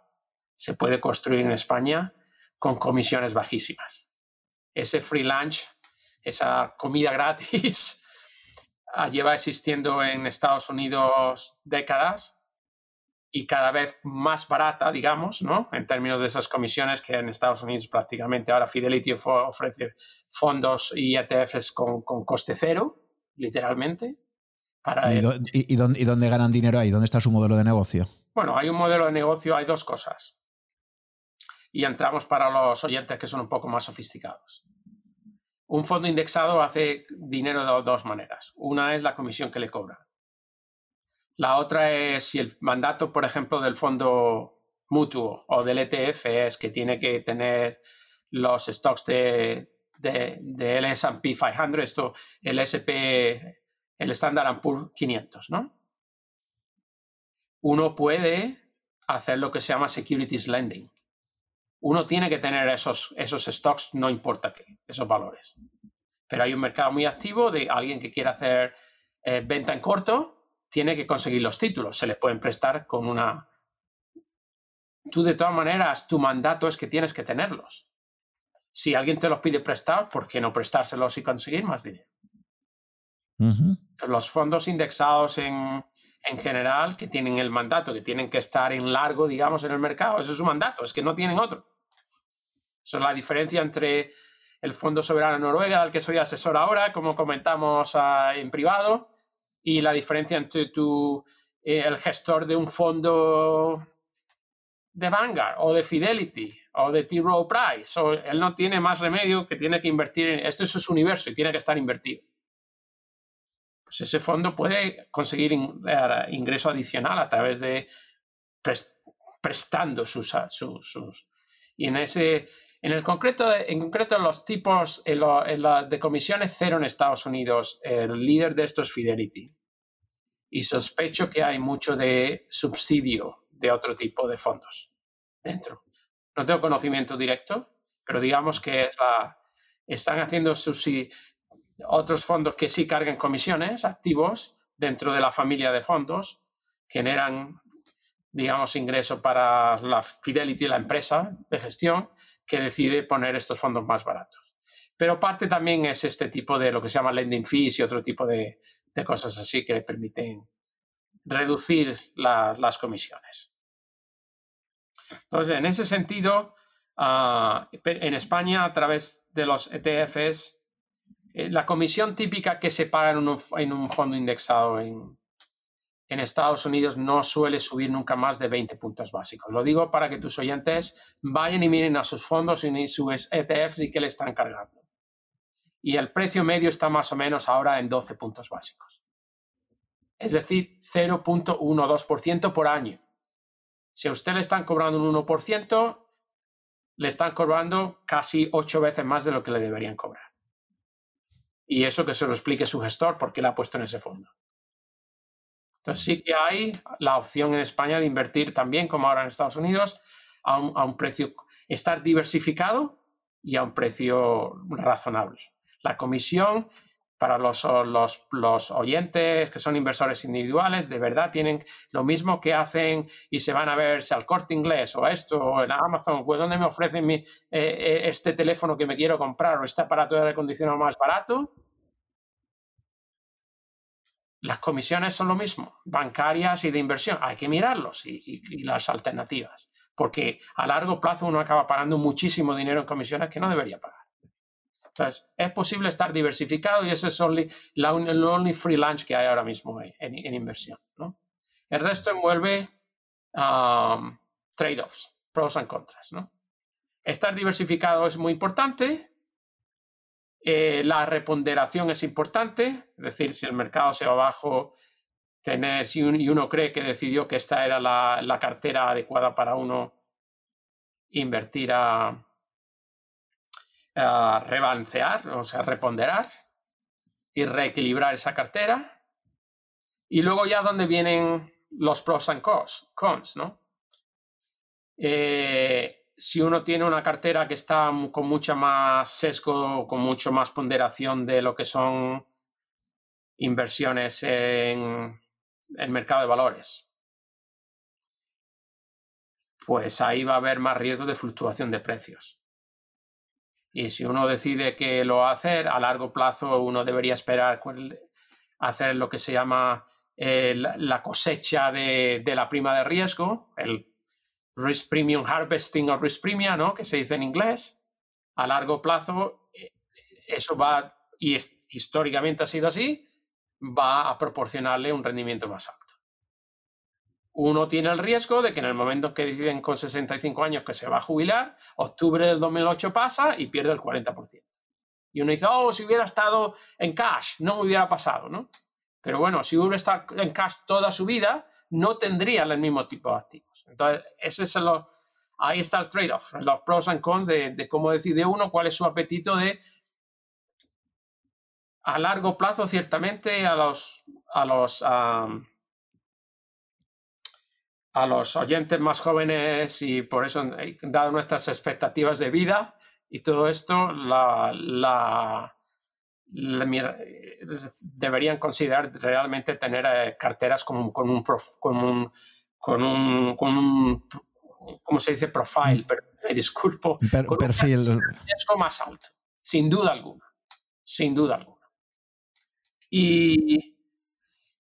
Se puede construir en España con comisiones bajísimas. Ese free lunch, esa comida gratis, lleva existiendo en Estados Unidos décadas y cada vez más barata, digamos, ¿no? En términos de esas comisiones que en Estados Unidos prácticamente ahora Fidelity ofrece fondos y ETFs con, coste cero, literalmente. Para ¿Y, y, dónde, ¿Y dónde ganan dinero ahí? ¿Dónde está su modelo de negocio? Bueno, hay un modelo de negocio, hay dos cosas. Y entramos para los oyentes que son un poco más sofisticados. Un fondo indexado hace dinero de dos maneras. Una es la comisión que le cobran la otra es si el mandato, por ejemplo, del fondo mutuo o del ETF es que tiene que tener los stocks de, de, del S&P 500, esto, el SP, el Standard Poor's 500, ¿no? Uno puede hacer lo que se llama securities lending. Uno tiene que tener esos, esos stocks, no importa qué, esos valores. Pero hay un mercado muy activo de alguien que quiere hacer eh, venta en corto tiene que conseguir los títulos. Se les pueden prestar con una... Tú de todas maneras, tu mandato es que tienes que tenerlos. Si alguien te los pide prestar, ¿por qué no prestárselos y conseguir más dinero? Los fondos indexados en, en general que tienen el mandato, que tienen que estar en largo, digamos, en el mercado, ese es su mandato, es que no tienen otro. Esa es la diferencia entre el Fondo Soberano Noruega, al que soy asesor ahora, como comentamos ah, en privado, y la diferencia entre tu, eh, el gestor de un fondo de Vanguard o de Fidelity o de T. Rowe Price, o él no tiene más remedio que tiene que invertir en, este es su universo y tiene que estar invertido. Pues ese fondo puede conseguir ingreso adicional a través de prestando sus, sus, Y en ese, en el concreto, en concreto los tipos de comisiones cero en Estados Unidos, el líder de esto es Fidelity. y sospecho que hay mucho de subsidio de otro tipo de fondos dentro. No tengo conocimiento directo, pero digamos que es la, están haciendo otros fondos que sí cargan comisiones activos dentro de la familia de fondos, generan, digamos, ingreso para la Fidelity, la empresa de gestión, que decide poner estos fondos más baratos. Pero parte también es este tipo de lo que se llama lending fees y otro tipo de, cosas así que permiten reducir las comisiones. Entonces, en ese sentido, ah, en España, a través de los ETFs, eh, la comisión típica que se paga en un, fondo indexado en, en, Estados Unidos no suele subir nunca más de 20 puntos básicos. Lo digo para que tus oyentes vayan y miren a sus fondos y sus ETFs y qué le están cargando. Y el precio medio está más o menos ahora en 12 puntos básicos. Es decir, 0.12% por año. Si a usted le están cobrando un 1%, le están cobrando casi ocho veces más de lo que le deberían cobrar. Y eso que se lo explique su gestor por qué la ha puesto en ese fondo. Sí que hay la opción en España de invertir también, como ahora en Estados Unidos, a un, a precio, estar diversificado y a un precio razonable. La comisión para los, los, oyentes que son inversores individuales, de verdad tienen lo mismo que hacen y se van a ver si al corte inglés o esto o en Amazon, pues donde me ofrecen mi, eh, eh, este teléfono que me quiero comprar o este aparato de aire acondicionado más barato. Las comisiones son lo mismo, bancarias y de inversión. Hay que mirarlos y las alternativas, porque a largo plazo uno acaba pagando muchísimo dinero en comisiones que no debería pagar. Entonces, es posible estar diversificado y ese es only, el only free lunch que hay ahora mismo en, inversión. ¿no? El resto envuelve um, trade-offs, pros y contras. ¿no? Estar diversificado es muy importante. Eh, la reponderación es importante, es decir, si el mercado se va abajo, tener, si y uno cree que decidió que esta era la, la cartera adecuada para uno, invertir a, rebalancear, o sea, reponderar y reequilibrar esa cartera. Y luego ya donde vienen los pros and cons, ¿no? Eh, si uno tiene una cartera que está con mucha más sesgo, con mucho más ponderación de lo que son inversiones en el mercado de valores, pues ahí va a haber más riesgo de fluctuación de precios. Y si uno decide que lo va a hacer, a largo plazo uno debería esperar hacer lo que se llama eh, la cosecha de, la prima de riesgo, el risk premium harvesting o risk premium, ¿no? que se dice en inglés. A largo plazo, eh, eso va, y históricamente ha sido así, va a proporcionarle un rendimiento más alto uno tiene el riesgo de que en el momento que deciden con 65 años que se va a jubilar, octubre del 2008 pasa y pierde el 40%. Y uno dice, oh, si hubiera estado en cash, no me hubiera pasado, ¿no? Pero bueno, si hubiera estado en cash toda su vida, no tendría el mismo tipo de activos. Entonces, ese es lo, ahí está el trade-off, los pros y cons de, cómo decide uno cuál es su apetito de a largo plazo, ciertamente, a los, a los a los oyentes más jóvenes y por eso, eh, dado nuestras expectativas de vida y todo esto, la, deberían considerar realmente tener eh, carteras con, un, con, un, con, un, con ¿cómo se dice? Profile, pero me disculpo. con perfil. Un riesgo más alto, sin duda alguna, sin duda alguna. Y,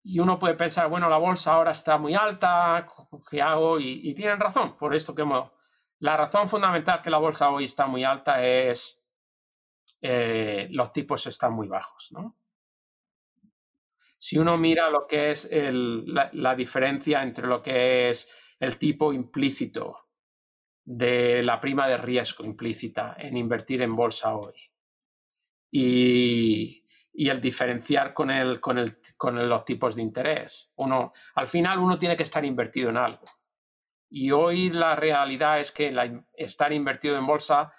y uno puede pensar, bueno, la bolsa ahora está muy alta, ¿qué hago? Y, tienen razón, por esto que la razón fundamental que la bolsa hoy está muy alta es eh, los tipos están muy bajos, ¿no? Si uno mira lo que es la, diferencia entre lo que es el tipo implícito de la prima de riesgo implícita en invertir en bolsa hoy y y el diferenciar con, el, con, el, con los tipos de interés. Uno, al final uno tiene que estar invertido en algo. Y hoy la realidad es que estar invertido en bolsa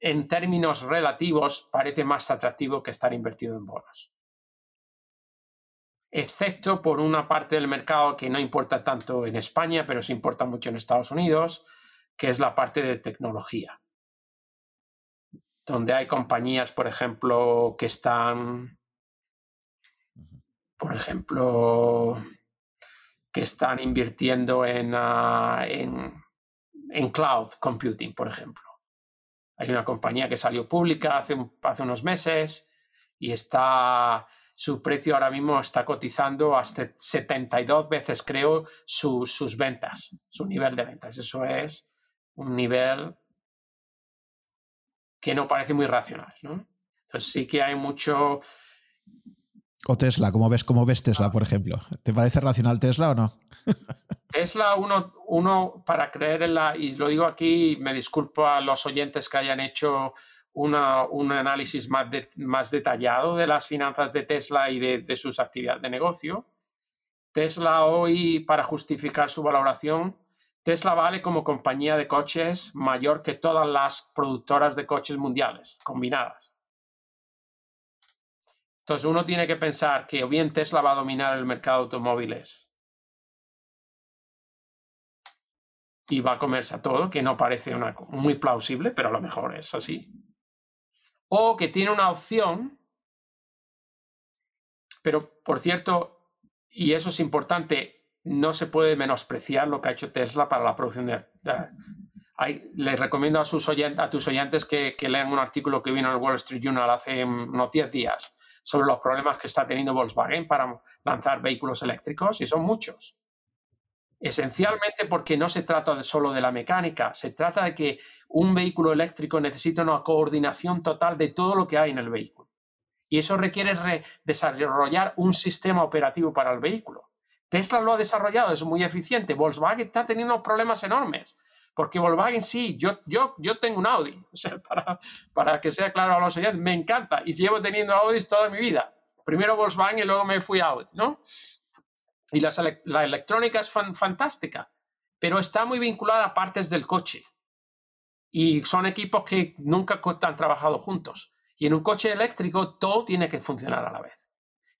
en términos relativos parece más atractivo que estar invertido en bonos. excepto por una parte del mercado que no importa tanto en España, pero sí importa mucho en Estados Unidos, que es la parte de tecnología, donde hay compañías, por ejemplo, que están, por ejemplo, que están invirtiendo en, ah, en, cloud computing, por ejemplo. Hay una compañía que salió pública hace, hace unos meses y está su precio ahora mismo está cotizando hasta 72 veces, creo, sus ventas, su nivel de ventas. Eso es un nivel que no parece muy racional. ¿no? Entonces sí que hay mucho... O Tesla, ¿cómo ves, cómo ves Tesla, por ejemplo? ¿Te parece racional Tesla o no? Tesla, uno, uno para creer en la, y lo digo aquí, me disculpo a los oyentes que hayan hecho un análisis más, más detallado de las finanzas de Tesla y de, de sus actividades de negocio. Tesla hoy, para justificar su valoración, Tesla vale como compañía de coches mayor que todas las productoras de coches mundiales combinadas. Entonces uno tiene que pensar que o bien Tesla va a dominar el mercado de automóviles y va a comerse a todo, que no parece una, muy plausible, pero a lo mejor es así o que tiene una opción, pero por cierto, y eso es importante, no se puede menospreciar lo que ha hecho Tesla para la producción de... les recomiendo a, sus tus oyentes que, que, lean un artículo que vino en el Wall Street Journal hace unos 10 días sobre los problemas que está teniendo Volkswagen para lanzar vehículos eléctricos, y son muchos. Esencialmente porque no se trata solo de la mecánica, se trata de que un vehículo eléctrico necesita una coordinación total de todo lo que hay en el vehículo. Y eso requiere desarrollar un sistema operativo para el vehículo. Tesla lo ha desarrollado, es muy eficiente. Volkswagen está teniendo problemas enormes. Porque Volkswagen sí, yo, yo, yo tengo un Audi, para, para que sea claro a los oyentes, me encanta y llevo teniendo Audis toda mi vida. Primero Volkswagen y luego me fui a Audi, ¿no? y la electrónica es fantástica, pero está muy vinculada a partes del coche. Y son equipos que nunca han trabajado juntos. Y en un coche eléctrico todo tiene que funcionar a la vez.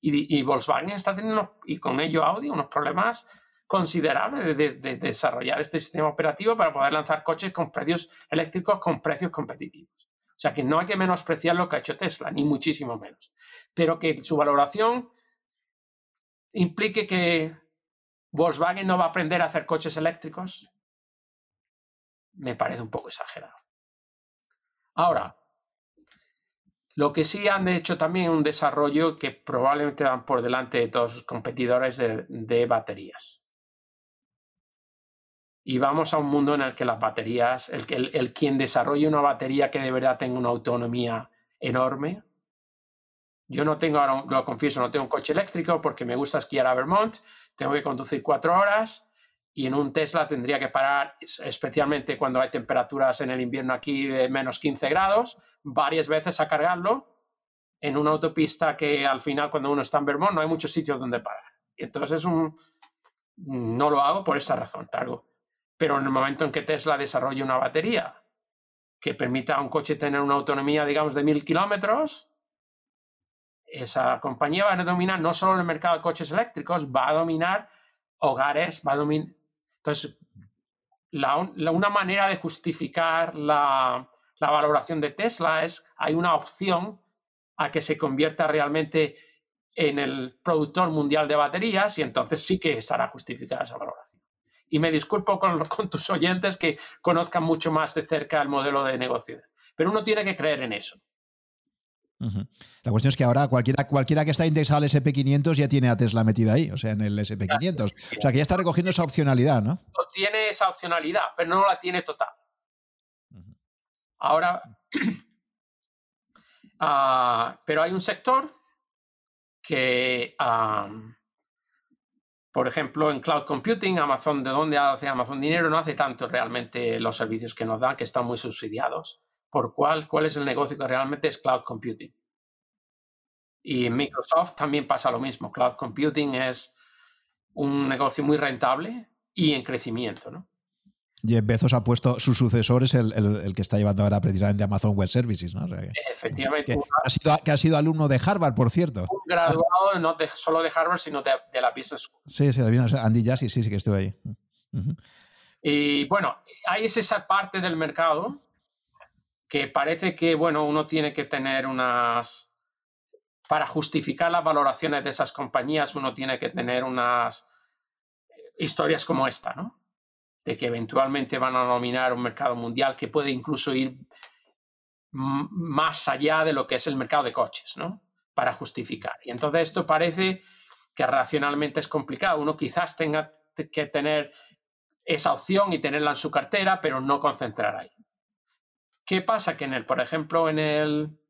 Y, Volkswagen está teniendo, y con ello Audi, unos problemas considerables de, de, desarrollar este sistema operativo para poder lanzar coches con precios eléctricos con precios competitivos. O sea que no hay que menospreciar lo que ha hecho Tesla, ni muchísimo menos. Pero que su valoración implique que Volkswagen no va a aprender a hacer coches eléctricos, me parece un poco exagerado. Ahora, lo que sí han hecho también un desarrollo que probablemente van por delante de todos sus competidores de, baterías. Y vamos a un mundo en el que las baterías, el, el, el quien desarrolle una batería que de verdad tenga una autonomía enorme, yo no tengo, ahora lo confieso, no tengo un coche eléctrico porque me gusta esquiar a Vermont, tengo que conducir cuatro horas y en un Tesla tendría que parar, especialmente cuando hay temperaturas en el invierno aquí de menos 15 grados, varias veces a cargarlo en una autopista que al final cuando uno está en Vermont no hay muchos sitios donde parar. Entonces es un, no lo hago por esa razón, targo. Pero en el momento en que Tesla desarrolle una batería que permita a un coche tener una autonomía, digamos, de mil kilómetros, esa compañía va a dominar no solo el mercado de coches eléctricos, va a dominar hogares, va a dominar... Entonces, una manera de justificar la, valoración de Tesla es, hay una opción a que se convierta realmente en el productor mundial de baterías y entonces sí que estará justificada esa valoración. Y me disculpo con, con tus oyentes que conozcan mucho más de cerca el modelo de negocio, pero uno tiene que creer en eso. La cuestión es que ahora cualquiera, cualquiera que está indexado al SP500 ya tiene a Tesla metida ahí, o sea, en el SP500. O sea, que ya está recogiendo esa opcionalidad, ¿no? Tiene esa opcionalidad, pero no la tiene total. Ahora, ah, pero hay un sector que, por ejemplo, en cloud computing, Amazon, ¿de dónde hace Amazon dinero? No hace tanto realmente los servicios que nos dan, que están muy subsidiados por cuál, cuál es el negocio que realmente es cloud computing. Y en Microsoft también pasa lo mismo. Cloud computing es un negocio muy rentable y en crecimiento. ¿no? Jeff Bezos ha puesto su sucesor, es el, que está llevando ahora precisamente Amazon Web Services, ¿no? Efectivamente. Que, ha sido, que, ha sido, alumno de Harvard, por cierto. Un graduado no solo de Harvard, sino de, la Business School. Sí, sí, Andy Jassy, sí, sí que estuve ahí. Y bueno, ahí es esa parte del mercado que parece que, bueno, uno tiene que tener unas... Para justificar las valoraciones de esas compañías, uno tiene que tener unas historias como esta, ¿no? De que eventualmente van a dominar un mercado mundial que puede incluso ir más allá de lo que es el mercado de coches, ¿no? Para justificar. Y entonces esto parece que racionalmente es complicado. Uno quizás tenga que tener esa opción y tenerla en su cartera, pero no concentrar ahí. ¿Qué pasa? Que en el, por ejemplo, en el,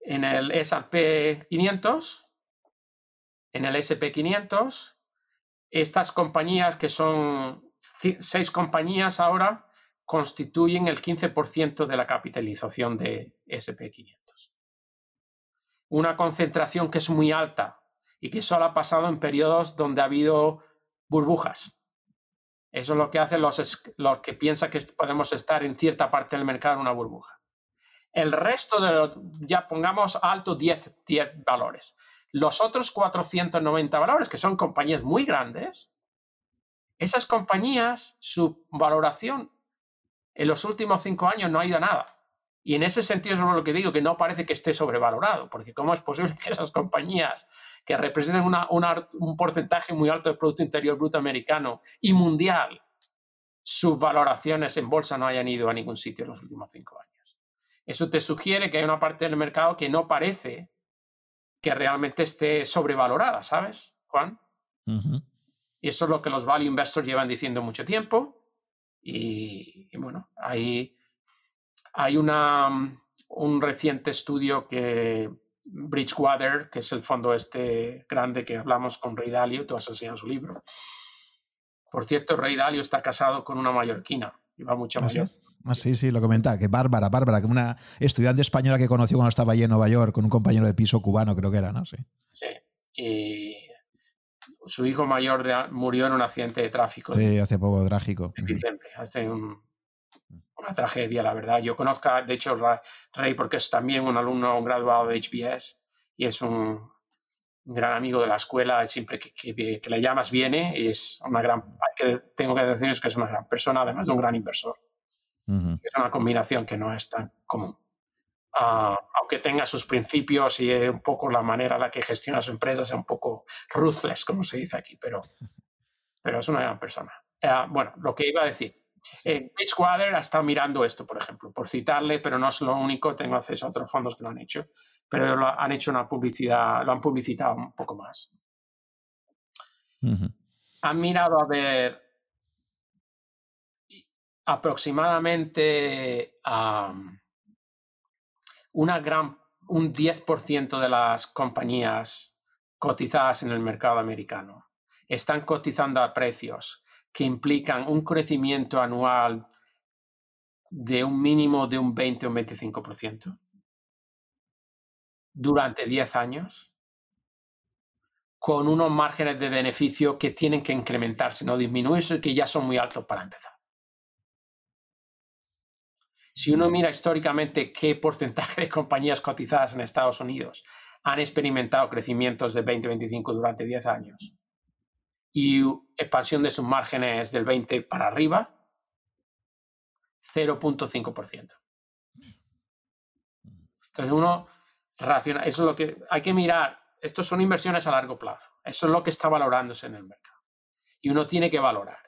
en el S&P 500, en el S&P 500, estas compañías que son seis compañías ahora constituyen el 15% de la capitalización de S&P 500. Una concentración que es muy alta y que solo ha pasado en periodos donde ha habido burbujas. Eso es lo que hacen los, los que piensan que podemos estar en cierta parte del mercado en una burbuja. El resto de, ya pongamos alto 10, 10 valores. Los otros 490 valores, que son compañías muy grandes, esas compañías, su valoración en los últimos cinco años no ha ido a nada. Y en ese sentido es lo que digo, que no parece que esté sobrevalorado, porque ¿cómo es posible que esas compañías que representen un porcentaje muy alto del Producto Interior Bruto americano y mundial, sus valoraciones en bolsa no hayan ido a ningún sitio en los últimos cinco años. Eso te sugiere que hay una parte del mercado que no parece que realmente esté sobrevalorada, ¿sabes, Juan? Y eso es lo que los value investors llevan diciendo mucho tiempo. Y, y bueno, hay, hay una, un reciente estudio que Bridgewater, que es el fondo este grande que hablamos con Rey Dalio, tú has enseñado su libro. Por cierto, Rey Dalio está casado con una mallorquina, y va mucho más. ¿Ah, sí? sí, lo comentaba, que Bárbara, Bárbara, que una estudiante española que conoció cuando estaba allí en Nueva York, con un compañero de piso cubano, creo que era, ¿no? Sí. Sí. Y su hijo mayor murió en un accidente de tráfico. Sí, hace poco, trágico. En diciembre, hace un, una tragedia, la verdad. Yo conozco, de hecho, Rey porque es también un alumno, un graduado de HBS y es un gran amigo de la escuela. Siempre que, que, le llamas viene y es una gran, que, tengo que decir que es una gran persona, además de un gran inversor. Es una combinación que no es tan común. Ah, aunque tenga sus principios y un poco la manera en la que gestiona su empresa sea un poco ruthless, como se dice aquí, pero, pero es una gran persona. Ah, bueno, lo que iba a decir, eh, ha estado mirando esto, por ejemplo, por citarle, pero no es lo único, tengo acceso a otros fondos que lo han hecho, pero lo han hecho una publicidad, lo han publicitado un poco más. Han mirado a ver aproximadamente una gran, un 10% de las compañías cotizadas en el mercado americano están cotizando a precios que implican un crecimiento anual de un mínimo de un 20 o un 25% durante 10 años, con unos márgenes de beneficio que tienen que incrementarse, no disminuirse, que ya son muy altos para empezar. Si uno mira históricamente qué porcentaje de compañías cotizadas en Estados Unidos han experimentado crecimientos de 20-25 durante 10 años, y expansión de sus márgenes del 20 para arriba, 0.5%. Entonces uno raciona, eso es lo que hay que mirar, estos son inversiones a largo plazo, eso es lo que está valorándose en el mercado. Y uno tiene que valorar.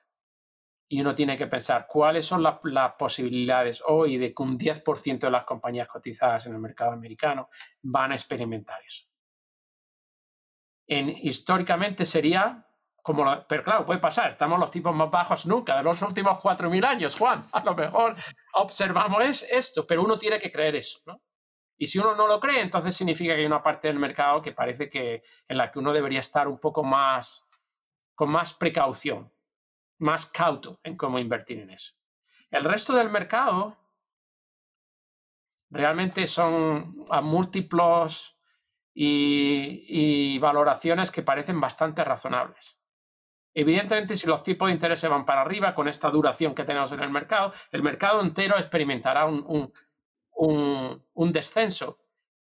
Y uno tiene que pensar cuáles son las, posibilidades hoy de que un 10% de las compañías cotizadas en el mercado americano van a experimentar eso. En, históricamente sería pero claro, puede pasar, estamos los tipos más bajos nunca de los últimos 4.000 años, Juan. A lo mejor observamos esto, pero uno tiene que creer eso. Y si uno no lo cree, entonces significa que hay una parte del mercado que parece que en la que uno debería estar un poco más, con más precaución, más cauto en cómo invertir en eso. El resto del mercado realmente son a múltiplos y, valoraciones que parecen bastante razonables. Evidentemente, si los tipos de interés se van para arriba con esta duración que tenemos en el mercado, el mercado entero experimentará un, un, descenso.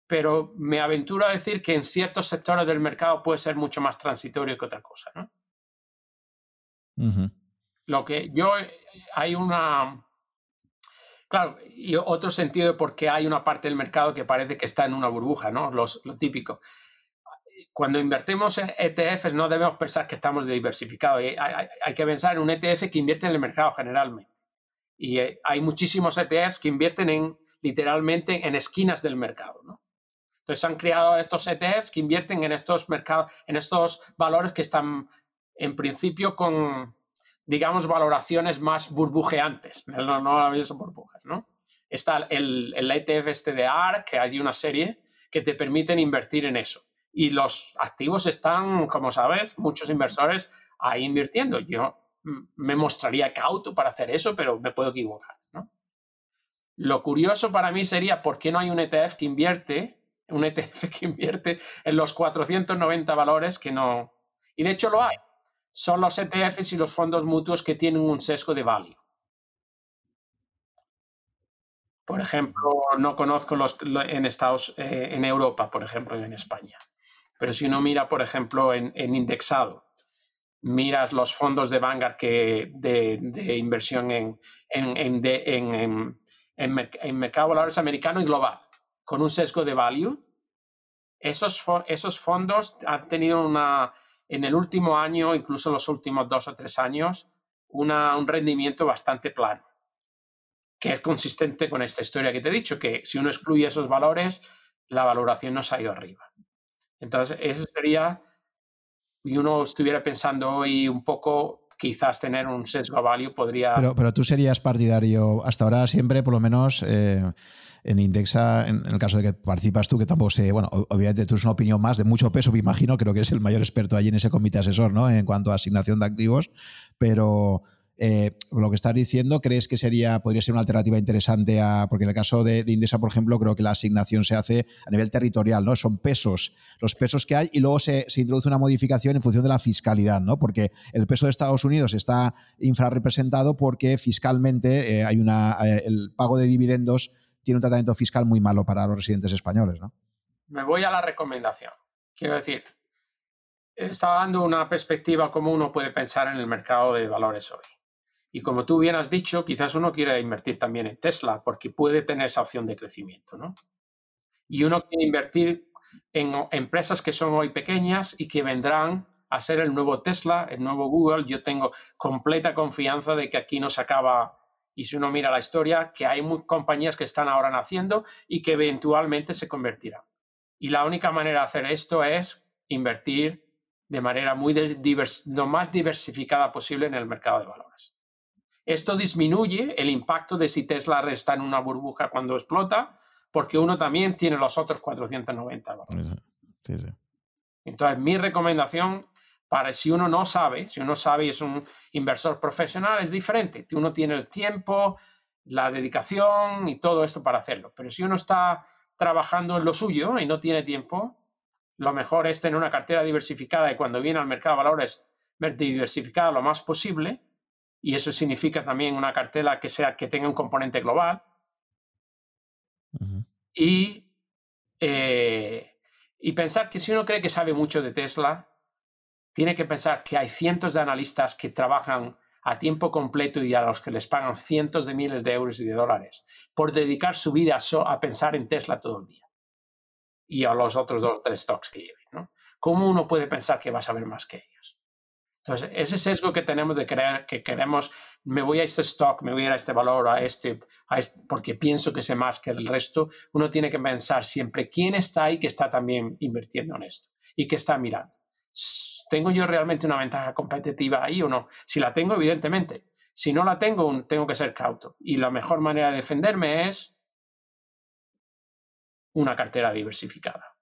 Pero me aventuro a decir que en ciertos sectores del mercado puede ser mucho más transitorio que otra cosa. ¿no? Lo que yo, hay una, Claro, y otro sentido de por qué hay una parte del mercado que parece que está en una burbuja, ¿no? Los, lo típico. Cuando invertimos en ETFs no debemos pensar que estamos diversificados. Hay, que pensar en un ETF que invierte en el mercado generalmente. Y eh, hay muchísimos ETFs que invierten en literalmente en esquinas del mercado, ¿no? Entonces han creado estos ETFs que invierten en estos mercados, en estos valores que están en principio con, digamos, valoraciones más burbujeantes, no, no son burbujas, ¿no? Está el, el ETF este de ARC, que hay una serie que te permiten invertir en eso. Y los activos están, como sabes, muchos inversores ahí invirtiendo. Yo me mostraría cauto para hacer eso, pero me puedo equivocar. ¿no? Lo curioso para mí sería por qué no hay un ETF que invierte, un ETF que invierte en los 490 valores que no... Y de hecho lo hay son los ETFs y los fondos mutuos que tienen un sesgo de value. Por ejemplo, no conozco los en Estados, eh, en Europa, por ejemplo, en España. Pero si uno mira, por ejemplo, en, indexado, miras los fondos de Vanguard que, de, inversión en, en, en, mercado de valores americano y global, con un sesgo de value, esos, esos fondos han tenido una, en el último año, incluso los últimos dos o tres años, un rendimiento bastante plano, que es consistente con esta historia que te he dicho, que si uno excluye esos valores, la valoración no se ha ido arriba. Entonces, eso sería, y uno estuviera pensando hoy un poco, quizás tener un sesgo value podría... Pero, pero tú serías partidario, hasta ahora siempre, por lo menos... Eh, en Indexa, en, el caso de que participas tú, que tampoco sé, bueno, obviamente tú es una opinión más de mucho peso, me imagino, creo que es el mayor experto allí en ese comité asesor, ¿no? En cuanto a asignación de activos, pero eh, lo que estás diciendo, ¿crees que sería, podría ser una alternativa interesante a, porque en el caso de, Indesa, por ejemplo, creo que la asignación se hace a nivel territorial, ¿no? Son pesos, los pesos que hay y luego se, introduce una modificación en función de la fiscalidad, ¿no? Porque el peso de Estados Unidos está infrarrepresentado porque fiscalmente eh, hay una, eh, el pago de dividendos tiene un tratamiento fiscal muy malo para los residentes españoles. ¿no? Me voy a la recomendación. Quiero decir, está dando una perspectiva cómo uno puede pensar en el mercado de valores hoy. Y como tú bien has dicho, quizás uno quiere invertir también en Tesla porque puede tener esa opción de crecimiento. ¿no? Y uno quiere invertir en empresas que son hoy pequeñas y que vendrán a ser el nuevo Tesla, el nuevo Google. Yo tengo completa confianza de que aquí no se acaba y si uno mira la historia, que hay compañías que están ahora naciendo y que eventualmente se convertirán. Y la única manera de hacer esto es invertir de manera muy lo más diversificada posible en el mercado de valores. Esto disminuye el impacto de si Tesla está en una burbuja cuando explota, porque uno también tiene los otros 490 valores. Entonces, mi recomendación para si uno no sabe, si uno sabe y es un inversor profesional, es diferente. Uno tiene el tiempo, la dedicación y todo esto para hacerlo. Pero si uno está trabajando en lo suyo y no tiene tiempo, lo mejor es tener una cartera diversificada y cuando viene al mercado de valores, diversificada lo más posible. Y eso significa también una cartera que, sea, que tenga un componente global. y, eh, y pensar que si uno cree que sabe mucho de Tesla, tiene que pensar que hay cientos de analistas que trabajan a tiempo completo y a los que les pagan cientos de miles de euros y de dólares por dedicar su vida a, pensar en Tesla todo el día y a los otros dos o tres stocks que lleven. ¿no? ¿Cómo uno puede pensar que va a saber más que ellos? Entonces, ese sesgo que tenemos de creer que queremos, me voy a este stock, me voy a, a este valor, a este, a este, porque pienso que sé más que el resto, uno tiene que pensar siempre quién está ahí que está también invirtiendo en esto y que está mirando. ¿tengo yo realmente una ventaja competitiva ahí o no? Si la tengo, evidentemente. Si no la tengo, tengo que ser cauto. Y la mejor manera de defenderme es una cartera diversificada.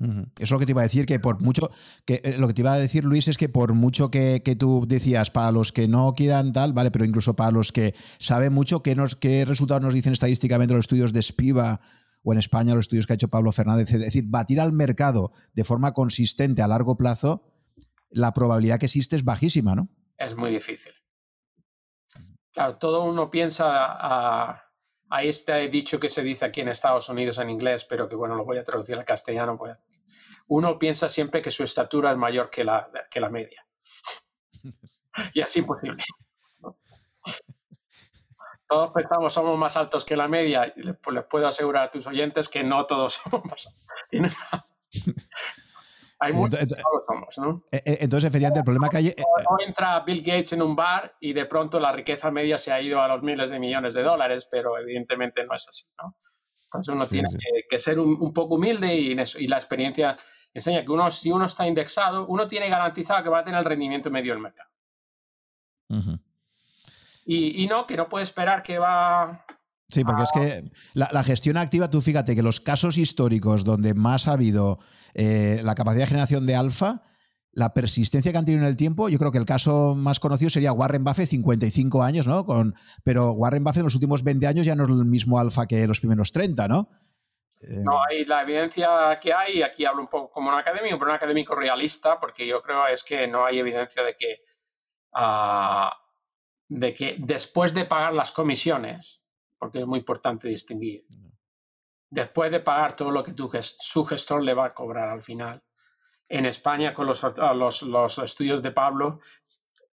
Eso es lo que te iba a decir, que por mucho, que eh, lo que te iba a decir Luis es que por mucho que, tú decías, para los que no quieran tal, vale, pero incluso para los que saben mucho, ¿qué, nos, qué resultados nos dicen estadísticamente los estudios de Spiva o en España los estudios que ha hecho Pablo Fernández, es decir, batir al mercado de forma consistente a largo plazo, la probabilidad que existe es bajísima, ¿no? Es muy difícil. Claro, todo uno piensa a, este dicho que se dice aquí en Estados Unidos en inglés, pero que bueno, lo voy a traducir al castellano. Pues, uno piensa siempre que su estatura es mayor que la, que la media. y es imposible. Todos pensamos somos más altos que la media. Y les, pues les puedo asegurar a tus oyentes que no todos somos más altos. Hay muchos somos, ¿no? E, e, entonces, efectivamente, el problema que hay. Eh, no, entra Bill Gates en un bar y de pronto la riqueza media se ha ido a los miles de millones de dólares, pero evidentemente no es así, ¿no? Entonces uno tiene Que, ser un, poco humilde y, eso, y la experiencia enseña que uno, si uno está indexado, uno tiene garantizado que va a tener el rendimiento medio del mercado. y, y, no, que no puede esperar que va Sí, porque es que la, gestión activa, tú fíjate que los casos históricos donde más ha habido eh, la capacidad de generación de alfa, la persistencia que han tenido en el tiempo, yo creo que el caso más conocido sería Warren Buffett, 55 años, ¿no? Con, pero Warren Buffett en los últimos 20 años ya no es el mismo alfa que los primeros 30, ¿no? Eh, no, hay la evidencia que hay, aquí hablo un poco como un académico, pero un académico realista, porque yo creo es que no hay evidencia de que, ah, de que después de pagar las comisiones, porque es muy importante distinguir. Después de pagar todo lo que tu, su gestor le va a cobrar al final. En España, con los, los, estudios de Pablo,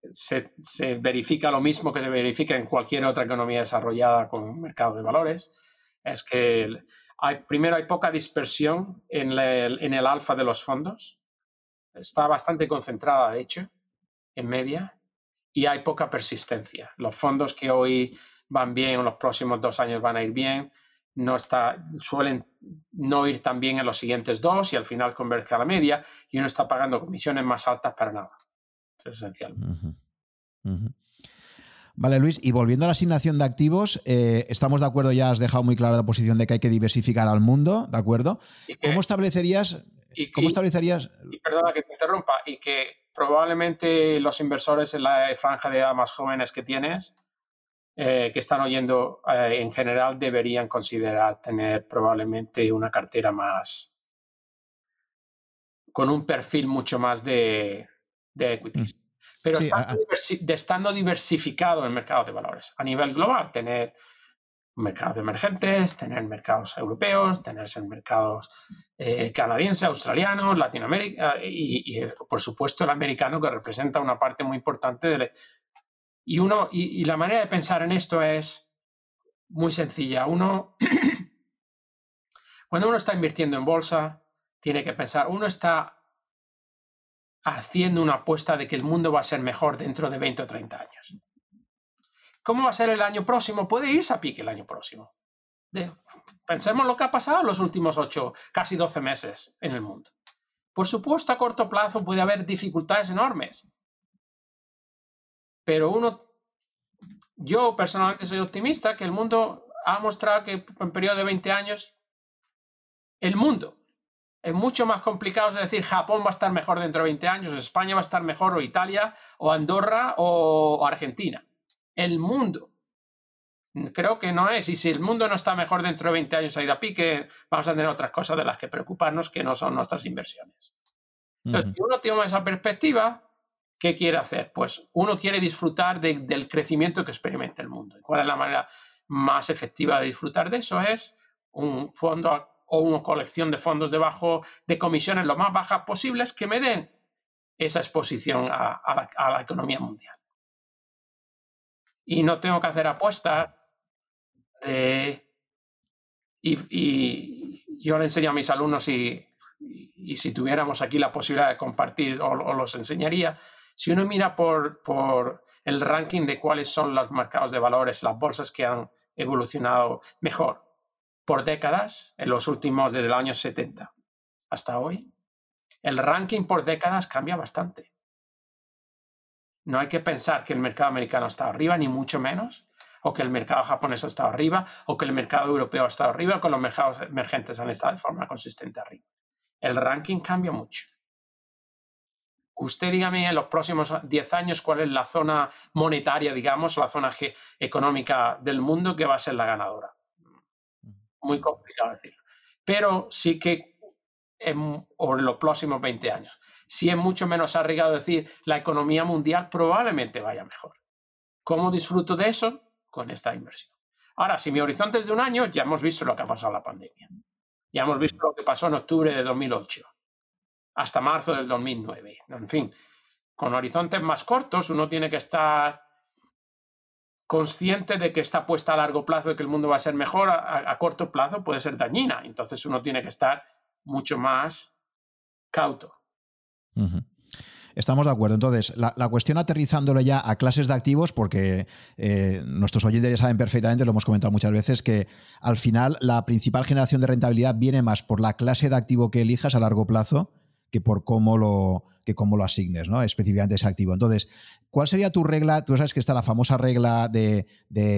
se, verifica lo mismo que se verifica en cualquier otra economía desarrollada con un mercado de valores. Es que hay, primero hay poca dispersión en el, alfa de los fondos. Está bastante concentrada, de hecho, en media. Y hay poca persistencia. Los fondos que hoy van bien, en los próximos dos años van a ir bien, no está, suelen no ir tan bien en los siguientes dos y al final converge a la media y uno está pagando comisiones más altas para nada. Es esencial. Vale, Luis, y volviendo a la asignación de activos, eh, estamos de acuerdo, ya has dejado muy clara la posición de que hay que diversificar al mundo, ¿de acuerdo? ¿Cómo establecerías... Y, ¿Cómo establecerías...? Y, perdona que te interrumpa, y que probablemente los inversores en la franja de edad más jóvenes que tienes eh, que están oyendo eh, en general deberían considerar tener probablemente una cartera más con un perfil mucho más de, de equities. Mm. Pero estando, diversificado en el mercado de valores a nivel global, tener mercados emergentes, tener mercados europeos, tener mercados eh, canadienses, australianos, Latinoamérica y, y, por supuesto el americano que representa una parte muy importante de, y, uno, y, la manera de pensar en esto es muy sencilla. Uno, cuando uno está invirtiendo en bolsa, tiene que pensar, uno está haciendo una apuesta de que el mundo va a ser mejor dentro de 20 o 30 años. ¿Cómo va a ser el año próximo? Puede irse a pique el año próximo. pensemos lo que ha pasado los últimos 8, casi 12 meses en el mundo. Por supuesto, a corto plazo puede haber dificultades enormes. Pero uno, yo personalmente soy optimista que el mundo ha mostrado que en periodo de 20 años, el mundo es mucho más complicado, es decir, Japón va a estar mejor dentro de 20 años, España va a estar mejor, o Italia, o Andorra, o Argentina. El mundo. Creo que no es. Y si el mundo no está mejor dentro de 20 años ha ido a pique, vamos a tener otras cosas de las que preocuparnos que no son nuestras inversiones. Entonces, si uno tiene esa perspectiva, ¿qué quiere hacer? Pues uno quiere disfrutar del crecimiento que experimenta el mundo. ¿Y cuál es la manera más efectiva de disfrutar de eso? Es un fondo o una colección de fondos debajo de comisiones lo más bajas posibles que me den esa exposición a, la, economía mundial. Y no tengo que hacer apuestas y, yo le enseño a mis alumnos y, si tuviéramos aquí la posibilidad de compartir o, o los enseñaría, si uno mira por, por el ranking de cuáles son los mercados de valores, las bolsas que han evolucionado mejor por décadas, en los últimos desde el año 70 hasta hoy, el ranking por décadas cambia bastante. No hay que pensar que el mercado americano está arriba, ni mucho menos, o que el mercado japonés ha estado arriba, o que el mercado europeo ha estado arriba, o que los mercados emergentes han estado de forma consistente arriba. El ranking cambia mucho. Usted dígame en los próximos 10 años cuál es la zona monetaria, digamos, la zona económica del mundo que va a ser la ganadora. Muy complicado decirlo. Pero sí que en, o en los próximos 20 años. Si es mucho menos arriesgado decir la economía mundial probablemente vaya mejor. ¿Cómo disfruto de eso? Con esta inversión. Ahora, si mi horizonte es de un año, ya hemos visto lo que ha pasado la pandemia. Ya hemos visto lo que pasó en octubre de 2008 hasta marzo del 2009. En fin, con horizontes más cortos uno tiene que estar consciente de que está puesta a largo plazo y que el mundo va a ser mejor, a, corto plazo puede ser dañina. Entonces uno tiene que estar mucho más cauto. Estamos de acuerdo. Entonces, la, cuestión aterrizándolo ya a clases de activos, porque eh, nuestros oyentes ya saben perfectamente, lo hemos comentado muchas veces, que al final la principal generación de rentabilidad viene más por la clase de activo que elijas a largo plazo que por cómo lo, que cómo lo asignes, ¿no? Específicamente ese activo. Entonces, ¿cuál sería tu regla? Tú sabes que está la famosa regla de,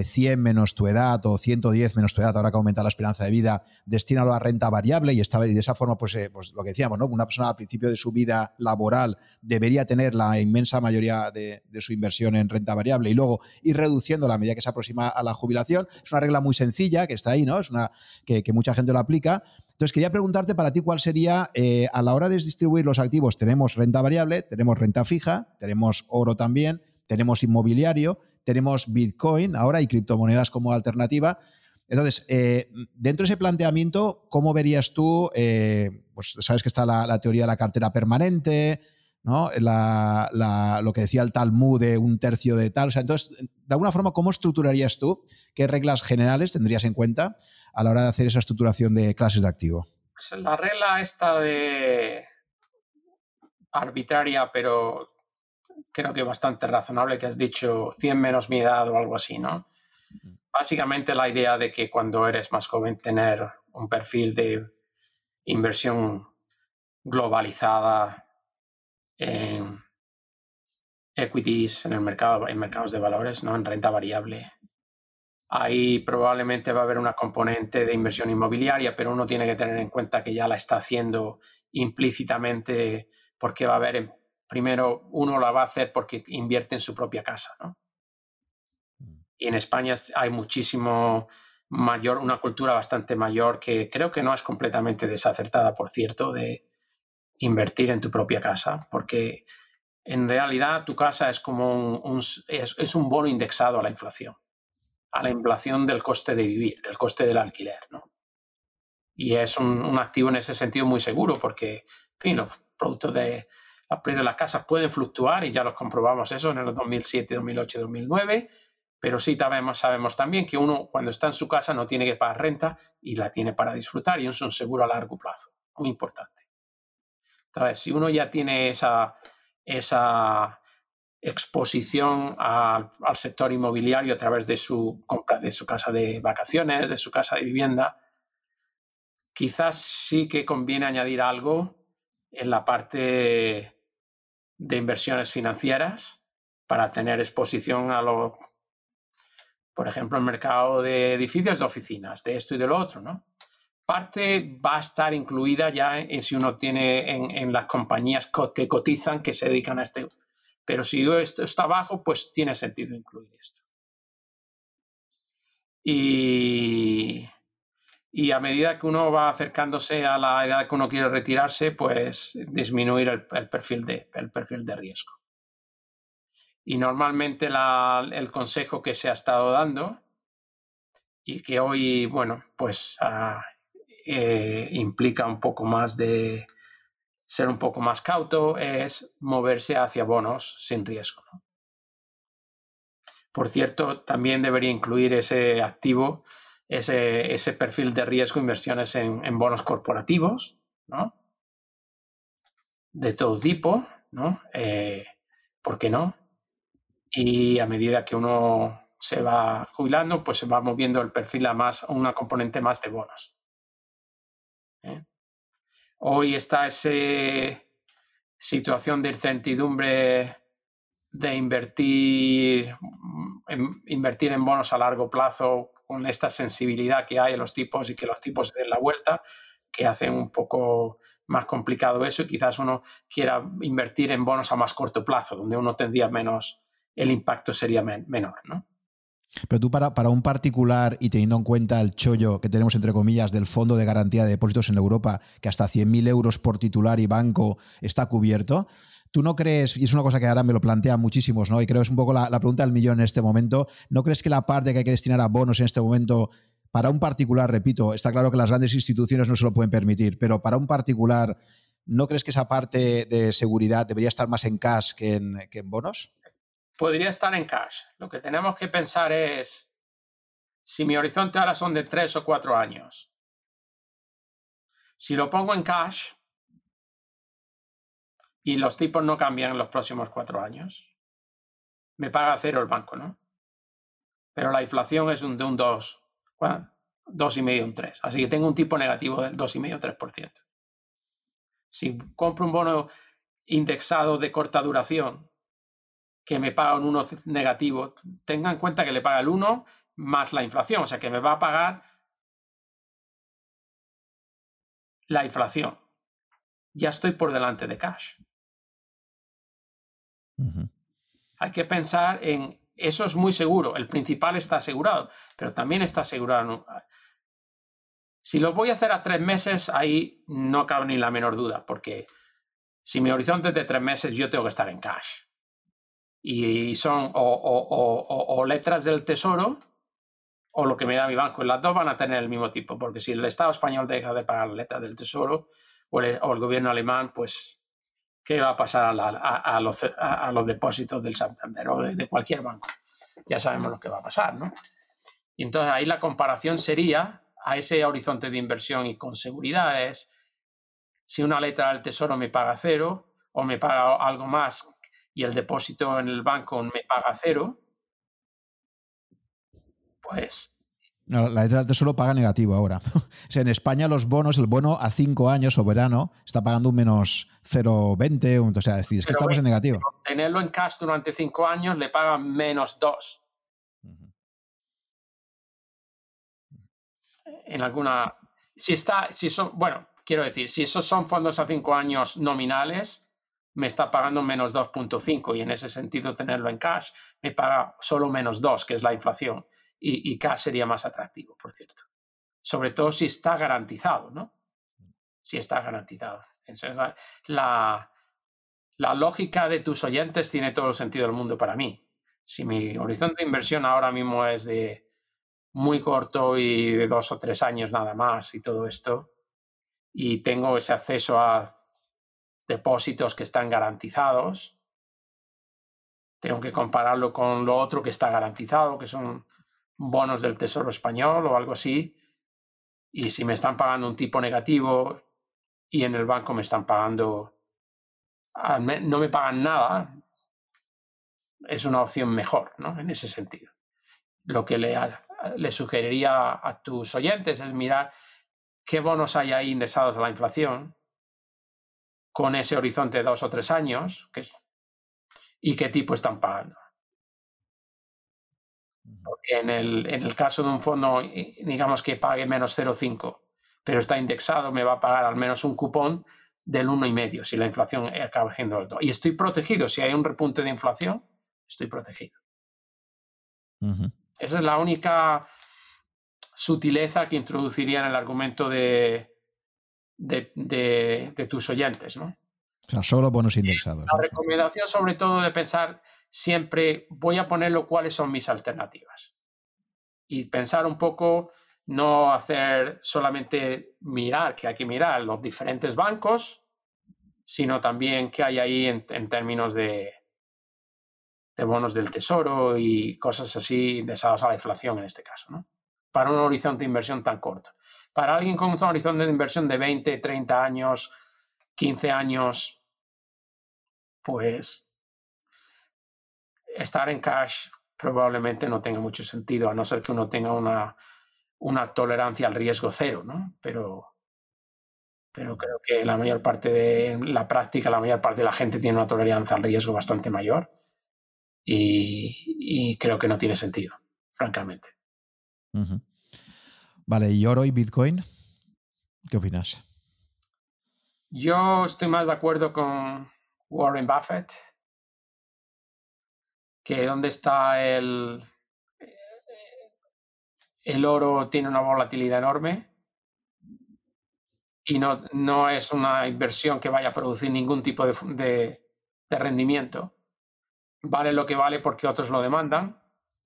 100 menos tu edad o 110 menos tu edad, ahora que aumenta la esperanza de vida, destínalo a renta variable y, y de esa forma, pues, eh, pues, lo que decíamos, ¿no? Una persona al principio de su vida laboral debería tener la inmensa mayoría de, su inversión en renta variable y luego ir reduciendo a medida que se aproxima a la jubilación. Es una regla muy sencilla que está ahí, ¿no? Es una que, que mucha gente lo aplica, entonces, quería preguntarte para ti cuál sería, eh, a la hora de distribuir los activos, tenemos renta variable, tenemos renta fija, tenemos oro también, tenemos inmobiliario, tenemos Bitcoin ahora y criptomonedas como alternativa. Entonces, eh, dentro de ese planteamiento, ¿cómo verías tú, eh, pues sabes que está la, teoría de la cartera permanente, ¿no? lo que decía el Talmud de un tercio de tal. O sea, entonces, de alguna forma, ¿cómo estructurarías tú? ¿Qué reglas generales tendrías en cuenta a la hora de hacer esa estructuración de clases de activo? Pues la regla esta de arbitraria, pero creo que bastante razonable, que has dicho 100 menos mi edad o algo así, ¿no? Básicamente la idea de que cuando eres más joven tener un perfil de inversión globalizada en equities, en el mercado, en mercados de valores, ¿no? En renta variable, Ahí probablemente va a haber una componente de inversión inmobiliaria, pero uno tiene que tener en cuenta que ya la está haciendo implícitamente porque va a haber, primero, uno la va a hacer porque invierte en su propia casa. ¿no? Mm. Y en España hay muchísimo mayor, una cultura bastante mayor que creo que no es completamente desacertada, por cierto, de invertir en tu propia casa, porque en realidad tu casa es como un, es un bono indexado a la inflación a la inflación del coste de vivir, del coste del alquiler. ¿no? Y es un, activo en ese sentido muy seguro porque, en fin, los productos de los precios de las casas pueden fluctuar y ya los comprobamos eso en el 2007, 2008, 2009, pero sí sabemos, sabemos también que uno cuando está en su casa no tiene que pagar renta y la tiene para disfrutar y es un seguro a largo plazo, muy importante. Entonces, si uno ya tiene esa, esa exposición al sector inmobiliario a través de su compra de su casa de vacaciones, de su casa de vivienda. Quizás sí que conviene añadir algo en la parte de inversiones financieras para tener exposición a lo, por ejemplo, el mercado de edificios de oficinas, de esto y de lo otro, ¿no? Parte va a estar incluida ya en, si uno tiene en, las compañías que cotizan que se dedican a este pero si esto está abajo, pues tiene sentido incluir esto. Y, y, a medida que uno va acercándose a la edad que uno quiere retirarse, pues disminuir el, perfil, de, el perfil de riesgo. Y normalmente el consejo que se ha estado dando y que hoy, bueno, pues eh, implica un poco más de, ser un poco más cauto es moverse hacia bonos sin riesgo. Por cierto, también debería incluir ese activo, ese, ese perfil de riesgo, inversiones en, bonos corporativos, ¿no? De todo tipo, ¿no? Eh, ¿Por qué no? Y a medida que uno se va jubilando, pues se va moviendo el perfil a más, una componente más de bonos. Hoy está esa situación de incertidumbre de invertir en, invertir en bonos a largo plazo con esta sensibilidad que hay en los tipos y que los tipos den la vuelta, que hacen un poco más complicado eso y quizás uno quiera invertir en bonos a más corto plazo, donde uno tendría menos, el impacto sería menor, ¿no? Pero tú para, para, un particular y teniendo en cuenta el chollo que tenemos, entre comillas, del Fondo de Garantía de Depósitos en Europa, que hasta 100.000 euros por titular y banco está cubierto, ¿tú no crees, y es una cosa que ahora me lo plantean muchísimos, ¿no? y creo que es un poco la, la pregunta del millón en este momento, ¿no crees que la parte que hay que destinar a bonos en este momento, para un particular, repito, está claro que las grandes instituciones no se lo pueden permitir, pero para un particular, ¿no crees que esa parte de seguridad debería estar más en cash que en, que en bonos? Podría estar en cash. Lo que tenemos que pensar es, si mi horizonte ahora son de tres o cuatro años, si lo pongo en cash y los tipos no cambian en los próximos cuatro años, me paga cero el banco, ¿no? Pero la inflación es de un 2, dos y medio, un 3. Así que tengo un tipo negativo del 2,5-3%. Si compro un bono indexado de corta duración que me paga un 1 negativo, tenga en cuenta que le paga el 1 más la inflación, o sea que me va a pagar la inflación. Ya estoy por delante de cash. Hay que pensar en, eso es muy seguro, el principal está asegurado, pero también está asegurado. Si lo voy a hacer a tres meses, ahí no cabe ni la menor duda, porque si mi horizonte es de tres meses, yo tengo que estar en cash y son o, letras del tesoro o lo que me da mi banco. Las dos van a tener el mismo tipo, porque si el Estado español deja de pagar letras del tesoro o el, gobierno alemán, pues, ¿qué va a pasar a, los, a los, depósitos del Santander o de, cualquier banco? Ya sabemos lo que va a pasar, ¿no? Y entonces ahí la comparación sería a ese horizonte de inversión y con seguridad es si una letra del tesoro me paga cero o me paga algo más y el depósito en el banco me paga cero, pues... la letra del tesoro paga negativo ahora. en España los bonos, el bono a cinco años o verano está pagando un menos 0,20, o sea, es, decir, es que estamos en negativo. Tenerlo en cash durante cinco años le paga menos 2. En alguna... Si está, si son, bueno, quiero decir, si esos son fondos a cinco años nominales, me está pagando menos 2.5 y en ese sentido tenerlo en cash me paga solo menos 2, que es la inflación. Y, cash sería más atractivo, por cierto. Sobre todo si está garantizado, ¿no? Si está garantizado. la, la lógica de tus oyentes tiene todo el sentido del mundo para mí. Si mi horizonte de inversión ahora mismo es de muy corto y de dos o tres años nada más y todo esto, y tengo ese acceso a depósitos que están garantizados. Tengo que compararlo con lo otro que está garantizado, que son bonos del Tesoro Español o algo así. Y si me están pagando un tipo negativo y en el banco me están pagando, no me pagan nada, es una opción mejor, ¿no? En ese sentido. Lo que le, le sugeriría a tus oyentes es mirar qué bonos hay ahí indexados a la inflación con ese horizonte de dos o tres años y qué tipo están pagando. Porque en el, en el caso de un fondo, digamos que pague menos 0,5, pero está indexado, me va a pagar al menos un cupón del 1,5 si la inflación acaba siendo el 2. Y estoy protegido. Si hay un repunte de inflación, estoy protegido. Esa es la única sutileza que introduciría en el argumento de, de, tus oyentes, ¿no? O sea, solo bonos indexados. La recomendación sobre todo de pensar siempre, voy a ponerlo cuáles son mis alternativas. Y pensar un poco, no hacer solamente mirar, que hay que mirar los diferentes bancos, sino también qué hay ahí en, términos de, de bonos del tesoro y cosas así indexadas a la inflación en este caso, ¿no? Para un horizonte de inversión tan corto. Para alguien con un horizonte de inversión de 20, 30 años, 15 años, pues estar en cash probablemente no tenga mucho sentido, a no ser que uno tenga una, una tolerancia al riesgo cero, ¿no? Pero, pero creo que la mayor parte de la práctica, la mayor parte de la gente tiene una tolerancia al riesgo bastante mayor y, creo que no tiene sentido, francamente. Vale, ¿y oro y Bitcoin? ¿Qué opinas? Yo estoy más de acuerdo con Warren Buffett, que dónde está el, el oro tiene una volatilidad enorme y no, no es una inversión que vaya a producir ningún tipo de, de rendimiento. Vale lo que vale porque otros lo demandan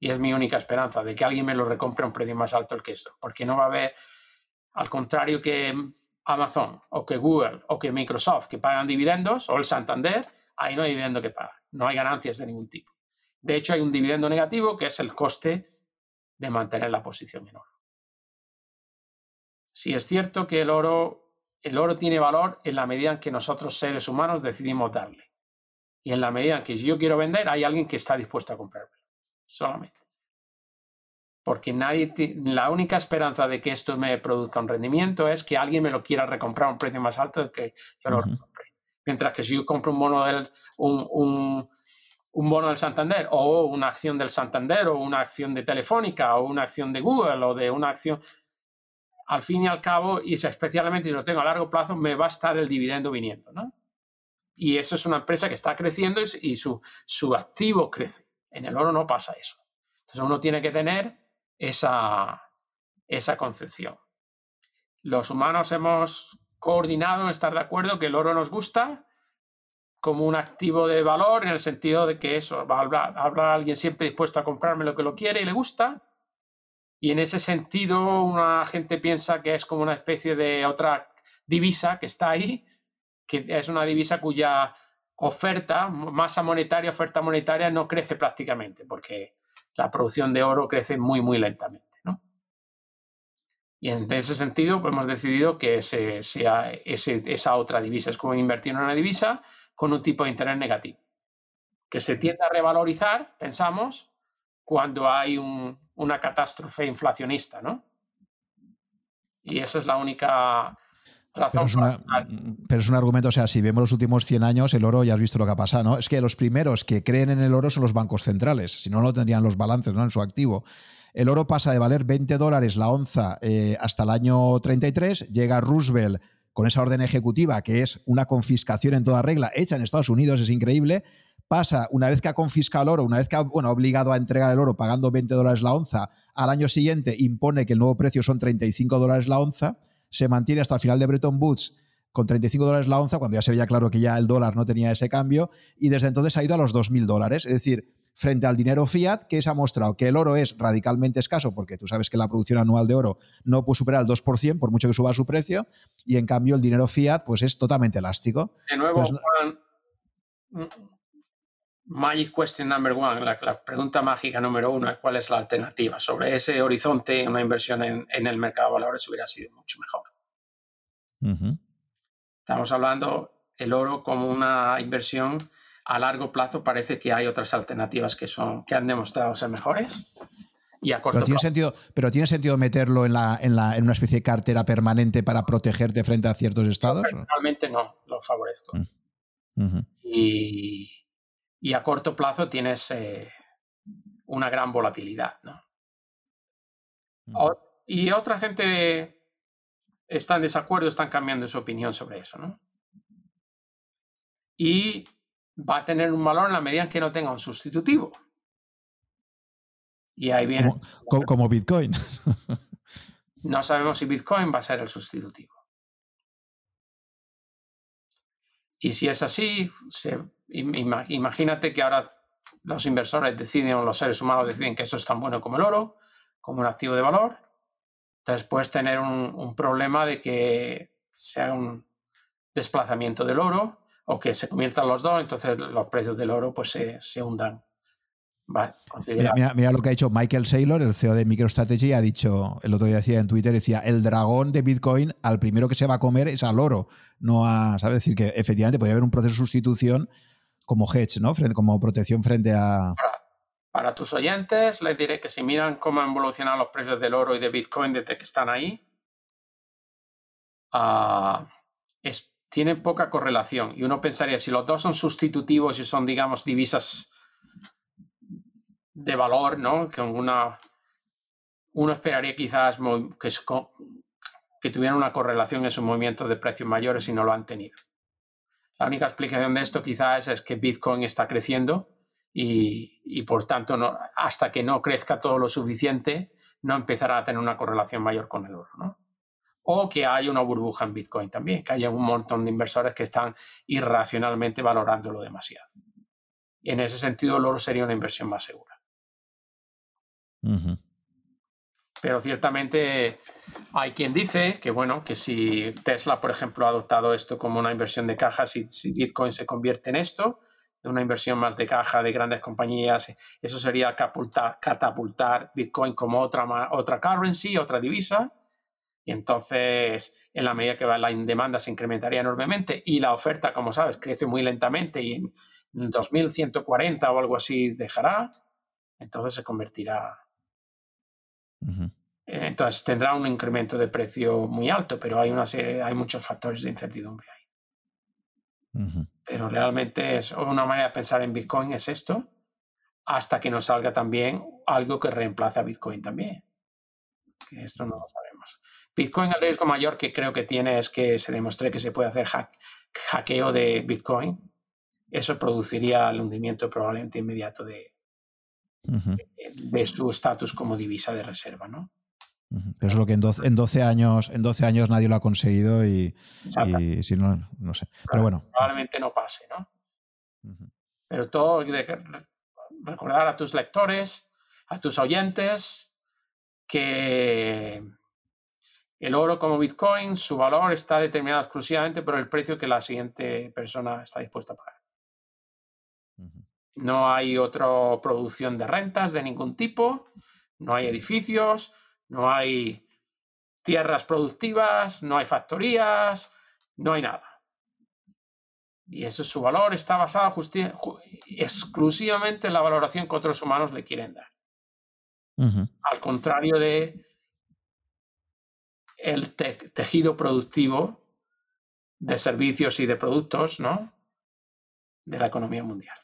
y es mi única esperanza de que alguien me lo recompre a un precio más alto que eso, porque no va a haber, al contrario que Amazon o que Google o que Microsoft que pagan dividendos o el Santander, ahí no hay dividendo que pagar, no hay ganancias de ningún tipo. De hecho, hay un dividendo negativo que es el coste de mantener la posición en oro. Sí es cierto que el oro, el oro tiene valor en la medida en que nosotros seres humanos decidimos darle. Y en la medida en que yo quiero vender, hay alguien que está dispuesto a comprarlo. Solamente. Porque nadie la única esperanza de que esto me produzca un rendimiento es que alguien me lo quiera recomprar a un precio más alto que yo lo recompre. Mientras que si yo compro un bono del, un, un bono del Santander o una acción del Santander o una acción de Telefónica o una acción de Google o de una acción, al fin y al cabo, y especialmente si lo tengo a largo plazo, me va a estar el dividendo viniendo, ¿no? Y eso es una empresa que está creciendo y, su, su activo crece. En el oro no pasa eso. Entonces uno tiene que tener esa, esa concepción. Los humanos hemos coordinado en estar de acuerdo que el oro nos gusta, como un activo de valor en el sentido de que eso, va a hablar, alguien siempre dispuesto a comprarme lo que lo quiere y le gusta. Y en ese sentido, una gente piensa que es como una especie de otra divisa que está ahí, que es una divisa cuya oferta, masa monetaria, oferta monetaria no crece prácticamente, porque la producción de oro crece muy, muy lentamente. ¿no? Y en ese sentido, pues hemos decidido que ese, sea esa otra divisa. Es como invertir en una divisa con un tipo de interés negativo, que se tiende a revalorizar, pensamos, cuando hay una catástrofe inflacionista, ¿no? Y esa es la única razón. Pero es, un argumento, o sea, si vemos los últimos 100 años, el oro ya has visto lo que ha pasado, ¿no? Es que los primeros que creen en el oro son los bancos centrales, si no, no tendrían los balances ¿no? en su activo. El oro pasa de valer 20 dólares la onza eh, hasta el año 33, llega Roosevelt con esa orden ejecutiva, que es una confiscación en toda regla, hecha en Estados Unidos, es increíble, pasa, una vez que ha confiscado el oro, una vez que ha bueno, obligado a entregar el oro pagando 20 dólares la onza, al año siguiente impone que el nuevo precio son 35 dólares la onza, se mantiene hasta el final de Bretton Woods con 35 dólares la onza, cuando ya se veía claro que ya el dólar no tenía ese cambio, y desde entonces ha ido a los 2.000 dólares. Es decir, frente al dinero fiat, que se ha mostrado que el oro es radicalmente escaso, porque tú sabes que la producción anual de oro no puede superar el 2%, por mucho que suba su precio, y en cambio el dinero fiat pues es totalmente elástico. De nuevo, Magic question number one, la, pregunta mágica número uno es cuál es la alternativa. Sobre ese horizonte, una inversión en, el mercado de valores hubiera sido mucho mejor. Estamos hablando el oro como una inversión a largo plazo parece que hay otras alternativas que, son, que han demostrado ser mejores. Y a corto pero tiene Sentido, pero tiene sentido meterlo en, la, en, la, en, una especie de cartera permanente para protegerte frente a ciertos estados. Realmente no, lo favorezco. Mm. y, y, a corto plazo tienes eh, una gran volatilidad. ¿no? y otra gente está en desacuerdo, están cambiando su opinión sobre eso. ¿no? Y va a tener un valor en la medida en que no tenga un sustitutivo. Y ahí viene. Como, Bitcoin. no sabemos si Bitcoin va a ser el sustitutivo. Y si es así, imagínate que ahora los inversores deciden, o los seres humanos deciden que eso es tan bueno como el oro, como un activo de valor. Entonces puedes tener un problema de que sea un desplazamiento del o que se conviertan los dos, entonces los precios del oro pues se, se hundan. mira, lo que ha dicho Michael Saylor, el CEO de MicroStrategy, ha dicho, el otro día decía en Twitter, decía, el dragón de Bitcoin al primero que se va a comer es al oro, no a, ¿sabes? decir, que efectivamente podría haber un proceso de sustitución como hedge, ¿no? Como protección frente a... Para, tus oyentes, les diré que si miran cómo han evolucionado los precios del oro y de Bitcoin desde que están ahí, uh, es tienen poca correlación. Y uno pensaría, si los dos son sustitutivos y son, digamos, divisas de valor, ¿no? Que una, uno esperaría quizás que, que tuvieran una correlación en sus movimientos de precios mayores y no lo han tenido. La única explicación de esto quizás es que Bitcoin está creciendo y, por tanto no, hasta que no crezca todo lo suficiente no empezará a tener una correlación mayor con el oro, ¿no? O que haya una burbuja en Bitcoin también, que haya un montón de inversores que están irracionalmente valorándolo demasiado. Y en ese sentido, el oro sería una inversión más segura. Pero ciertamente hay quien dice que, bueno, que si Tesla, por ejemplo, ha adoptado esto como una inversión de caja, si, Bitcoin se convierte en esto, una inversión más de caja de grandes compañías, eso sería catapultar, catapultar Bitcoin como otra, otra currency, otra divisa. Y entonces, en la medida que va la demanda se incrementaría enormemente y la oferta, como sabes, crece muy lentamente y en 2140 o algo así dejará, entonces se convertirá. Entonces tendrá un incremento de precio muy alto, pero hay, una serie, hay muchos factores de incertidumbre ahí. Pero realmente es una manera de pensar en Bitcoin es esto, hasta que nos salga también algo que reemplace a Bitcoin también. Que esto no lo sabemos. Bitcoin, el riesgo mayor que creo que tiene es que se demuestre que se puede hacer hackeo de Bitcoin. Eso produciría el hundimiento probablemente inmediato de, de, su estatus como divisa de reserva, ¿no? Eso es lo que en 12, años, en 12 años nadie lo ha conseguido y, si no, no sé. Pero bueno. Probablemente no pase, ¿no? Pero todo, recordar a tus lectores, a tus oyentes, que el oro como Bitcoin, su valor está determinado exclusivamente por el precio que la siguiente persona está dispuesta a pagar. No hay otra producción de rentas de ningún tipo, no hay edificios, no hay tierras productivas, no hay factorías, no hay nada. Y eso su valor está basado exclusivamente en la valoración que otros humanos le quieren dar. Al contrario de el tejido productivo de servicios y de productos, ¿no? De la economía mundial.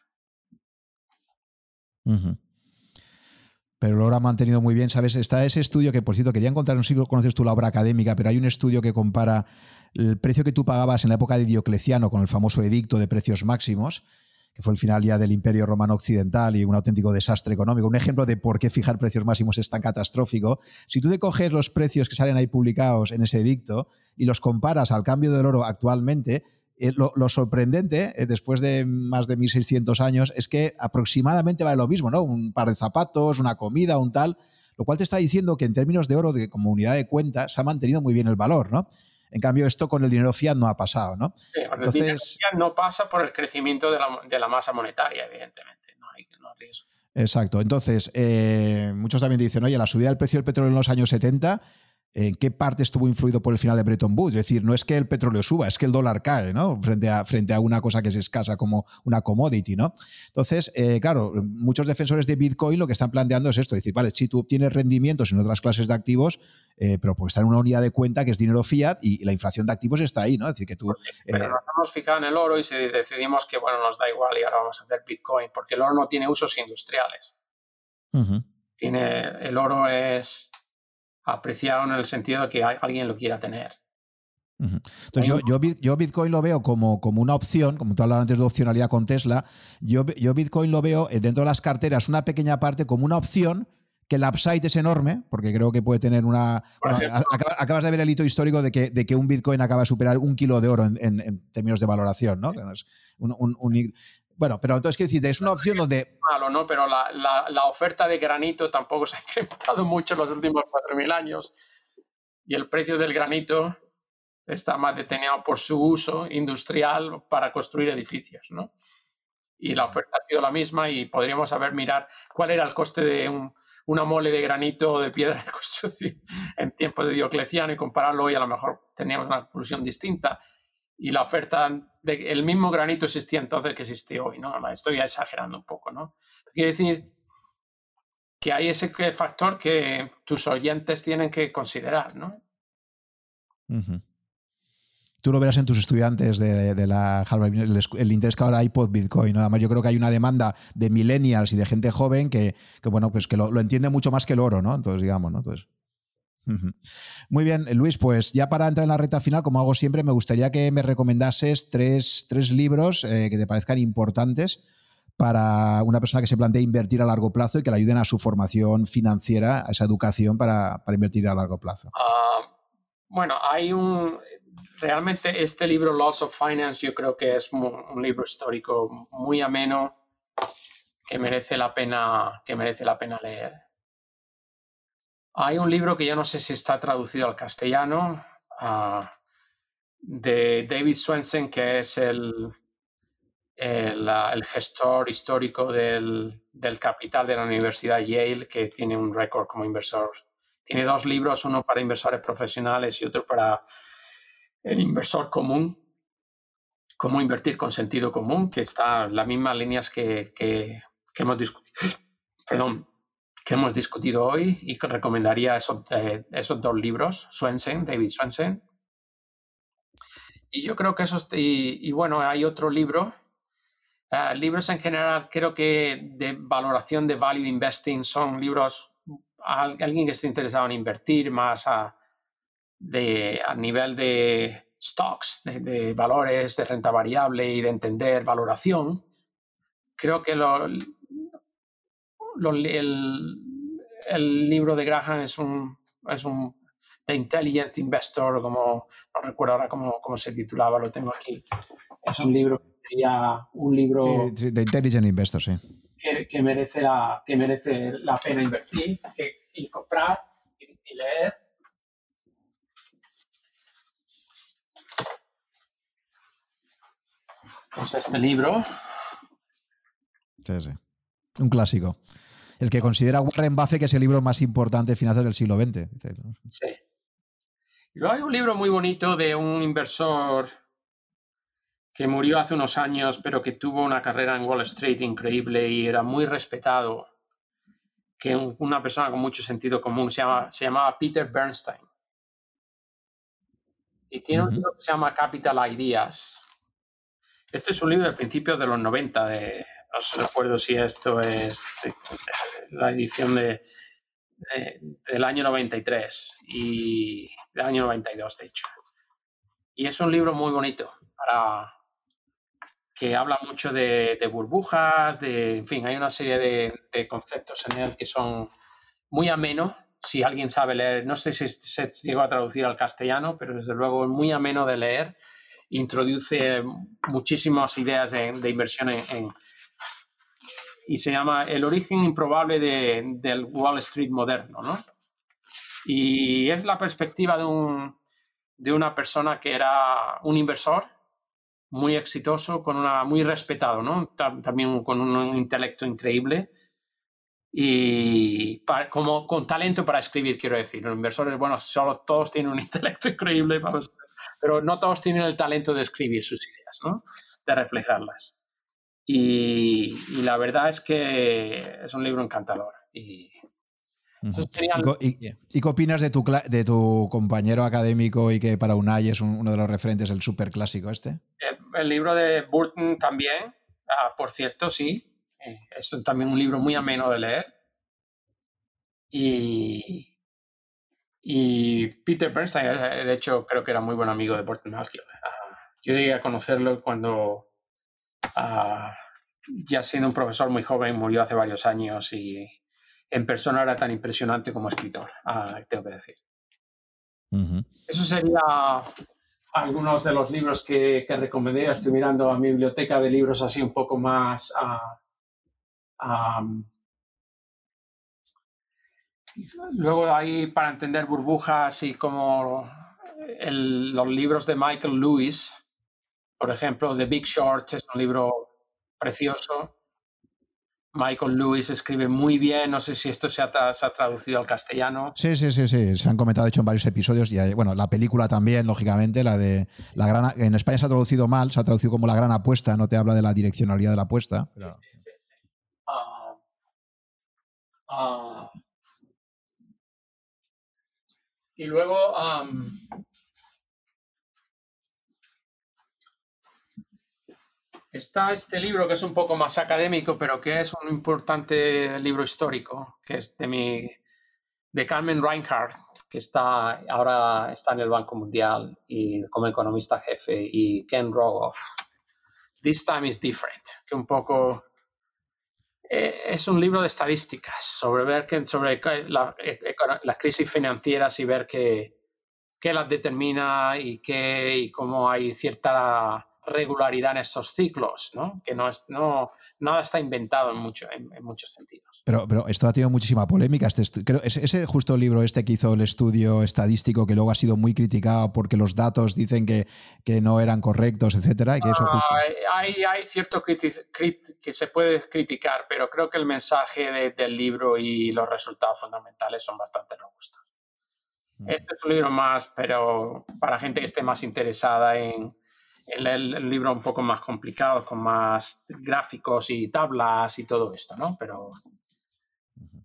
Pero lo ha mantenido muy bien, ¿sabes? Está ese estudio que, por cierto, quería encontrar, no sé si conoces tú la obra académica, pero hay un estudio que compara el precio que tú pagabas en la época de Diocleciano con el famoso edicto de precios máximos, que fue el final ya del Imperio Romano Occidental y un auténtico desastre económico. Un ejemplo de por qué fijar precios máximos es tan catastrófico. Si tú te coges los precios que salen ahí publicados en ese edicto y los comparas al cambio del oro actualmente, eh, lo, sorprendente, eh, después de más de 1600 años, es que aproximadamente vale lo mismo, ¿no? Un par de zapatos, una comida, un tal, lo cual te está diciendo que en términos de oro de, como unidad de cuenta se ha mantenido muy bien el valor, ¿no? En cambio, esto con el dinero fiat no ha pasado, ¿no? Entonces, el dinero fiat no pasa por el crecimiento de la, masa monetaria, evidentemente, no hay, no riesgo. Exacto. Entonces, eh, muchos también dicen, oye, la subida del precio del petróleo en los años 70 en qué parte estuvo influido por el final de Bretton Woods. Es decir, no es que el petróleo suba, es que el dólar cae, ¿no? Frente a, frente a una cosa que es escasa como una commodity, ¿no? Entonces, eh, claro, muchos defensores de Bitcoin lo que están planteando es esto: es decir, vale, si tú obtienes rendimientos en otras clases de activos, eh, pero pues está en una unidad de cuenta que es dinero fiat y la inflación de activos está ahí, ¿no? Es decir, que tú. Pues pero eh, nos hemos fijado en el oro y si decidimos que, bueno, nos da igual y ahora vamos a hacer Bitcoin, porque el oro no tiene usos industriales. Tiene, el oro es apreciado en el sentido de que alguien lo quiera tener. Entonces yo, yo, Bitcoin lo veo como, como una opción, como tú hablabas antes de opcionalidad con Tesla, yo, yo Bitcoin lo veo eh, dentro de las carteras una pequeña parte como una opción que el upside es enorme, porque creo que puede tener una... acabas de ver el hito histórico de que, de que un Bitcoin acaba de superar un kilo de oro en, términos de valoración, ¿no? un, bueno, pero entonces, quiero decir, es una opción donde... Malo, ¿no? Pero la, la, oferta de granito tampoco se ha incrementado mucho en los últimos 4.000 años y el precio del granito está más detenido por su uso industrial para construir edificios, ¿no? Y la oferta ha sido la misma y podríamos saber mirar cuál era el coste de un, una mole de granito o de piedra de construcción en tiempo de Diocleciano y compararlo y a lo mejor teníamos una conclusión distinta y la oferta del mismo granito existía entonces que existe hoy, ¿no? Estoy exagerando un poco, ¿no? Quiere decir que hay ese factor que tus oyentes tienen que considerar, ¿no? Tú lo verás en tus estudiantes de, la Harvard, el, interés que ahora hay por Bitcoin. ¿no? Además, yo creo que hay una demanda de millennials y de gente joven que, bueno, pues que lo, lo, entiende mucho más que el oro, ¿no? Entonces, digamos, ¿no? Entonces, muy bien, Luis, pues ya para entrar en la recta final, como hago siempre, me gustaría que me recomendases tres, libros eh, que te parezcan importantes para una persona que se plantea invertir a largo plazo y que le ayuden a su formación financiera, a esa educación para, invertir a largo plazo? Ah, bueno, hay un... Realmente este libro, Laws of Finance, yo creo que es un libro histórico muy ameno que merece la pena, que merece la pena leer. Hay un libro que yo no sé si está traducido al castellano, ah, de David Swensen, que es el, el, gestor histórico del, del, capital de la Universidad Yale, que tiene un récord como inversor. Tiene dos libros, uno para inversores profesionales y otro para el inversor común, cómo invertir con sentido común, que está en las mismas líneas que, que, que hemos discutido. Perdón, hemos discutido hoy y que recomendaría esos, eh, esos dos libros, Swensen, David Swensen. Y yo creo que eso, y, y bueno, hay otro libro, uh, libros en general, creo que de valoración de value investing son libros, a alguien que esté interesado en invertir más a, de, a nivel de stocks, de, de, valores, de renta variable y de entender valoración. Creo que lo, el, libro de Graham es un, es un The Intelligent Investor, como no recuerdo ahora cómo, cómo se titulaba, lo tengo aquí. Es un libro sería un libro sí, The Intelligent Investor, sí. Que, merece, la, que merece la pena invertir y comprar y, leer. Es este libro. Sí, sí. Un clásico. El que considera Warren Buffett que es el libro más importante de finanzas del siglo XX. Sí. luego hay un libro muy bonito de un inversor que murió hace unos años, pero que tuvo una carrera en Wall Street increíble y era muy respetado, que una persona con mucho sentido común se, llama, se llamaba Peter Bernstein. Y tiene un libro que se llama Capital Ideas. Este es un libro de principios de los 90 de, no recuerdo si esto es la edición de, del año 93 y del año 92, de hecho. Y es un libro muy bonito para que habla mucho de, burbujas, de, en fin, hay una serie de, conceptos en él que son muy amenos. Si alguien sabe leer, no sé si se llegó a traducir al castellano, pero desde luego es muy ameno de leer. Introduce muchísimas ideas de, inversión en y se llama El origen improbable del Wall Street moderno, ¿no? Y es la perspectiva de, un, de una persona que era un inversor muy exitoso, con una, muy respetado, ¿no? También con un intelecto increíble y como con talento para escribir, quiero decir. Los inversores, bueno, solo todos tienen un intelecto increíble, pero no todos tienen el talento de escribir sus ideas, ¿no? De reflejarlas. Y, la verdad es que es un libro encantador. Y, qué opinas de tu, de tu compañero académico y que para UNAI es uno de los referentes, el super clásico este? El, libro de Burton también, ah, por cierto, sí. Eh, es también un libro muy ameno de leer. Y, y Peter Bernstein, eh, de hecho, creo que era muy buen amigo de Burton Malkiel. Ah, yo llegué a conocerlo cuando ya siendo un profesor muy joven, murió hace varios años y en persona era tan impresionante como escritor, tengo que decir. Eso sería algunos de los libros que, que recomendaría. Estoy mirando a mi biblioteca de libros así un poco más... luego ahí para entender burbujas y como los libros de Michael Lewis, por ejemplo, The Big Short es un libro precioso. Michael Lewis escribe muy bien, no sé si esto se ha, traducido al castellano. Sí, sí, sí, sí, se han comentado, hecho, en varios episodios. Y bueno, la película también, lógicamente, la de la gran. En España se ha traducido mal, se ha traducido como la gran apuesta, no te habla de la direccionalidad de la apuesta. Sí, sí, sí. Ah, ah. y luego, Está este libro que es un poco más académico, pero que es un importante libro histórico, que es de, mi, de Carmen Reinhardt, que está, ahora está en el Banco Mundial y como economista jefe, y Ken Rogoff. This time is different, que un poco Eh, es un libro de estadísticas sobre ver que, sobre la, las crisis financieras y ver qué, las determina y, qué, y cómo hay cierta regularidad en estos ciclos, ¿no? que no, es, no nada está inventado en, mucho, en, muchos sentidos. Pero, pero, esto ha tenido muchísima polémica. Este creo, ese justo libro este que hizo el estudio estadístico que luego ha sido muy criticado porque los datos dicen que, que no eran correctos, etcétera, y que eso justo... hay, hay, cierto que se puede criticar, pero creo que el mensaje del libro y los resultados fundamentales son bastante robustos. Mm. Este es un libro más, pero para gente que esté más interesada en, el, libro un poco más complicado, con más gráficos y tablas y todo esto, ¿no? Pero,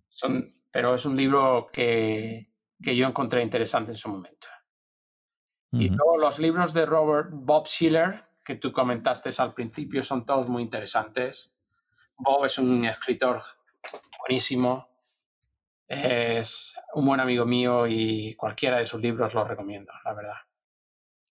son, pero es un libro que, que yo encontré interesante en su momento. Y luego los libros de Robert Bob Schiller, que tú comentaste al principio, son todos muy interesantes. Bob es un escritor buenísimo, es un buen amigo mío y cualquiera de sus libros los recomiendo, la verdad.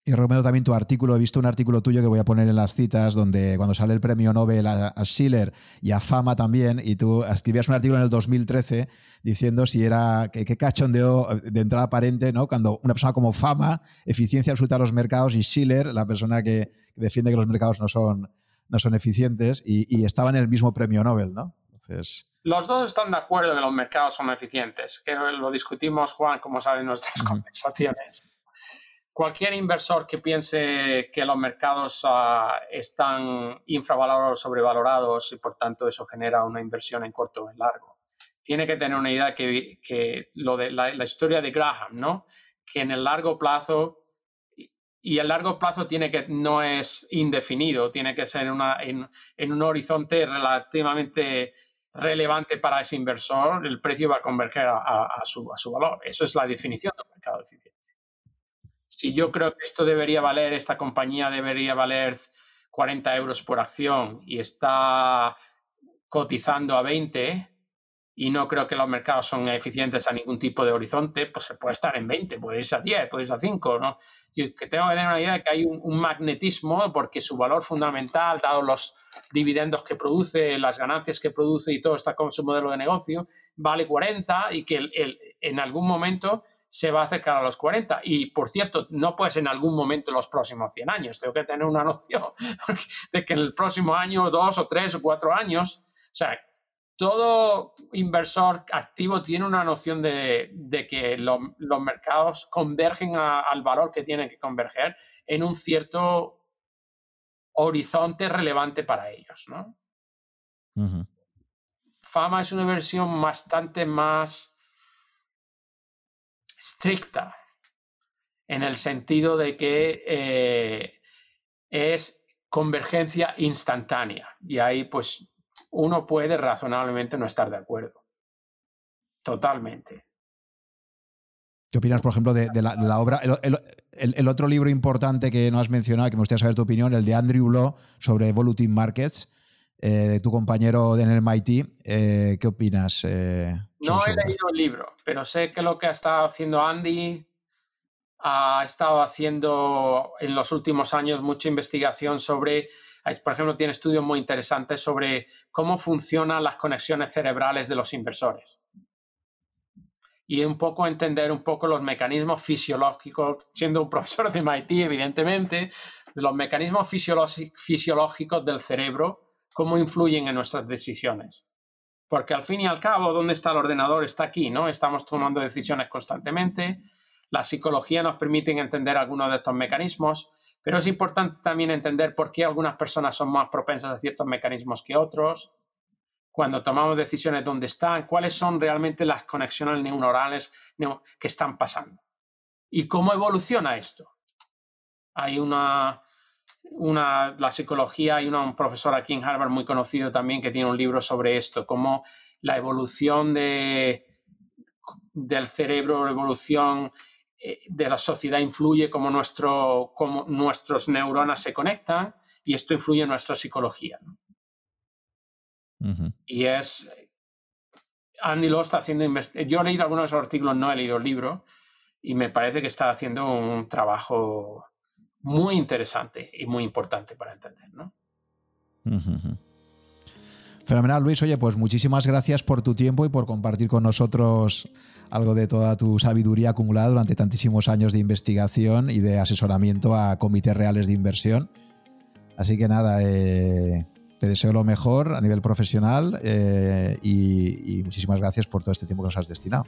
Y Romero, también tu artículo, he visto un artículo tuyo que voy a poner en las citas, donde cuando sale el premio Nobel a, Schiller y a Fama también, y tú escribías un artículo en el 2013 diciendo si era, qué cachondeo de entrada aparente, ¿no? Cuando una persona como Fama, eficiencia absoluta de los mercados, y Schiller, la persona que, defiende que los mercados no son, no son eficientes, y, y estaban en el mismo premio Nobel, ¿no? Entonces... Los dos están de acuerdo en que los mercados son eficientes, que lo discutimos, Juan, como saben, en nuestras conversaciones cualquier inversor que piense que los mercados ah, están infravalorados o sobrevalorados y por tanto eso genera una inversión en corto o en largo, tiene que tener una idea que, lo de la, historia de Graham, ¿no? Que en el largo plazo y el largo plazo tiene que no es indefinido, tiene que ser en, un horizonte relativamente relevante para ese inversor, el precio va a converger a, su, a su valor. Eso es la definición del mercado eficiente si yo creo que esto debería valer, esta compañía debería valer 40 euros por acción y está cotizando a 20 y no creo que los mercados son eficientes a ningún tipo de horizonte, pues se puede estar en 20, puede irse a 10, puede irse a 5, ¿no? Yo que tengo que tener una idea de que hay un, magnetismo porque su valor fundamental, dado los dividendos que produce, las ganancias que produce y todo está con su modelo de negocio, vale 40 y que en algún momento se va a acercar a los 40. Y, por cierto, no pues en algún momento en los próximos 100 años. Tengo que tener una noción de que en el próximo año, dos o tres o cuatro años, o sea, todo inversor activo tiene una noción de, que los mercados convergen al valor que tienen que converger en un cierto horizonte relevante para ellos, ¿no? Fama es una versión bastante más estricta, en el sentido de que eh, es convergencia instantánea. Y ahí pues uno puede razonablemente no estar de acuerdo. Totalmente. ¿Qué opinas, por ejemplo, de, la, obra? El, otro libro importante que no has mencionado, que me gustaría saber tu opinión, el de Andrew Law sobre Evolutive Markets, eh, tu compañero en el MIT. Eh, ¿Qué opinas? Eh, no he leído el libro, pero sé que lo que ha estado haciendo Andy ha estado haciendo en los últimos años mucha investigación sobre, por ejemplo, tiene estudios muy interesantes sobre cómo funcionan las conexiones cerebrales de los inversores. Y un poco entender un poco los mecanismos fisiológicos, siendo un profesor de MIT, evidentemente, de los mecanismos fisiológicos del cerebro cómo influyen en nuestras decisiones. Porque al fin y al cabo, ¿dónde está el ordenador? Está aquí, ¿no? Estamos tomando decisiones constantemente. La psicología nos permite entender algunos de estos mecanismos, pero es importante también entender por qué algunas personas son más propensas a ciertos mecanismos que otros. Cuando tomamos decisiones, ¿dónde están? ¿Cuáles son realmente las conexiones neuronales que están pasando? ¿Y cómo evoluciona esto? Hay una, una, la psicología, hay un profesor aquí en Harvard muy conocido también que tiene un libro sobre esto, cómo la evolución de, del cerebro, la evolución eh, de la sociedad influye cómo, nuestro, cómo nuestros neuronas se conectan y esto influye en nuestra psicología. Y es... Andy Lo está haciendo... Yo he leído algunos de esos artículos, no he leído el libro, y me parece que está haciendo un trabajo muy interesante y muy importante para entender, ¿no? Fenomenal, Luis. Oye, pues muchísimas gracias por tu tiempo y por compartir con nosotros algo de toda tu sabiduría acumulada durante tantísimos años de investigación y de asesoramiento a comités reales de inversión. Así que nada, eh, te deseo lo mejor a nivel profesional eh, y, y muchísimas gracias por todo este tiempo que nos has destinado.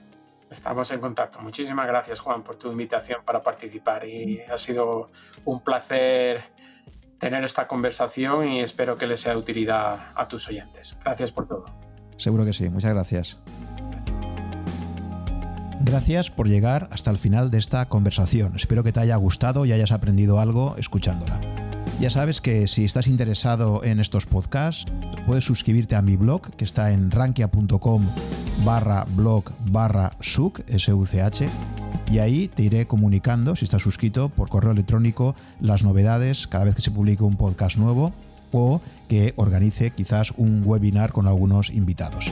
Estamos en contacto. Muchísimas gracias, Juan, por tu invitación para participar y ha sido un placer tener esta conversación y espero que le sea de utilidad a tus oyentes. Gracias por todo. Seguro que sí. Muchas gracias. Gracias por llegar hasta el final de esta conversación. Espero que te haya gustado y hayas aprendido algo escuchándola. Ya sabes que si estás interesado en estos podcasts, puedes suscribirte a mi blog que está en rankia.com barra blog barra such, y ahí te iré comunicando, si estás suscrito, por correo electrónico las novedades cada vez que se publique un podcast nuevo o que organice quizás un webinar con algunos invitados.